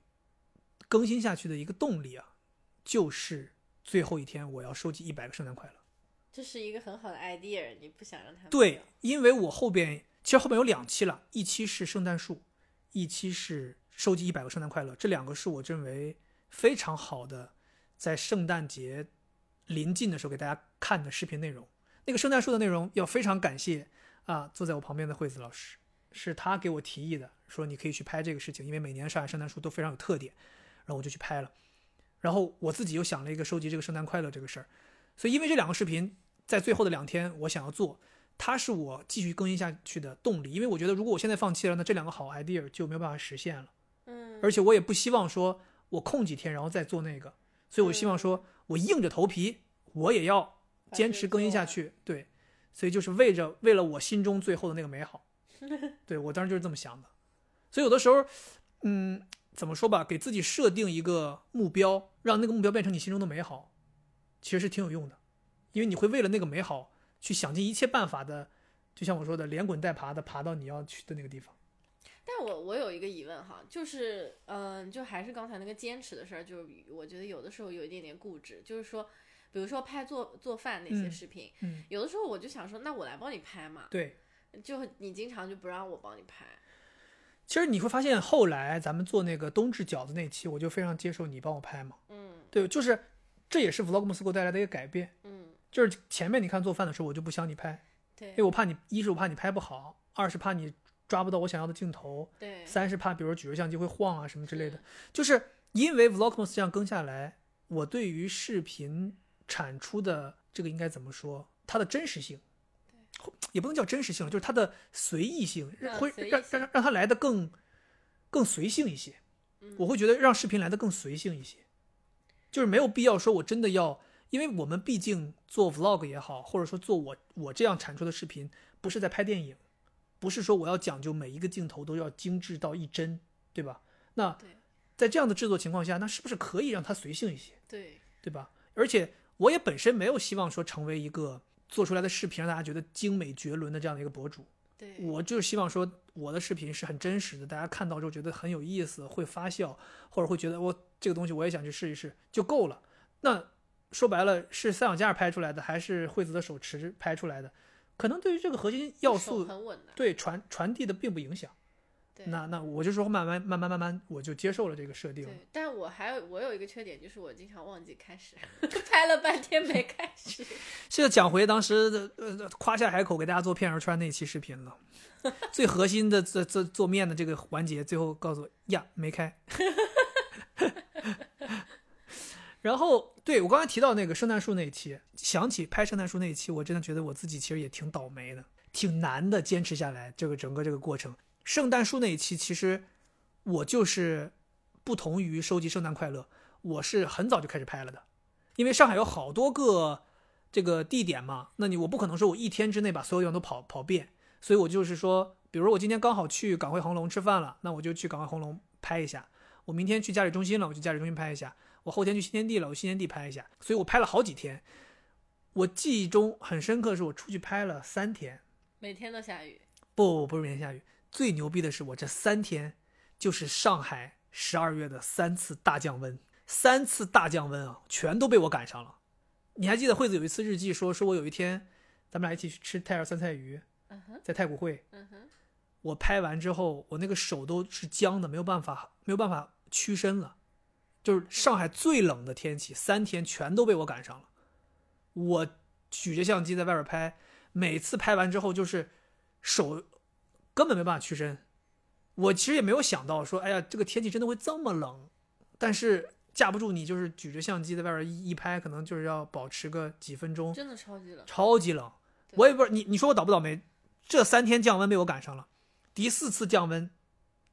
Speaker 1: 更新下去的一个动力啊，就是最后一天我要收集一百个圣诞快乐。
Speaker 2: 这是一个很好的 idea，你不想让他
Speaker 1: 对，因为我后边其实后边有两期了，一期是圣诞树，一期是收集一百个圣诞快乐，这两个是我认为非常好的，在圣诞节临近的时候给大家看的视频内容。那个圣诞树的内容要非常感谢啊，坐在我旁边的惠子老师，是他给我提议的，说你可以去拍这个事情，因为每年上海圣诞树都非常有特点，然后我就去拍了。然后我自己又想了一个收集这个圣诞快乐这个事儿，所以因为这两个视频在最后的两天我想要做，它是我继续更新下去的动力，因为我觉得如果我现在放弃了，那这两个好 idea 就没有办法实现了。
Speaker 2: 嗯，
Speaker 1: 而且我也不希望说我空几天然后再做那个，所以我希望说我硬着头皮，我也要坚持更新下去。对，所以就是为着为了我心中最后的那个美好，对我当时就是这么想的。所以有的时候，嗯，怎么说吧，给自己设定一个目标，让那个目标变成你心中的美好，其实是挺有用的，因为你会为了那个美好去想尽一切办法的，就像我说的，连滚带爬的爬到你要去的那个地方。
Speaker 2: 但我我有一个疑问哈，就是嗯、就还是刚才那个坚持的事儿，就是我觉得有的时候有一点点固执，就是说，比如说拍做做饭那些
Speaker 1: 嗯
Speaker 2: 视频，
Speaker 1: 嗯，
Speaker 2: 有的时候我就想说，那我来帮你拍嘛，
Speaker 1: 对。
Speaker 2: 就你经常就不让我帮你拍，
Speaker 1: 其实你会发现，后来咱们做那个冬至饺子那期，我就非常接受你帮我拍嘛。
Speaker 2: 嗯
Speaker 1: 对，就是这也是 Vlogmas 给我带来的一个改变。
Speaker 2: 嗯，
Speaker 1: 就是前面你看做饭的时候，我就不想你拍，
Speaker 2: 对
Speaker 1: 因为我怕你，一是我怕你拍不好，二是怕你抓不到我想要的镜头，
Speaker 2: 对，
Speaker 1: 三是怕比如举着相机会晃啊什么之类的。就是因为 Vlogmas 这样更下来，我对于视频产出的这个应该怎么说，它的真实性，也不能叫真实性了，就是它的随意性，会让让让它来的更更随性一些。
Speaker 2: 嗯
Speaker 1: 我会觉得让视频来的更随性一些，就是没有必要说我真的要，因为我们毕竟做 vlog 也好，或者说做我我这样产出的视频，不是在拍电影，不是说我要讲究每一个镜头都要精致到一帧，对吧？那在这样的制作情况下，那是不是可以让它随性一些，
Speaker 2: 对，
Speaker 1: 对吧？而且我也本身没有希望说成为一个做出来的视频让大家觉得精美绝伦的这样的一个博主，
Speaker 2: 对，
Speaker 1: 我就是希望说我的视频是很真实的，大家看到之后觉得很有意思，会发笑，或者会觉得我这个东西我也想去试一试就够了。那说白了，是三脚架拍出来的，还是惠子的手持拍出来的，可能对于这个核心要素
Speaker 2: 很稳的，
Speaker 1: 对传传递的并不影响。
Speaker 2: 对
Speaker 1: 那那我就说慢慢慢慢慢慢我就接受了这个设定。
Speaker 2: 对，但我还有我有一个缺点，就是我经常忘记开始，拍了半天没开始。
Speaker 1: 现在讲回当时的呃夸下海口给大家做片儿川那期视频了，最核心的这这做面的这个环节，最后告诉我呀没开。然后对我刚才提到那个圣诞树那一期，想起拍圣诞树那一期，我真的觉得我自己其实也挺倒霉的，挺难的坚持下来这个整个这个过程。圣诞树那一期，其实我就是不同于收集圣诞快乐，我是很早就开始拍了的，因为上海有好多个这个地点嘛，那你我不可能说我一天之内把所有地方都跑跑遍，所以我就是说，比如我今天刚好去港汇恒隆吃饭了，那我就去港汇恒隆拍一下；我明天去嘉里中心了，我去嘉里中心拍一下；我后天去新天地了，我新天地拍一下。所以我拍了好几天。我记忆中很深刻，是我出去拍了三天，
Speaker 2: 每天都下雨。
Speaker 1: 不，不是每天下雨。最牛逼的是我这三天，就是上海十二月的三次大降温，三次大降温啊，全都被我赶上了。你还记得惠子有一次日记说，说我有一天，咱们俩一起去吃泰尔酸菜鱼，在太古汇，我拍完之后，我那个手都是僵的，没有办法，没有办法屈伸了。就是上海最冷的天气，三天全都被我赶上了。我举着相机在外边拍，每次拍完之后就是手根本没办法屈身。我其实也没有想到说，哎呀，这个天气真的会这么冷。但是架不住你就是举着相机在外边一一拍，可能就是要保持个几分钟，
Speaker 2: 真的超级冷。
Speaker 1: 超级冷。我也不知道你你说我倒不倒霉，这三天降温被我赶上了。第四次降温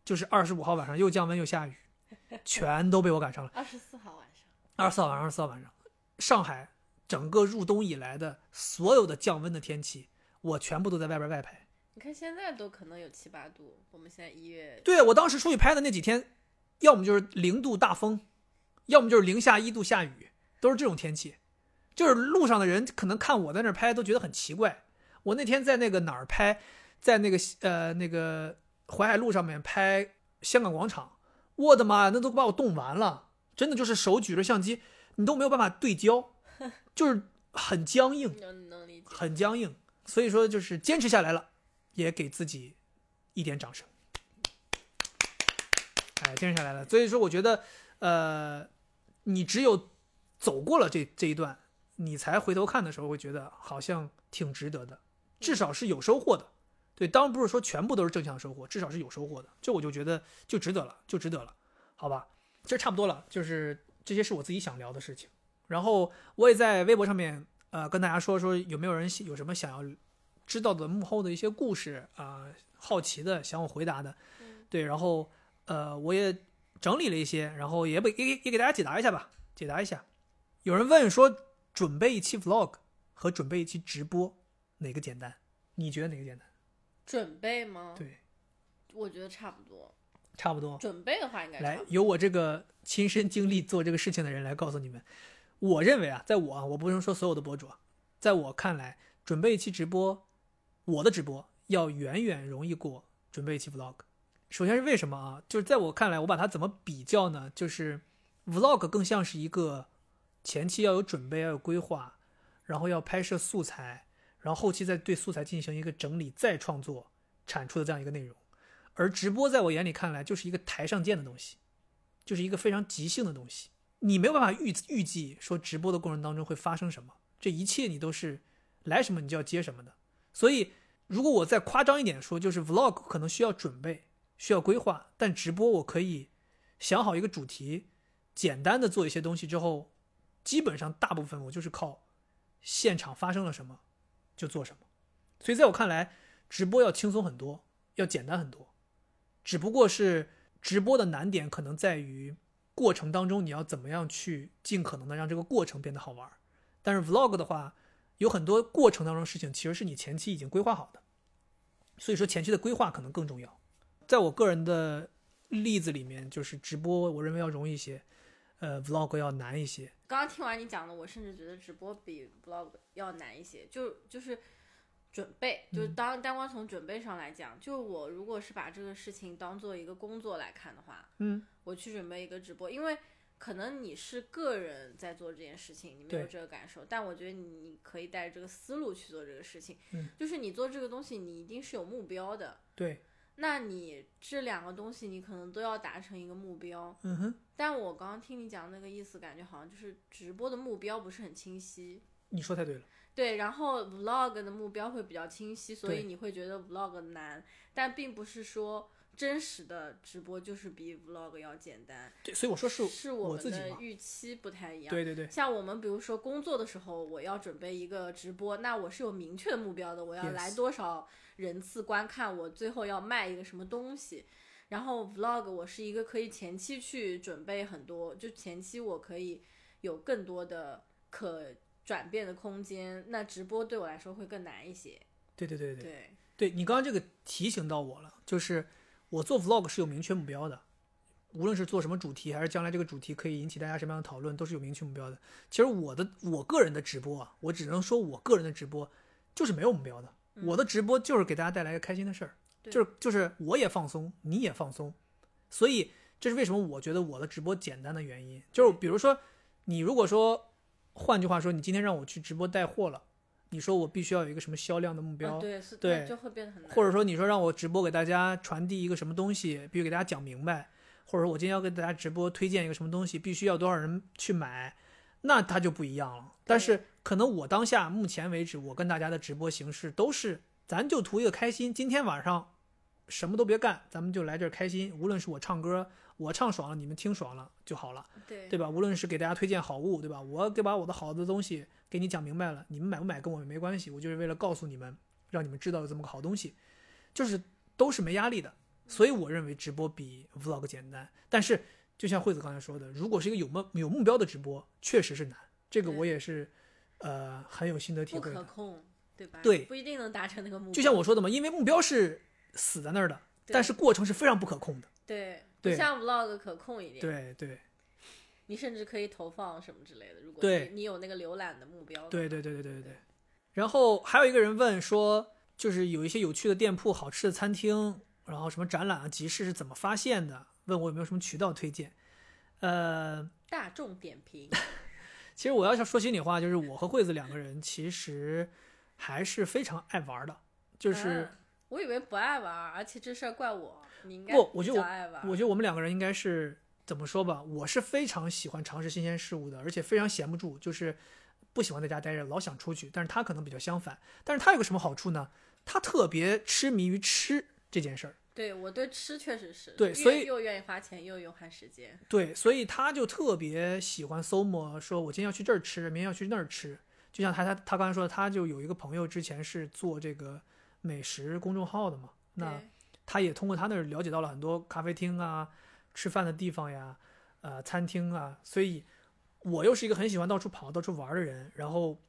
Speaker 1: 就是二十五号晚上又降温又下雨，全都被我赶上了。
Speaker 2: 二十四号晚上，
Speaker 1: 二十四号晚上，二十四号晚上，上海整个入冬以来的所有的降温的天气，我全部都在外边外拍。
Speaker 2: 你看现在都可能有七八度，我们现在一月，
Speaker 1: 对我当时出去拍的那几天，要么就是零度大风，要么就是零下一度下雨，都是这种天气。就是路上的人可能看我在那儿拍都觉得很奇怪。我那天在那个哪儿拍，在那个呃那个淮海路上面拍香港广场，我的妈呀，那都把我冻完了，真的就是手举着相机，你都没有办法对焦，就是很僵硬。很僵硬，所以说就是坚持下来了，也给自己一点掌声。哎，坚持下来了，所以说我觉得，呃，你只有走过了这这一段，你才回头看的时候会觉得好像挺值得的，至少是有收获的。对，当然不是说全部都是正向收获，至少是有收获的，这我就觉得就值得了，就值得了，好吧？这差不多了，就是这些是我自己想聊的事情。然后我也在微博上面呃跟大家说说有没有人有什么想要知道的幕后的一些故事啊、好奇的想我回答的，
Speaker 2: 嗯
Speaker 1: 对，然后呃我也整理了一些，然后也给也也给大家解答一下吧，解答一下。有人问说准备一期 vlog 和准备一期直播哪个简单？你觉得哪个简单？
Speaker 2: 准备吗？
Speaker 1: 对，
Speaker 2: 我觉得差不多。
Speaker 1: 差不多。
Speaker 2: 准备的话应该
Speaker 1: 来由我这个亲身经历做这个事情的人来告诉你们，我认为啊，在我啊，我不能说所有的博主啊，在我看来，准备一期直播，我的直播要远远容易过准备一期 vlog。首先是为什么啊？就是在我看来，我把它怎么比较呢？就是 vlog 更像是一个前期要有准备，要有规划，然后要拍摄素材，然后后期再对素材进行一个整理，再创作产出的这样一个内容。而直播在我眼里看来就是一个台上见的东西，就是一个非常即兴的东西，你没有办法预预计说直播的过程当中会发生什么，这一切你都是来什么你就要接什么的。所以，如果我再夸张一点说，就是 vlog 可能需要准备，需要规划，但直播我可以想好一个主题，简单的做一些东西之后，基本上大部分我就是靠现场发生了什么就做什么。所以在我看来，直播要轻松很多，要简单很多。只不过是直播的难点可能在于过程当中你要怎么样去尽可能的让这个过程变得好玩。但是 vlog 的话，有很多过程当中的事情其实是你前期已经规划好的，所以说前期的规划可能更重要。在我个人的例子里面，就是直播我认为要容易一些，呃，vlog 要难一些。
Speaker 2: 刚刚听完你讲的，我甚至觉得直播比 vlog 要难一些，就就是准备，就是当单光从准备上来讲，就我如果是把这个事情当做一个工作来看的话，
Speaker 1: 嗯，
Speaker 2: 我去准备一个直播，因为可能你是个人在做这件事情，你没有这个感受，但我觉得你可以带着这个思路去做这个事情，
Speaker 1: 嗯
Speaker 2: 就是你做这个东西，你一定是有目标的，
Speaker 1: 对，
Speaker 2: 那你这两个东西你可能都要达成一个目标，
Speaker 1: 嗯哼，
Speaker 2: 但我刚刚听你讲那个意思，感觉好像就是直播的目标不是很清晰。
Speaker 1: 你说太对了。
Speaker 2: 对，然后 vlog 的目标会比较清晰，所以你会觉得 vlog 难，但并不是说真实的直播就是比 vlog 要简单，
Speaker 1: 对，所以我说是
Speaker 2: 是
Speaker 1: 我们。
Speaker 2: 的预期不太一样。
Speaker 1: 对对对，
Speaker 2: 像我们比如说工作的时候，我要准备一个直播，那我是有明确的目标的，我要来多少人次观看，我最后要卖一个什么东西。然后 vlog 我是一个可以前期去准备很多，就前期我可以有更多的可转变的空间，那直播对我来说会更难一些。
Speaker 1: 对对对对
Speaker 2: 对，
Speaker 1: 对你刚刚这个提醒到我了，就是我做 vlog 是有明确目标的，无论是做什么主题，还是将来这个主题可以引起大家什么样的讨论，都是有明确目标的。其实我的我个人的直播啊，我只能说我个人的直播就是没有目标的，我的直播就是给大家带来一个开心的事儿，就是就是我也放松，你也放松，所以这是为什么我觉得我的直播简单的原因。就是比如说，你如果说，换句话说，你今天让我去直播带货了，你说我必须要有一个什么销量的目标，
Speaker 2: 嗯对，是，
Speaker 1: 对
Speaker 2: 就会变得很难。
Speaker 1: 或者说你说让我直播给大家传递一个什么东西，必须给大家讲明白，或者说我今天要给大家直播推荐一个什么东西，必须要多少人去买，那它就不一样了。但是可能我当下目前为止，我跟大家的直播形式都是，咱就图一个开心。今天晚上什么都别干，咱们就来这儿开心。无论是我唱歌，我唱爽了，你们听爽了就好了。
Speaker 2: 对
Speaker 1: 对吧？无论是给大家推荐好物，对吧？我给把我的好的东西给你讲明白了，你们买不买跟我没关系，我就是为了告诉你们，让你们知道有这么个好东西，就是都是没压力的。所以我认为直播比 vlog 简单，但是就像惠子刚才说的，如果是一个有目有目标的直播，确实是难。这个我也是，呃，很有心得体会的。
Speaker 2: 可控，对吧？
Speaker 1: 对
Speaker 2: 不一定能达成那个目标。
Speaker 1: 就像我说的嘛，因为目标是死在那儿的，但是过程是非常不可控的。
Speaker 2: 对不像 vlog 可控一点。
Speaker 1: 对对
Speaker 2: 你甚至可以投放什么之类的，如果
Speaker 1: 对
Speaker 2: 你你有那个浏览的目标的。
Speaker 1: 对对对对对对对。然后还有一个人问说，就是有一些有趣的店铺、好吃的餐厅，然后什么展览啊、集市是怎么发现的？问我有没有什么渠道推荐。呃，
Speaker 2: 大众点评，
Speaker 1: 其实我要想说心里话，就是我和惠子两个人其实还是非常爱玩的，就是。
Speaker 2: 嗯我以为不爱玩，而且这事儿怪我，你应该
Speaker 1: 不我觉得我。我觉得我们两个人应该是怎么说吧？我是非常喜欢尝试新鲜事物的，而且非常闲不住，就是不喜欢在家待着，老想出去。但是他可能比较相反，但是他有个什么好处呢？他特别痴迷于吃这件事儿，
Speaker 2: 对我对吃确实是，
Speaker 1: 对所以
Speaker 2: 又愿意花钱又用花时间。
Speaker 1: 对，所以他就特别喜欢搜摸，说我今天要去这儿吃，明天要去那儿吃。就像他他他刚才说的，他就有一个朋友之前是做这个美食公众号的嘛，那
Speaker 2: 对
Speaker 1: 他也通过他那儿了解到了很多咖啡厅啊、吃饭的地方呀、呃餐厅啊，所以我又是一个很喜欢到处跑、到处玩的人，然后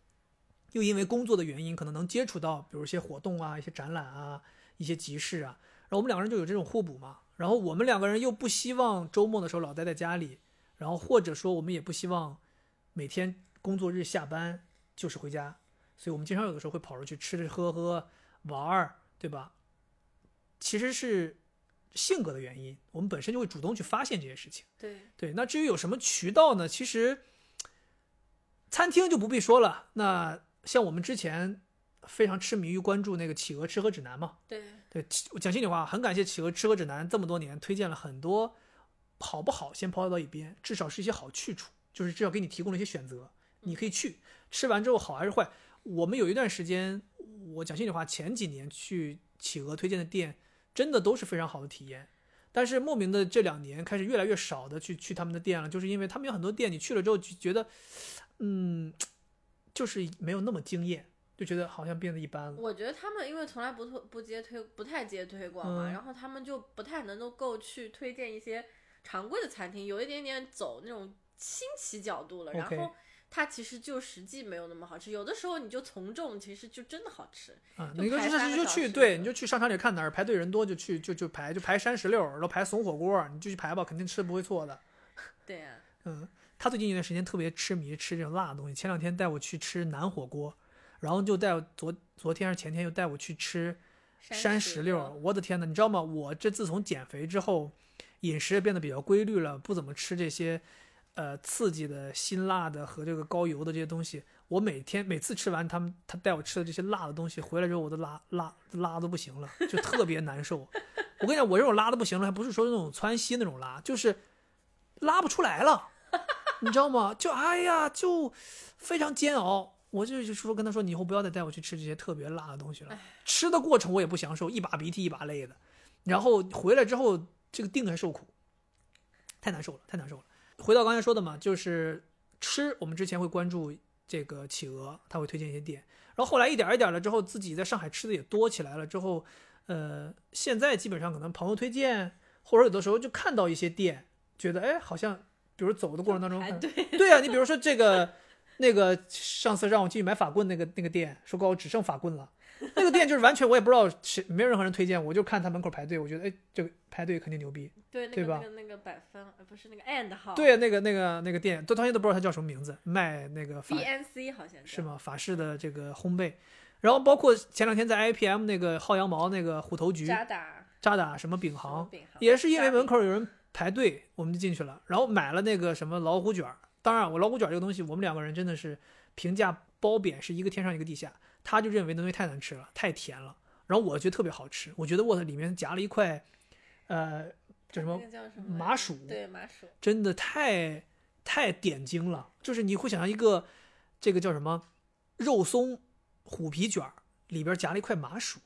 Speaker 1: 又因为工作的原因，可能能接触到比如一些活动啊、一些展览啊、一些集市啊，然后我们两个人就有这种互补嘛。然后我们两个人又不希望周末的时候老待在家里，然后或者说我们也不希望每天工作日下班就是回家，所以我们经常有的时候会跑出去吃吃喝喝玩儿，对吧？其实是性格的原因，我们本身就会主动去发现这些事情。
Speaker 2: 对
Speaker 1: 对，那至于有什么渠道呢？其实餐厅就不必说了。那像我们之前非常痴迷于关注那个企鹅吃喝指南嘛，
Speaker 2: 对
Speaker 1: 对，讲心里话，很感谢企鹅吃喝指南这么多年推荐了很多，好不好先抛到一边，至少是一些好去处，就是至少给你提供了一些选择，你可以去吃完之后好还是坏。我们有一段时间，我讲心里话，前几年去企鹅推荐的店，真的都是非常好的体验。但是莫名的这两年开始越来越少的去去他们的店了，就是因为他们有很多店，你去了之后就觉得，嗯，就是没有那么惊艳，就觉得好像变得一般了。
Speaker 2: 我觉得他们因为从来不推不接推不太接推广嘛，
Speaker 1: 嗯
Speaker 2: 然后他们就不太能够去推荐一些常规的餐厅，有一点点走那种新奇角度了。然后它其实就实际没有那么好吃，有的时候你就从众，其实就真的好吃。
Speaker 1: 啊，你就
Speaker 2: 排三个
Speaker 1: 就就去，对，你就去商场里看哪儿排队人多就去就就排，就排山石榴，然后排怂火锅，你就去排吧，肯定吃不会错的。
Speaker 2: 对呀、
Speaker 1: 嗯，他最近一段时间特别痴迷吃这种辣的东西，前两天带我去吃南火锅，然后就带我昨昨天还是前天又带我去吃山石榴，
Speaker 2: 榴，
Speaker 1: 我的天呐，你知道吗？我这自从减肥之后，饮食也变得比较规律了，不怎么吃这些，呃，刺激的、辛辣的和这个高油的这些东西。我每天每次吃完他们他带我吃的这些辣的东西，回来之后我都拉拉拉的不行了，就特别难受。我跟你讲，我这种拉的不行了，还不是说那种窜稀那种拉，就是拉不出来了，你知道吗？就哎呀，就非常煎熬。我就就说跟他说，你以后不要再带我去吃这些特别辣的东西了。吃的过程我也不享受，一把鼻涕一把泪的。然后回来之后，这个腚还受苦，太难受了，太难受了。回到刚才说的嘛，就是吃，我们之前会关注这个企鹅，他会推荐一些店，然后后来一点一点了之后，自己在上海吃的也多起来了之后，呃，现在基本上可能朋友推荐，或者有的时候就看到一些店，觉得哎，好像比如走的过程当中，对啊，你比如说这个，那个上次让我进去买法棍那个那个店，说告我只剩法棍了。那个店就是完全我也不知道谁，没有任何人推荐，我就看他门口排队，我觉得哎，这个排队肯定牛逼。
Speaker 2: 对，那
Speaker 1: 对吧
Speaker 2: 个那个那个百分，呃，不是那个 and 号，
Speaker 1: 对，那个那个那个店，都到现在都不知道它叫什么名字，卖那个法
Speaker 2: ，BNC 好像
Speaker 1: 是？吗？法式的这个烘焙，然后包括前两天在 IPM 那个薅羊毛那个虎头局
Speaker 2: 渣打
Speaker 1: 渣打什么饼行，
Speaker 2: 饼行
Speaker 1: 也是因为门口有人排队，我们就进去了，然后买了那个什么老虎卷儿。当然，我老虎卷这个东西，我们两个人真的是评价褒贬是一个天上一个地下。他就认为那东西太难吃了，太甜了，然后我觉得特别好吃。我觉得我的里面夹了一块，呃，叫什么
Speaker 2: 那个叫什么
Speaker 1: 麻薯，
Speaker 2: 对，麻薯。
Speaker 1: 真的太太点睛了。就是你会想象一个这个叫什么肉松虎皮卷儿里边夹了一块麻薯，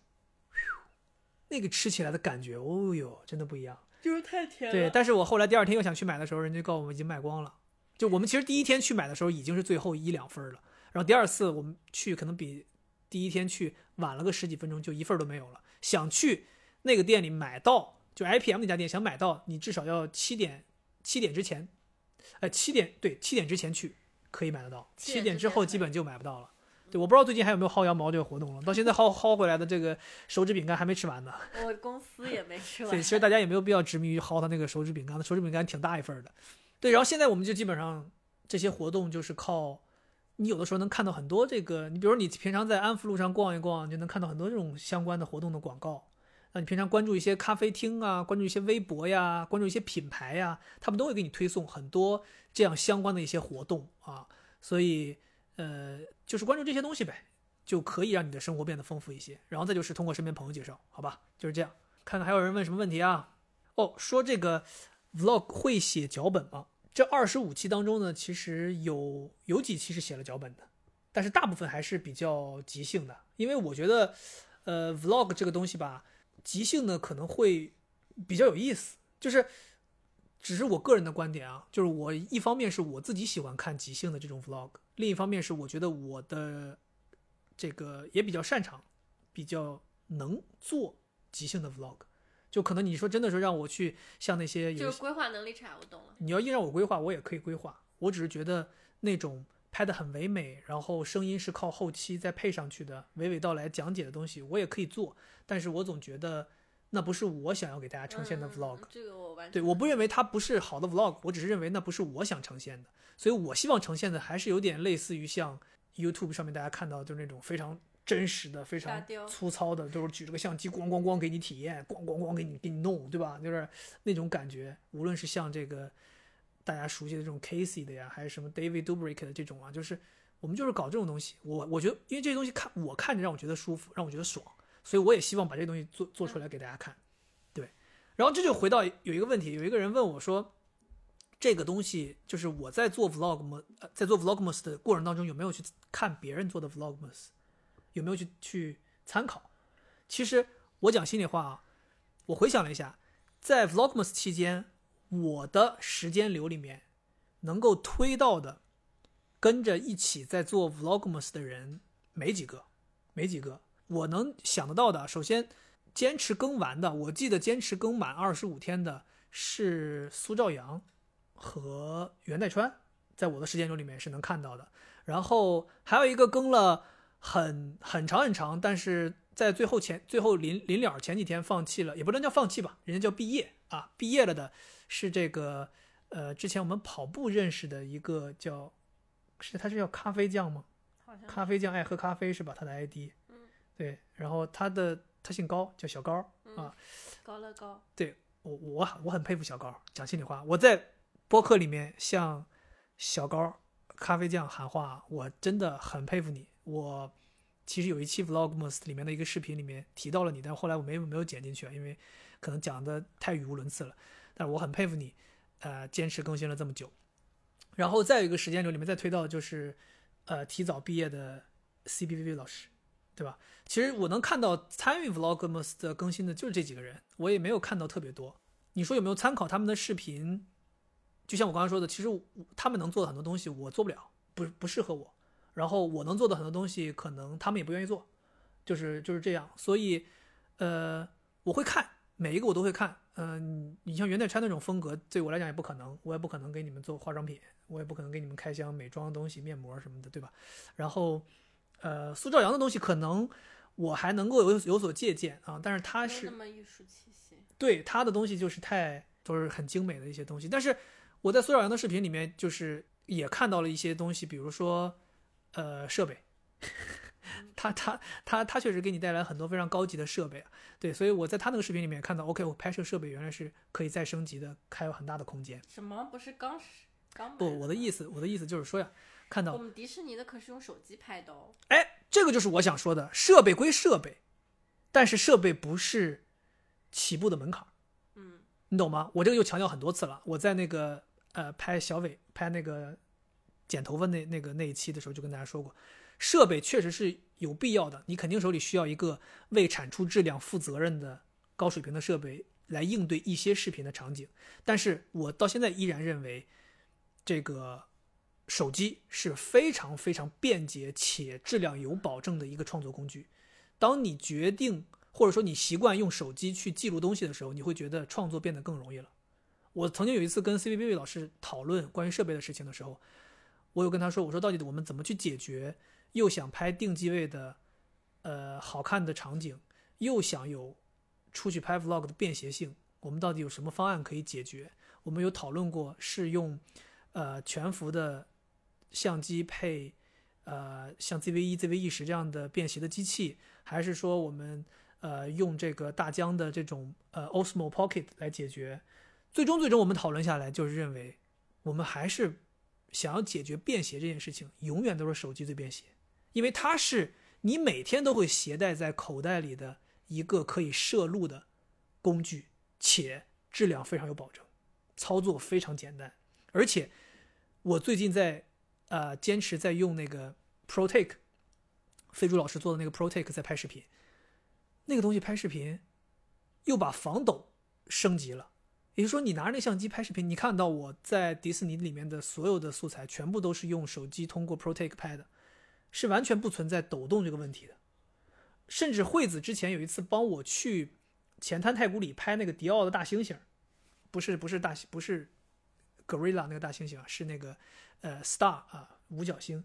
Speaker 1: 那个吃起来的感觉，哦哟，真的不一样。
Speaker 2: 就是太甜了
Speaker 1: 对，但是我后来第二天又想去买的时候，人家告诉我们已经卖光了。就我们其实第一天去买的时候已经是最后一两份了，然后第二次我们去可能比第一天去晚了个十几分钟，就一份儿都没有了。想去那个店里买到，就 IPM 那家店想买到，你至少要七点七点之前，呃七点对七点之前去可以买得到，七
Speaker 2: 点
Speaker 1: 点之后基本就买不到了。对，我不知道最近还有没有薅羊毛这个活动了，到现在薅薅回来的这个手指饼干还没吃完呢。
Speaker 2: 我公司也没吃完。
Speaker 1: 对，其实大家也没有必要执迷于薅它那个手指饼干，那手指饼干挺大一份儿的。对，然后现在我们就基本上这些活动就是靠你有的时候能看到很多这个，你比如你平常在安福路上逛一逛，就能看到很多这种相关的活动的广告。那你平常关注一些咖啡厅啊，关注一些微博呀，关注一些品牌呀，他们都会给你推送很多这样相关的一些活动啊。所以呃，就是关注这些东西呗，就可以让你的生活变得丰富一些。然后再就是通过身边朋友介绍，好吧，就是这样。看看还有人问什么问题啊？哦，说这个 vlog 会写脚本吗？这二十五期当中呢，其实有有几期是写了脚本的，但是大部分还是比较即兴的，因为我觉得，呃，vlog 这个东西吧，即兴呢可能会比较有意思，就是只是我个人的观点啊，就是我一方面是我自己喜欢看即兴的这种 vlog，另一方面是我觉得我的这个也比较擅长，比较能做即兴的 vlog，就可能你说真的说让我去像那些有
Speaker 2: 就是规划能力差，我懂了。
Speaker 1: 你要硬让我规划，我也可以规划。我只是觉得那种拍的很唯美，然后声音是靠后期再配上去的，娓娓道来讲解的东西，我也可以做。但是我总觉得那不是我想要给大家呈现的
Speaker 2: 嗯
Speaker 1: vlog。
Speaker 2: 这个我完全
Speaker 1: 对，我不认为它不是好的 vlog，我只是认为那不是我想呈现的。所以我希望呈现的还是有点类似于像 YouTube 上面大家看到的就是那种非常真实的、非常粗糙的，就是举着个相机咣咣咣给你体验，咣咣咣给你给你弄，对吧？就是那种感觉。无论是像这个大家熟悉的这种 Casey 的呀，还是什么 David Dobrik 的这种啊，就是我们就是搞这种东西。我我觉得，因为这些东西看我看着让我觉得舒服，让我觉得爽，所以我也希望把这些东西做做出来给大家看。对，然后这就回到有一个问题，有一个人问我说。这个东西就是我在做 vlogmas，呃，在做 vlogmas 的过程当中，有没有去看别人做的 vlogmas，有没有去去参考？其实我讲心里话啊，我回想了一下，在 vlogmas 期间，我的时间流里面能够推到的，跟着一起在做 vlogmas 的人没几个，没几个。我能想得到的，首先坚持更完的，我记得坚持更满二十五天的是苏兆阳和袁代川，在我的时间流里面是能看到的。然后还有一个更了很很长很长，但是在最后前最后临临了前几天放弃了，也不能叫放弃吧，人家叫毕业啊，毕业了的是这个呃之前我们跑步认识的一个叫是他是叫咖啡酱吗？咖啡酱爱喝咖啡是吧？他的 ID，
Speaker 2: 嗯
Speaker 1: 对，然后他的他姓高，叫小高啊，
Speaker 2: 高乐高，对
Speaker 1: 我我我很佩服小高，讲心里话，我在播客里面向小高咖啡酱喊话，我真的很佩服你。我其实有一期 Vlogmas 里面的一个视频里面提到了你，但后来我没没有剪进去啊，因为可能讲的太语无伦次了。但是我很佩服你，呃，坚持更新了这么久。然后再有一个时间流里面再推到就是，呃，提早毕业的 CBVV 老师，对吧？其实我能看到参与 Vlogmas 的更新的就是这几个人，我也没有看到特别多。你说有没有参考他们的视频？就像我刚刚说的，其实他们能做的很多东西我做不了，不不适合我。然后我能做的很多东西，可能他们也不愿意做，就是就是这样。所以，呃，我会看每一个我都会看，嗯、你像袁代川那种风格，对我来讲也不可能，我也不可能给你们做化妆品，我也不可能给你们开箱美妆的东西、面膜什么的，对吧？然后，呃，苏兆阳的东西可能我还能够有有所借鉴啊，但是他是
Speaker 2: 那么艺术气息。
Speaker 1: 对他的东西就是太都是很精美的一些东西。但是我在苏兆阳的视频里面，就是也看到了一些东西，比如说呃设备，他他他他确实给你带来很多非常高级的设备啊。对，所以我在他那个视频里面看到，OK，我拍摄设备原来是可以再升级的，还有很大的空间。
Speaker 2: 什么不是刚是刚
Speaker 1: 不，我的意思，我的意思就是说呀，看到
Speaker 2: 我们迪士尼的可是用手机拍的哦。
Speaker 1: 哎，这个就是我想说的，设备归设备，但是设备不是起步的门槛儿。
Speaker 2: 嗯，
Speaker 1: 你懂吗？我这个又强调很多次了。我在那个呃拍小伟拍那个剪头发那那个那一期的时候就跟大家说过，设备确实是有必要的，你肯定手里需要一个为产出质量负责任的高水平的设备来应对一些视频的场景。但是我到现在依然认为，这个手机是非常非常便捷且质量有保证的一个创作工具。当你决定或者说你习惯用手机去记录东西的时候，你会觉得创作变得更容易了。我曾经有一次跟 CBBB 老师讨论关于设备的事情的时候，我有跟他说，我说到底我们怎么去解决又想拍定机位的，呃好看的场景，又想有出去拍 vlog 的便携性，我们到底有什么方案可以解决？我们有讨论过是用呃全幅的相机配呃像 ZV 一、ZV 一十这样的便携的机器，还是说我们呃用这个大疆的这种呃 Osmo Pocket 来解决？最终最终我们讨论下来就是认为，我们还是想要解决便携这件事情，永远都是手机最便携，因为它是你每天都会携带在口袋里的一个可以摄录的工具，且质量非常有保证，操作非常简单，而且我最近在呃坚持在用那个 ProTake，飞猪老师做的那个 ProTake 在拍视频，那个东西拍视频又把防抖升级了。也就是说，你拿着那相机拍视频，你看到我在迪士尼里面的所有的素材，全部都是用手机通过 ProTake 拍的，是完全不存在抖动这个问题的。甚至惠子之前有一次帮我去前滩太古里拍那个迪奥的大猩猩，不是不是大不是 Gorilla 那个大猩猩啊，是那个呃 Star 啊五角星，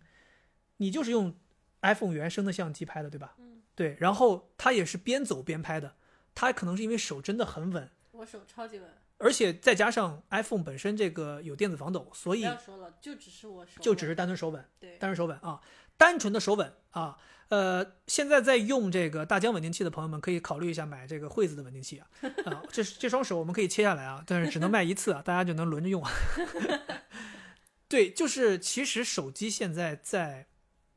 Speaker 1: 你就是用 iPhone 原生的相机拍的，对吧？
Speaker 2: 嗯，
Speaker 1: 对。然后他也是边走边拍的，他可能是因为手真的很稳，
Speaker 2: 我手超级稳，
Speaker 1: 而且再加上 iPhone 本身这个有电子防抖，所
Speaker 2: 不
Speaker 1: 以
Speaker 2: 要说了，就只是我手，
Speaker 1: 就只是单纯手稳，
Speaker 2: 对，
Speaker 1: 单纯手稳啊，单纯的手稳啊。呃，现在在用这个大疆稳定器的朋友们，可以考虑一下买这个惠子的稳定器啊。啊，这这双手我们可以切下来啊，但是只能卖一次啊，大家就能轮着用。对，就是其实手机现在在，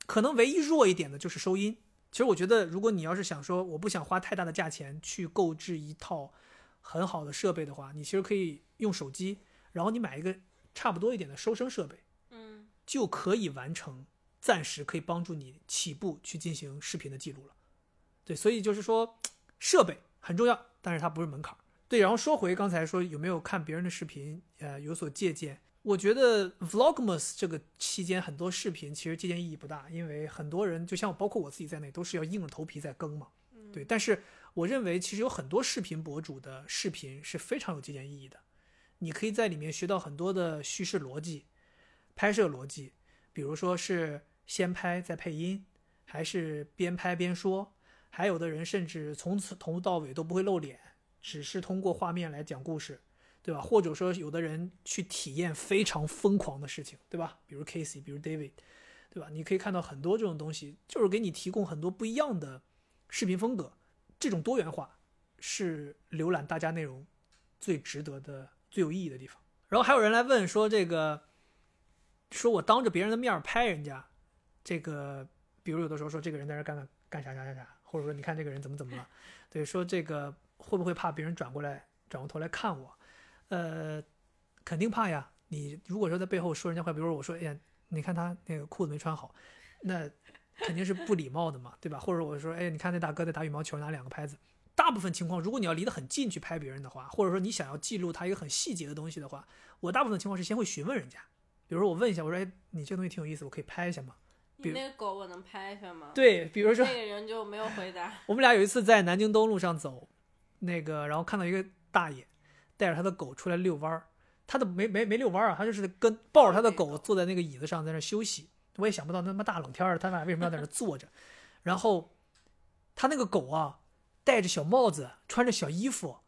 Speaker 1: 可能唯一弱一点的就是收音。其实我觉得，如果你要是想说我不想花太大的价钱去购置一套很好的设备的话，你其实可以用手机，然后你买一个差不多一点的收声设备，
Speaker 2: 嗯，
Speaker 1: 就可以完成，暂时可以帮助你起步去进行视频的记录了。对，所以就是说设备很重要，但是它不是门槛儿。对，然后说回刚才说有没有看别人的视频，呃，有所借鉴。我觉得 Vlogmas 这个期间很多视频其实借鉴意义不大，因为很多人就像包括我自己在内，都是要硬着头皮在更嘛。对，但是我认为其实有很多视频博主的视频是非常有借鉴意义的，你可以在里面学到很多的叙事逻辑、拍摄逻辑，比如说是先拍再配音，还是边拍边说，还有的人甚至从此从头到尾都不会露脸，只是通过画面来讲故事，对吧？或者说有的人去体验非常疯狂的事情，对吧？比如 Casey，比如 David，对吧？你可以看到很多这种东西，就是给你提供很多不一样的视频风格。这种多元化是浏览大家内容最值得的、最有意义的地方。然后还有人来问说，这个说我当着别人的面拍人家，这个比如有的时候说这个人在这干干干啥啥啥啥，或者说你看这个人怎么怎么了，对，说这个会不会怕别人转过来转过头来看我？呃，肯定怕呀。你如果说在背后说人家坏，比如说我说，哎呀，你看他那个裤子没穿好，那肯定是不礼貌的嘛，对吧？或者我说，哎，你看那大哥在打羽毛球，拿两个拍子。大部分情况，如果你要离得很近去拍别人的话，或者说你想要记录他一个很细节的东西的话，我大部分情况是先会询问人家，比如说我问一下，我说，哎，你这个东西挺有意思，我可以拍一下吗？
Speaker 2: 你那个狗我能拍一下吗？
Speaker 1: 对，比如说
Speaker 2: 那个人就没有回答。
Speaker 1: 我们俩有一次在南京东路上走，那个然后看到一个大爷，带着他的狗出来遛弯儿，他的没没没遛弯儿啊，他就是跟抱着他的狗坐在那个椅子上在那休息。我也想不到那么大冷天儿，他俩为什么要在那坐着？然后他那个狗啊，戴着小帽子，穿着小衣服，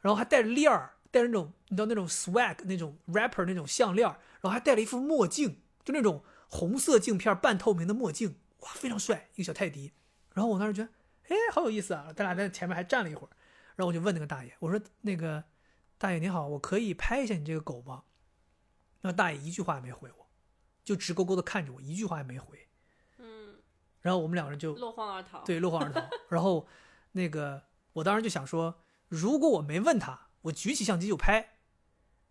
Speaker 1: 然后还戴着链儿，戴着那种你知道那种 swag 那种 rapper 那种项链，然后还戴了一副墨镜，就那种红色镜片半透明的墨镜，哇，非常帅，一个小泰迪。然后我当时觉得，哎，好有意思啊！咱俩在前面还站了一会儿，然后我就问那个大爷，我说：“那个大爷你好，我可以拍一下你这个狗吗？”那大爷一句话也没回我，就直勾勾的看着我，一句话也没回。
Speaker 2: 嗯，
Speaker 1: 然后我们两个人就
Speaker 2: 落荒而逃。
Speaker 1: 对落荒而逃。然后那个我当时就想说，如果我没问他，我举起相机就拍，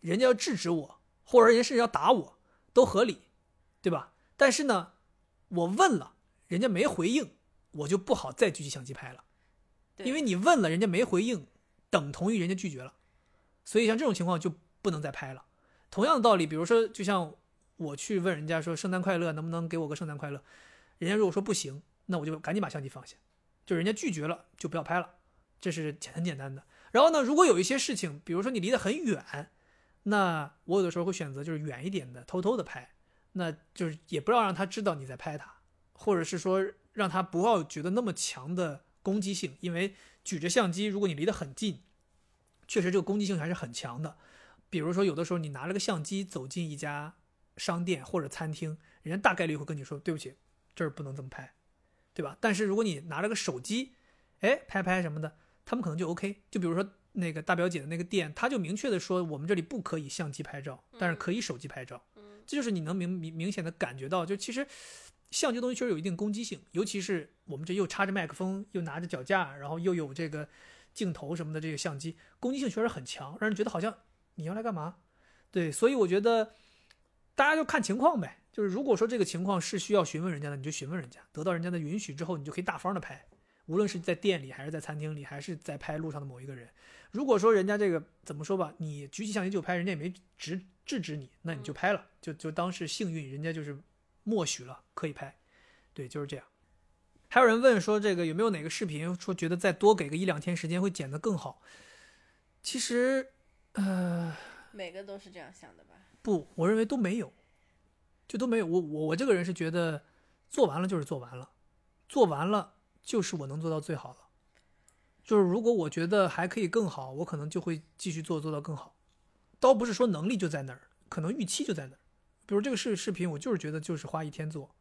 Speaker 1: 人家要制止我，或者人家甚至要打我，都合理，对吧？但是呢，我问了，人家没回应。我就不好再举起相机拍了，因为你问了人家没回应，等同于人家拒绝了，所以像这种情况就不能再拍了。同样的道理，比如说，就像我去问人家说圣诞快乐，能不能给我个圣诞快乐？人家如果说不行，那我就赶紧把相机放下，就人家拒绝了就不要拍了，这是简很简单的。然后呢，如果有一些事情，比如说你离得很远，那我有的时候会选择就是远一点的，偷偷的拍，那就是也不要让他知道你在拍他，或者是说。让他不要觉得那么强的攻击性，因为举着相机，如果你离得很近，确实这个攻击性还是很强的。比如说，有的时候你拿了个相机走进一家商店或者餐厅，人家大概率会跟你说：“对不起，这儿不能这么拍，对吧？”但是如果你拿着个手机，哎，拍拍什么的，他们可能就 OK。就比如说那个大表姐的那个店，他就明确的说：“我们这里不可以相机拍照，但是可以手机拍照。”这就是你能明明明显的感觉到，就其实。相机东西确实有一定攻击性，尤其是我们这又插着麦克风，又拿着脚架，然后又有这个镜头什么的，这个相机攻击性确实很强，让人觉得好像你要来干嘛？对，所以我觉得大家就看情况呗。就是如果说这个情况是需要询问人家的，你就询问人家，得到人家的允许之后，你就可以大方的拍，无论是在店里，还是在餐厅里，还是在拍路上的某一个人。如果说人家这个怎么说吧，你举起相机就拍，人家也没制制止你，那你就拍了，就就当是幸运，人家就是。默许了可以拍，对，就是这样。还有人问说，这个有没有哪个视频说觉得再多给个一两天时间会剪得更好？其实，呃，
Speaker 2: 每个都是这样想的吧？
Speaker 1: 不，我认为都没有，就都没有。我我我这个人是觉得做完了就是做完了，做完了就是我能做到最好了。就是如果我觉得还可以更好，我可能就会继续做做到更好。倒不是说能力就在那儿，可能预期就在那儿。比如这个视视频，我就是觉得就是花一天做，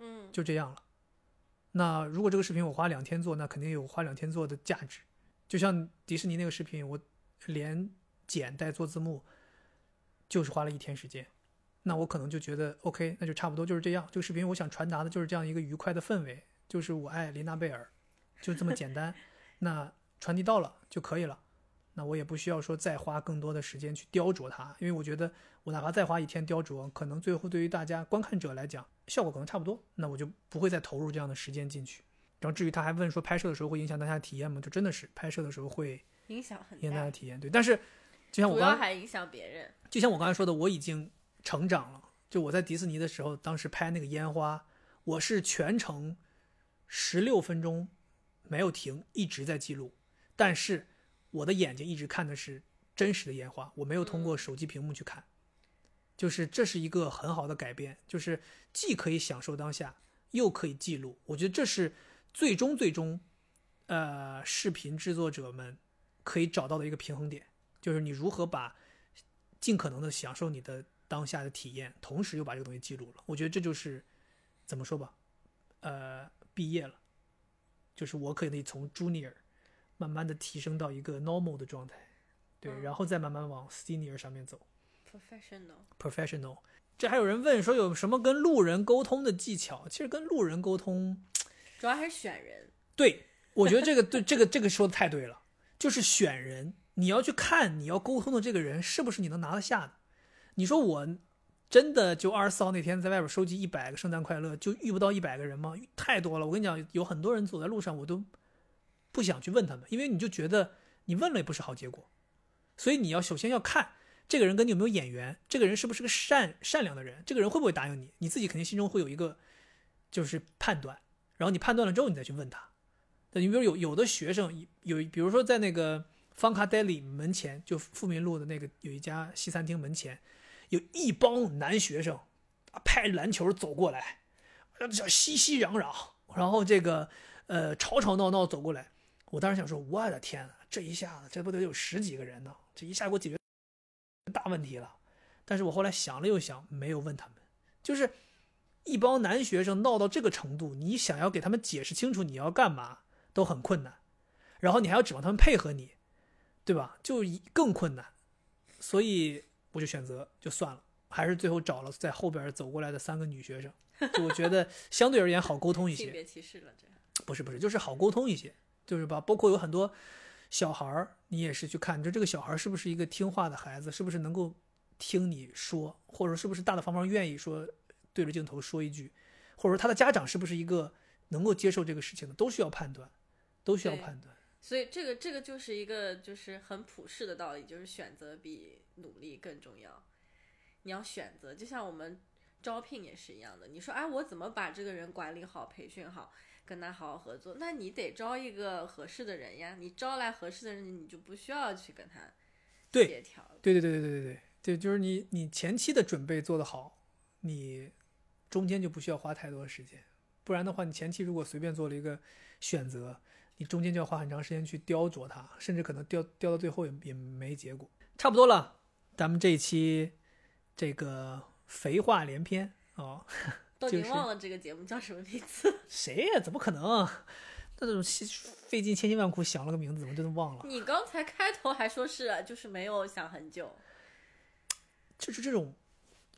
Speaker 2: 嗯，
Speaker 1: 就这样了。那如果这个视频我花两天做，那肯定有花两天做的价值。就像迪士尼那个视频，我连剪带做字幕，就是花了一天时间。那我可能就觉得 OK，那就差不多就是这样。这个视频我想传达的就是这样一个愉快的氛围，就是我爱琳娜贝尔，就这么简单。那传递到了就可以了。那我也不需要说再花更多的时间去雕琢它，因为我觉得我哪怕再花一天雕琢，可能最后对于大家观看者来讲，效果可能差不多，那我就不会再投入这样的时间进去。然后至于他还问说拍摄的时候会影响大家的体验吗？就真的是拍摄的时候会
Speaker 2: 影响很
Speaker 1: 大，影响大家体验。对，但是就像我刚
Speaker 2: 还影响别人，
Speaker 1: 就像我刚才说的，我已经成长了。就我在迪士尼的时候，当时拍那个烟花，我是全程十六分钟没有停，一直在记录，但是。我的眼睛一直看的是真实的烟花，我没有通过手机屏幕去看，就是这是一个很好的改变，就是既可以享受当下，又可以记录。我觉得这是最终最终，呃，视频制作者们可以找到的一个平衡点，就是你如何把尽可能的享受你的当下的体验，同时又把这个东西记录了。我觉得这就是怎么说吧，呃，毕业了，就是我可以从 Junior。慢慢的提升到一个 normal 的状态，对，然后再慢慢往 senior 上面走。
Speaker 2: professional，professional。
Speaker 1: 这还有人问说有什么跟路人沟通的技巧？其实跟路人沟通，
Speaker 2: 主要还是选人。
Speaker 1: 对，我觉得这个对这个这个说的太对了，就是选人，你要去看你要沟通的这个人是不是你能拿得下的。你说我真的就二十四号那天在外边收集一百个圣诞快乐，就遇不到一百个人吗？太多了，我跟你讲，有很多人走在路上，我都。不想去问他们，因为你就觉得你问了也不是好结果，所以你要首先要看这个人跟你有没有眼缘，这个人是不是个善善良的人，这个人会不会答应你，你自己肯定心中会有一个就是判断，然后你判断了之后你再去问他。你比如有有的学生有，比如说在那个方卡戴里门前，就富民路的那个有一家西餐厅门前，有一帮男学生啊，拍篮球走过来，叫熙熙攘攘，然后这个呃吵吵闹闹走过来。我当时想说，我的天呐，这一下子这不得有十几个人呢？这一下给我解决大问题了。但是我后来想了又想，没有问他们，就是一帮男学生闹到这个程度，你想要给他们解释清楚你要干嘛都很困难，然后你还要指望他们配合你，对吧？就更困难。所以我就选择就算了，还是最后找了在后边走过来的三个女学生，就我觉得 相对而言好沟通一些。
Speaker 2: 性别歧视了，这
Speaker 1: 不是不是，就是好沟通一些，就是吧？包括有很多小孩儿，你也是去看，就这个小孩儿是不是一个听话的孩子，是不是能够听你说，或者是不是大大方方愿意说对着镜头说一句，或者说他的家长是不是一个能够接受这个事情的，都需要判断，都需要判断。
Speaker 2: 所以这个这个就是一个就是很普世的道理，就是选择比努力更重要。你要选择，就像我们招聘也是一样的。你说，哎，我怎么把这个人管理好、培训好，跟他好好合作？那你得招一个合适的人呀。你招来合适的人，你就不需要去跟他协调。
Speaker 1: 对对对对对对对对，就是你你前期的准备做得好，你中间就不需要花太多时间，不然的话，你前期如果随便做了一个选择，你中间就要花很长时间去雕琢它，甚至可能雕雕到最后也也没结果。差不多了，咱们这一期这个肥话连篇哦，
Speaker 2: 都已经忘了这个节目叫什么名字。
Speaker 1: 谁呀？怎么可能？那种费费尽千辛万苦想了个名字，怎么真的忘了？
Speaker 2: 你刚才开头还说是，就是没有想很久。
Speaker 1: 就是这种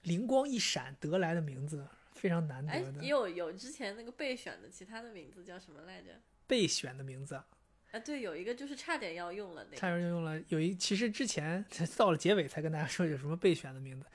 Speaker 1: 灵光一闪得来的名字，非常难
Speaker 2: 哎
Speaker 1: 得，的
Speaker 2: 也有有之前那个备选的其他的名字叫什么来着？
Speaker 1: 备选的名字啊。
Speaker 2: 啊，对，有一个就是差点要用了那
Speaker 1: 差。点就用了有一，其实之前到了结尾才跟大家说有什么备选的名字，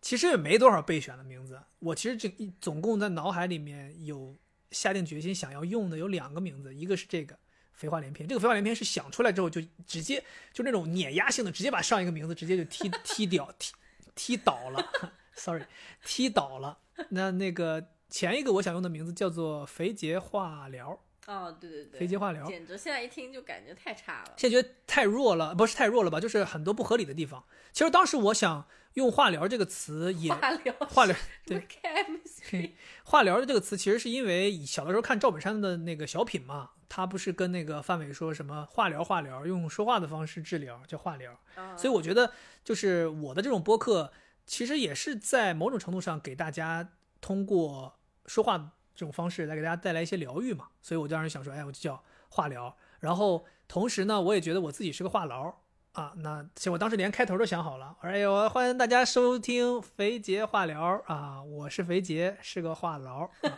Speaker 1: 其实也没多少备选的名字。我其实这一总共在脑海里面有下定决心想要用的有两个名字，一个是这个肥话连篇，这个肥话连篇是想出来之后就直接就那种碾压性的，直接把上一个名字直接就踢踢掉踢踢倒了，sorry，踢倒了。那那个前一个我想用的名字叫做肥杰化疗，
Speaker 2: 哦，对对对，
Speaker 1: 飞机化疗。
Speaker 2: 简直现在一听就感觉太差了。
Speaker 1: 现在觉得太弱了，不是太弱了吧？就是很多不合理的地方。其实当时我想用“化疗”这个词也，
Speaker 2: 化疗，
Speaker 1: 化疗
Speaker 2: 什么 chemistry，
Speaker 1: 化疗的这个词，其实是因为小的时候看赵本山的那个小品嘛，他不是跟那个范伟说什么化疗化疗，用说话的方式治疗叫化疗。
Speaker 2: 嗯
Speaker 1: 所以我觉得，就是我的这种播客，其实也是在某种程度上给大家通过说话这种方式来给大家带来一些疗愈嘛。所以我当时想说，哎，我就叫化疗。然后同时呢，我也觉得我自己是个话痨啊。那其实我当时连开头都想好了，我说哎呦，欢迎大家收听肥杰话疗啊，我是肥杰，是个话痨。啊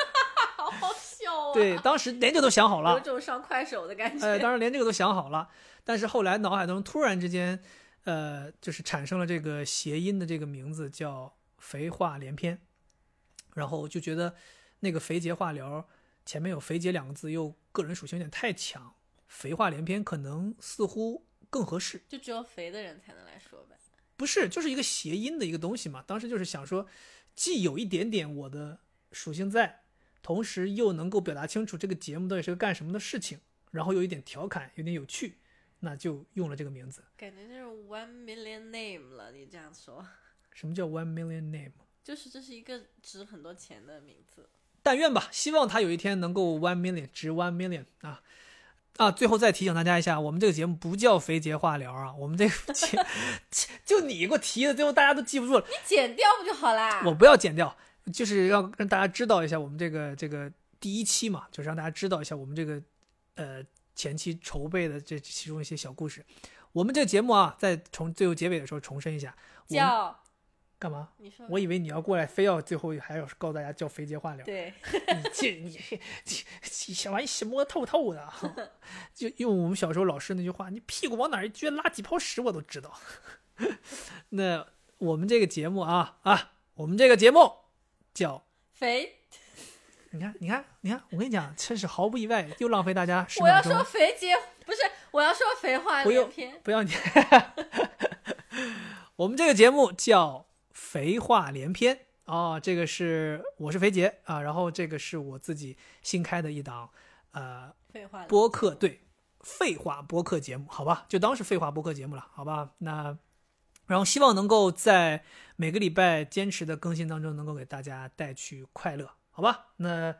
Speaker 2: 好好笑啊！
Speaker 1: 对，当时连这个都想好了
Speaker 2: 有。种上快手的感觉。
Speaker 1: 呃，当时连这个都想好了，但是后来脑海中突然之间，呃，就是产生了这个谐音的这个名字叫“肥话连篇”，然后就觉得那个“肥节化疗”前面有“肥节”两个字，又个人属性有点太强，“肥话连篇”可能似乎更合适。
Speaker 2: 就只有肥的人才能来说呗。
Speaker 1: 不是，就是一个谐音的一个东西嘛。当时就是想说，既有一点点我的属性在，同时又能够表达清楚这个节目到底是个干什么的事情，然后有一点调侃，有点有趣，那就用了这个名字。
Speaker 2: 感觉就是 one million name 了，你这样说，
Speaker 1: 什么叫 one million name？
Speaker 2: 就是这是一个值很多钱的名字。
Speaker 1: 但愿吧，希望他有一天能够 one million，值 one million 啊啊！最后再提醒大家一下，我们这个节目不叫肥节化疗啊，我们这个节 就你给我提的，最后大家都记不住了。
Speaker 2: 你剪掉不就好啦？
Speaker 1: 我不要剪掉，就是要让大家知道一下我们这个这个第一期嘛，就是让大家知道一下我们这个呃前期筹备的这其中一些小故事。我们这个节目啊，在重最后结尾的时候重申一下，
Speaker 2: 叫
Speaker 1: 干嘛？
Speaker 2: 你说
Speaker 1: 我以为你要过来，非要最后还要告诉大家叫肥姐化疗。
Speaker 2: 对，
Speaker 1: 你这你你你小玩意洗摸透透的，就用我们小时候老师那句话，你屁股往哪一撅，拉几泡屎我都知道。那我们这个节目啊啊，我们这个节目叫，
Speaker 2: 肥，
Speaker 1: 你看你看你看，我跟你讲，真是毫不意外，又浪费大家十
Speaker 2: 我要说。肥姐，不是我要说肥话
Speaker 1: 不用
Speaker 2: 连篇。
Speaker 1: 不要你，我们这个节目叫“肥话连篇”哦，这个是我是肥杰啊，然后这个是我自己新开的一档呃
Speaker 2: 废话
Speaker 1: 播客，对，废话播客节目，好吧，就当是废话播客节目了，好吧？那然后希望能够在每个礼拜坚持的更新当中，能够给大家带去快乐，好吧？那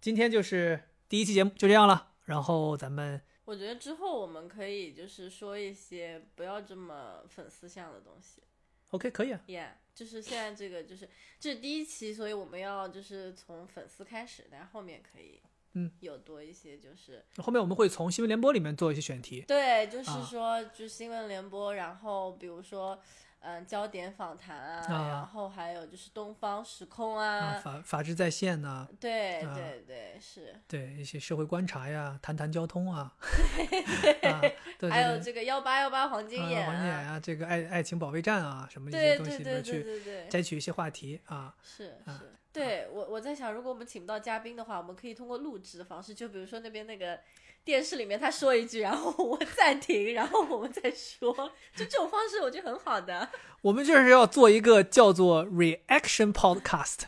Speaker 1: 今天就是第一期节目就这样了，然后咱们
Speaker 2: 我觉得之后我们可以就是说一些不要这么粉丝向的东西。
Speaker 1: OK 可以啊
Speaker 2: ，Yeah，就是现在这个就是这是第一期，所以我们要就是从粉丝开始，但后面可以
Speaker 1: 嗯。
Speaker 2: 有多一些就是
Speaker 1: 后面我们会从新闻联播里面做一些选题，
Speaker 2: 对，就是
Speaker 1: 啊。
Speaker 2: 说就新闻联播，然后比如说嗯焦点访谈啊，
Speaker 1: 啊。
Speaker 2: 然后还有就是东方时空
Speaker 1: 啊，
Speaker 2: 啊，
Speaker 1: 法法治在线呐、
Speaker 2: 对
Speaker 1: 啊
Speaker 2: 对对是，
Speaker 1: 对一些社会观察呀，谈谈交通啊，啊，对对
Speaker 2: 还有这个幺八幺八黄金眼
Speaker 1: 啊，黄金眼啊，这个爱爱情保卫战啊，什么一些东西
Speaker 2: 对对对
Speaker 1: 里面去摘取一些话题啊，
Speaker 2: 是
Speaker 1: 啊
Speaker 2: 是，对我我在想，如果我们请不到嘉宾的话，我们可以通过录制的方式，就比如说那边那个电视里面他说一句，然后我暂停，然后我们再说，就这种方式我觉得很好的。
Speaker 1: 我们就是要做一个叫做 reaction podcast，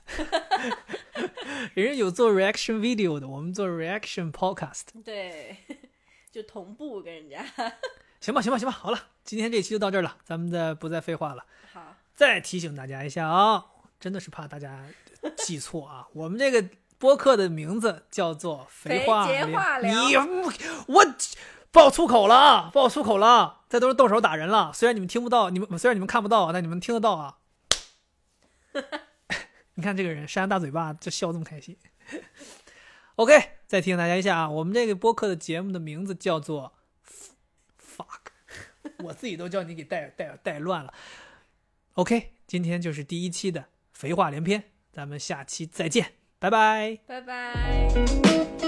Speaker 1: 人家有做 reaction video 的，我们做 reaction podcast，
Speaker 2: 对，就同步跟人家。
Speaker 1: 行吧行吧行吧，好了，今天这期就到这儿了，咱们再不再废话了。
Speaker 2: 好，
Speaker 1: 再提醒大家一下啊，真的是怕大家记错啊，我们这个播客的名字叫做“
Speaker 2: 肥
Speaker 1: 话
Speaker 2: 节话聊
Speaker 1: 你我爆粗口了啊，爆粗口了，这都是动手打人了。虽然你们听不到，你们虽然你们看不到，但你们听得到啊。你看这个人扇大嘴巴，就笑这么开心。OK，再提醒大家一下啊，我们这个播客的节目的名字叫做 “fuck”，我自己都叫你给带带带乱了。OK，今天就是第一期的肥话连篇，咱们下期再见，拜拜。
Speaker 2: 拜拜。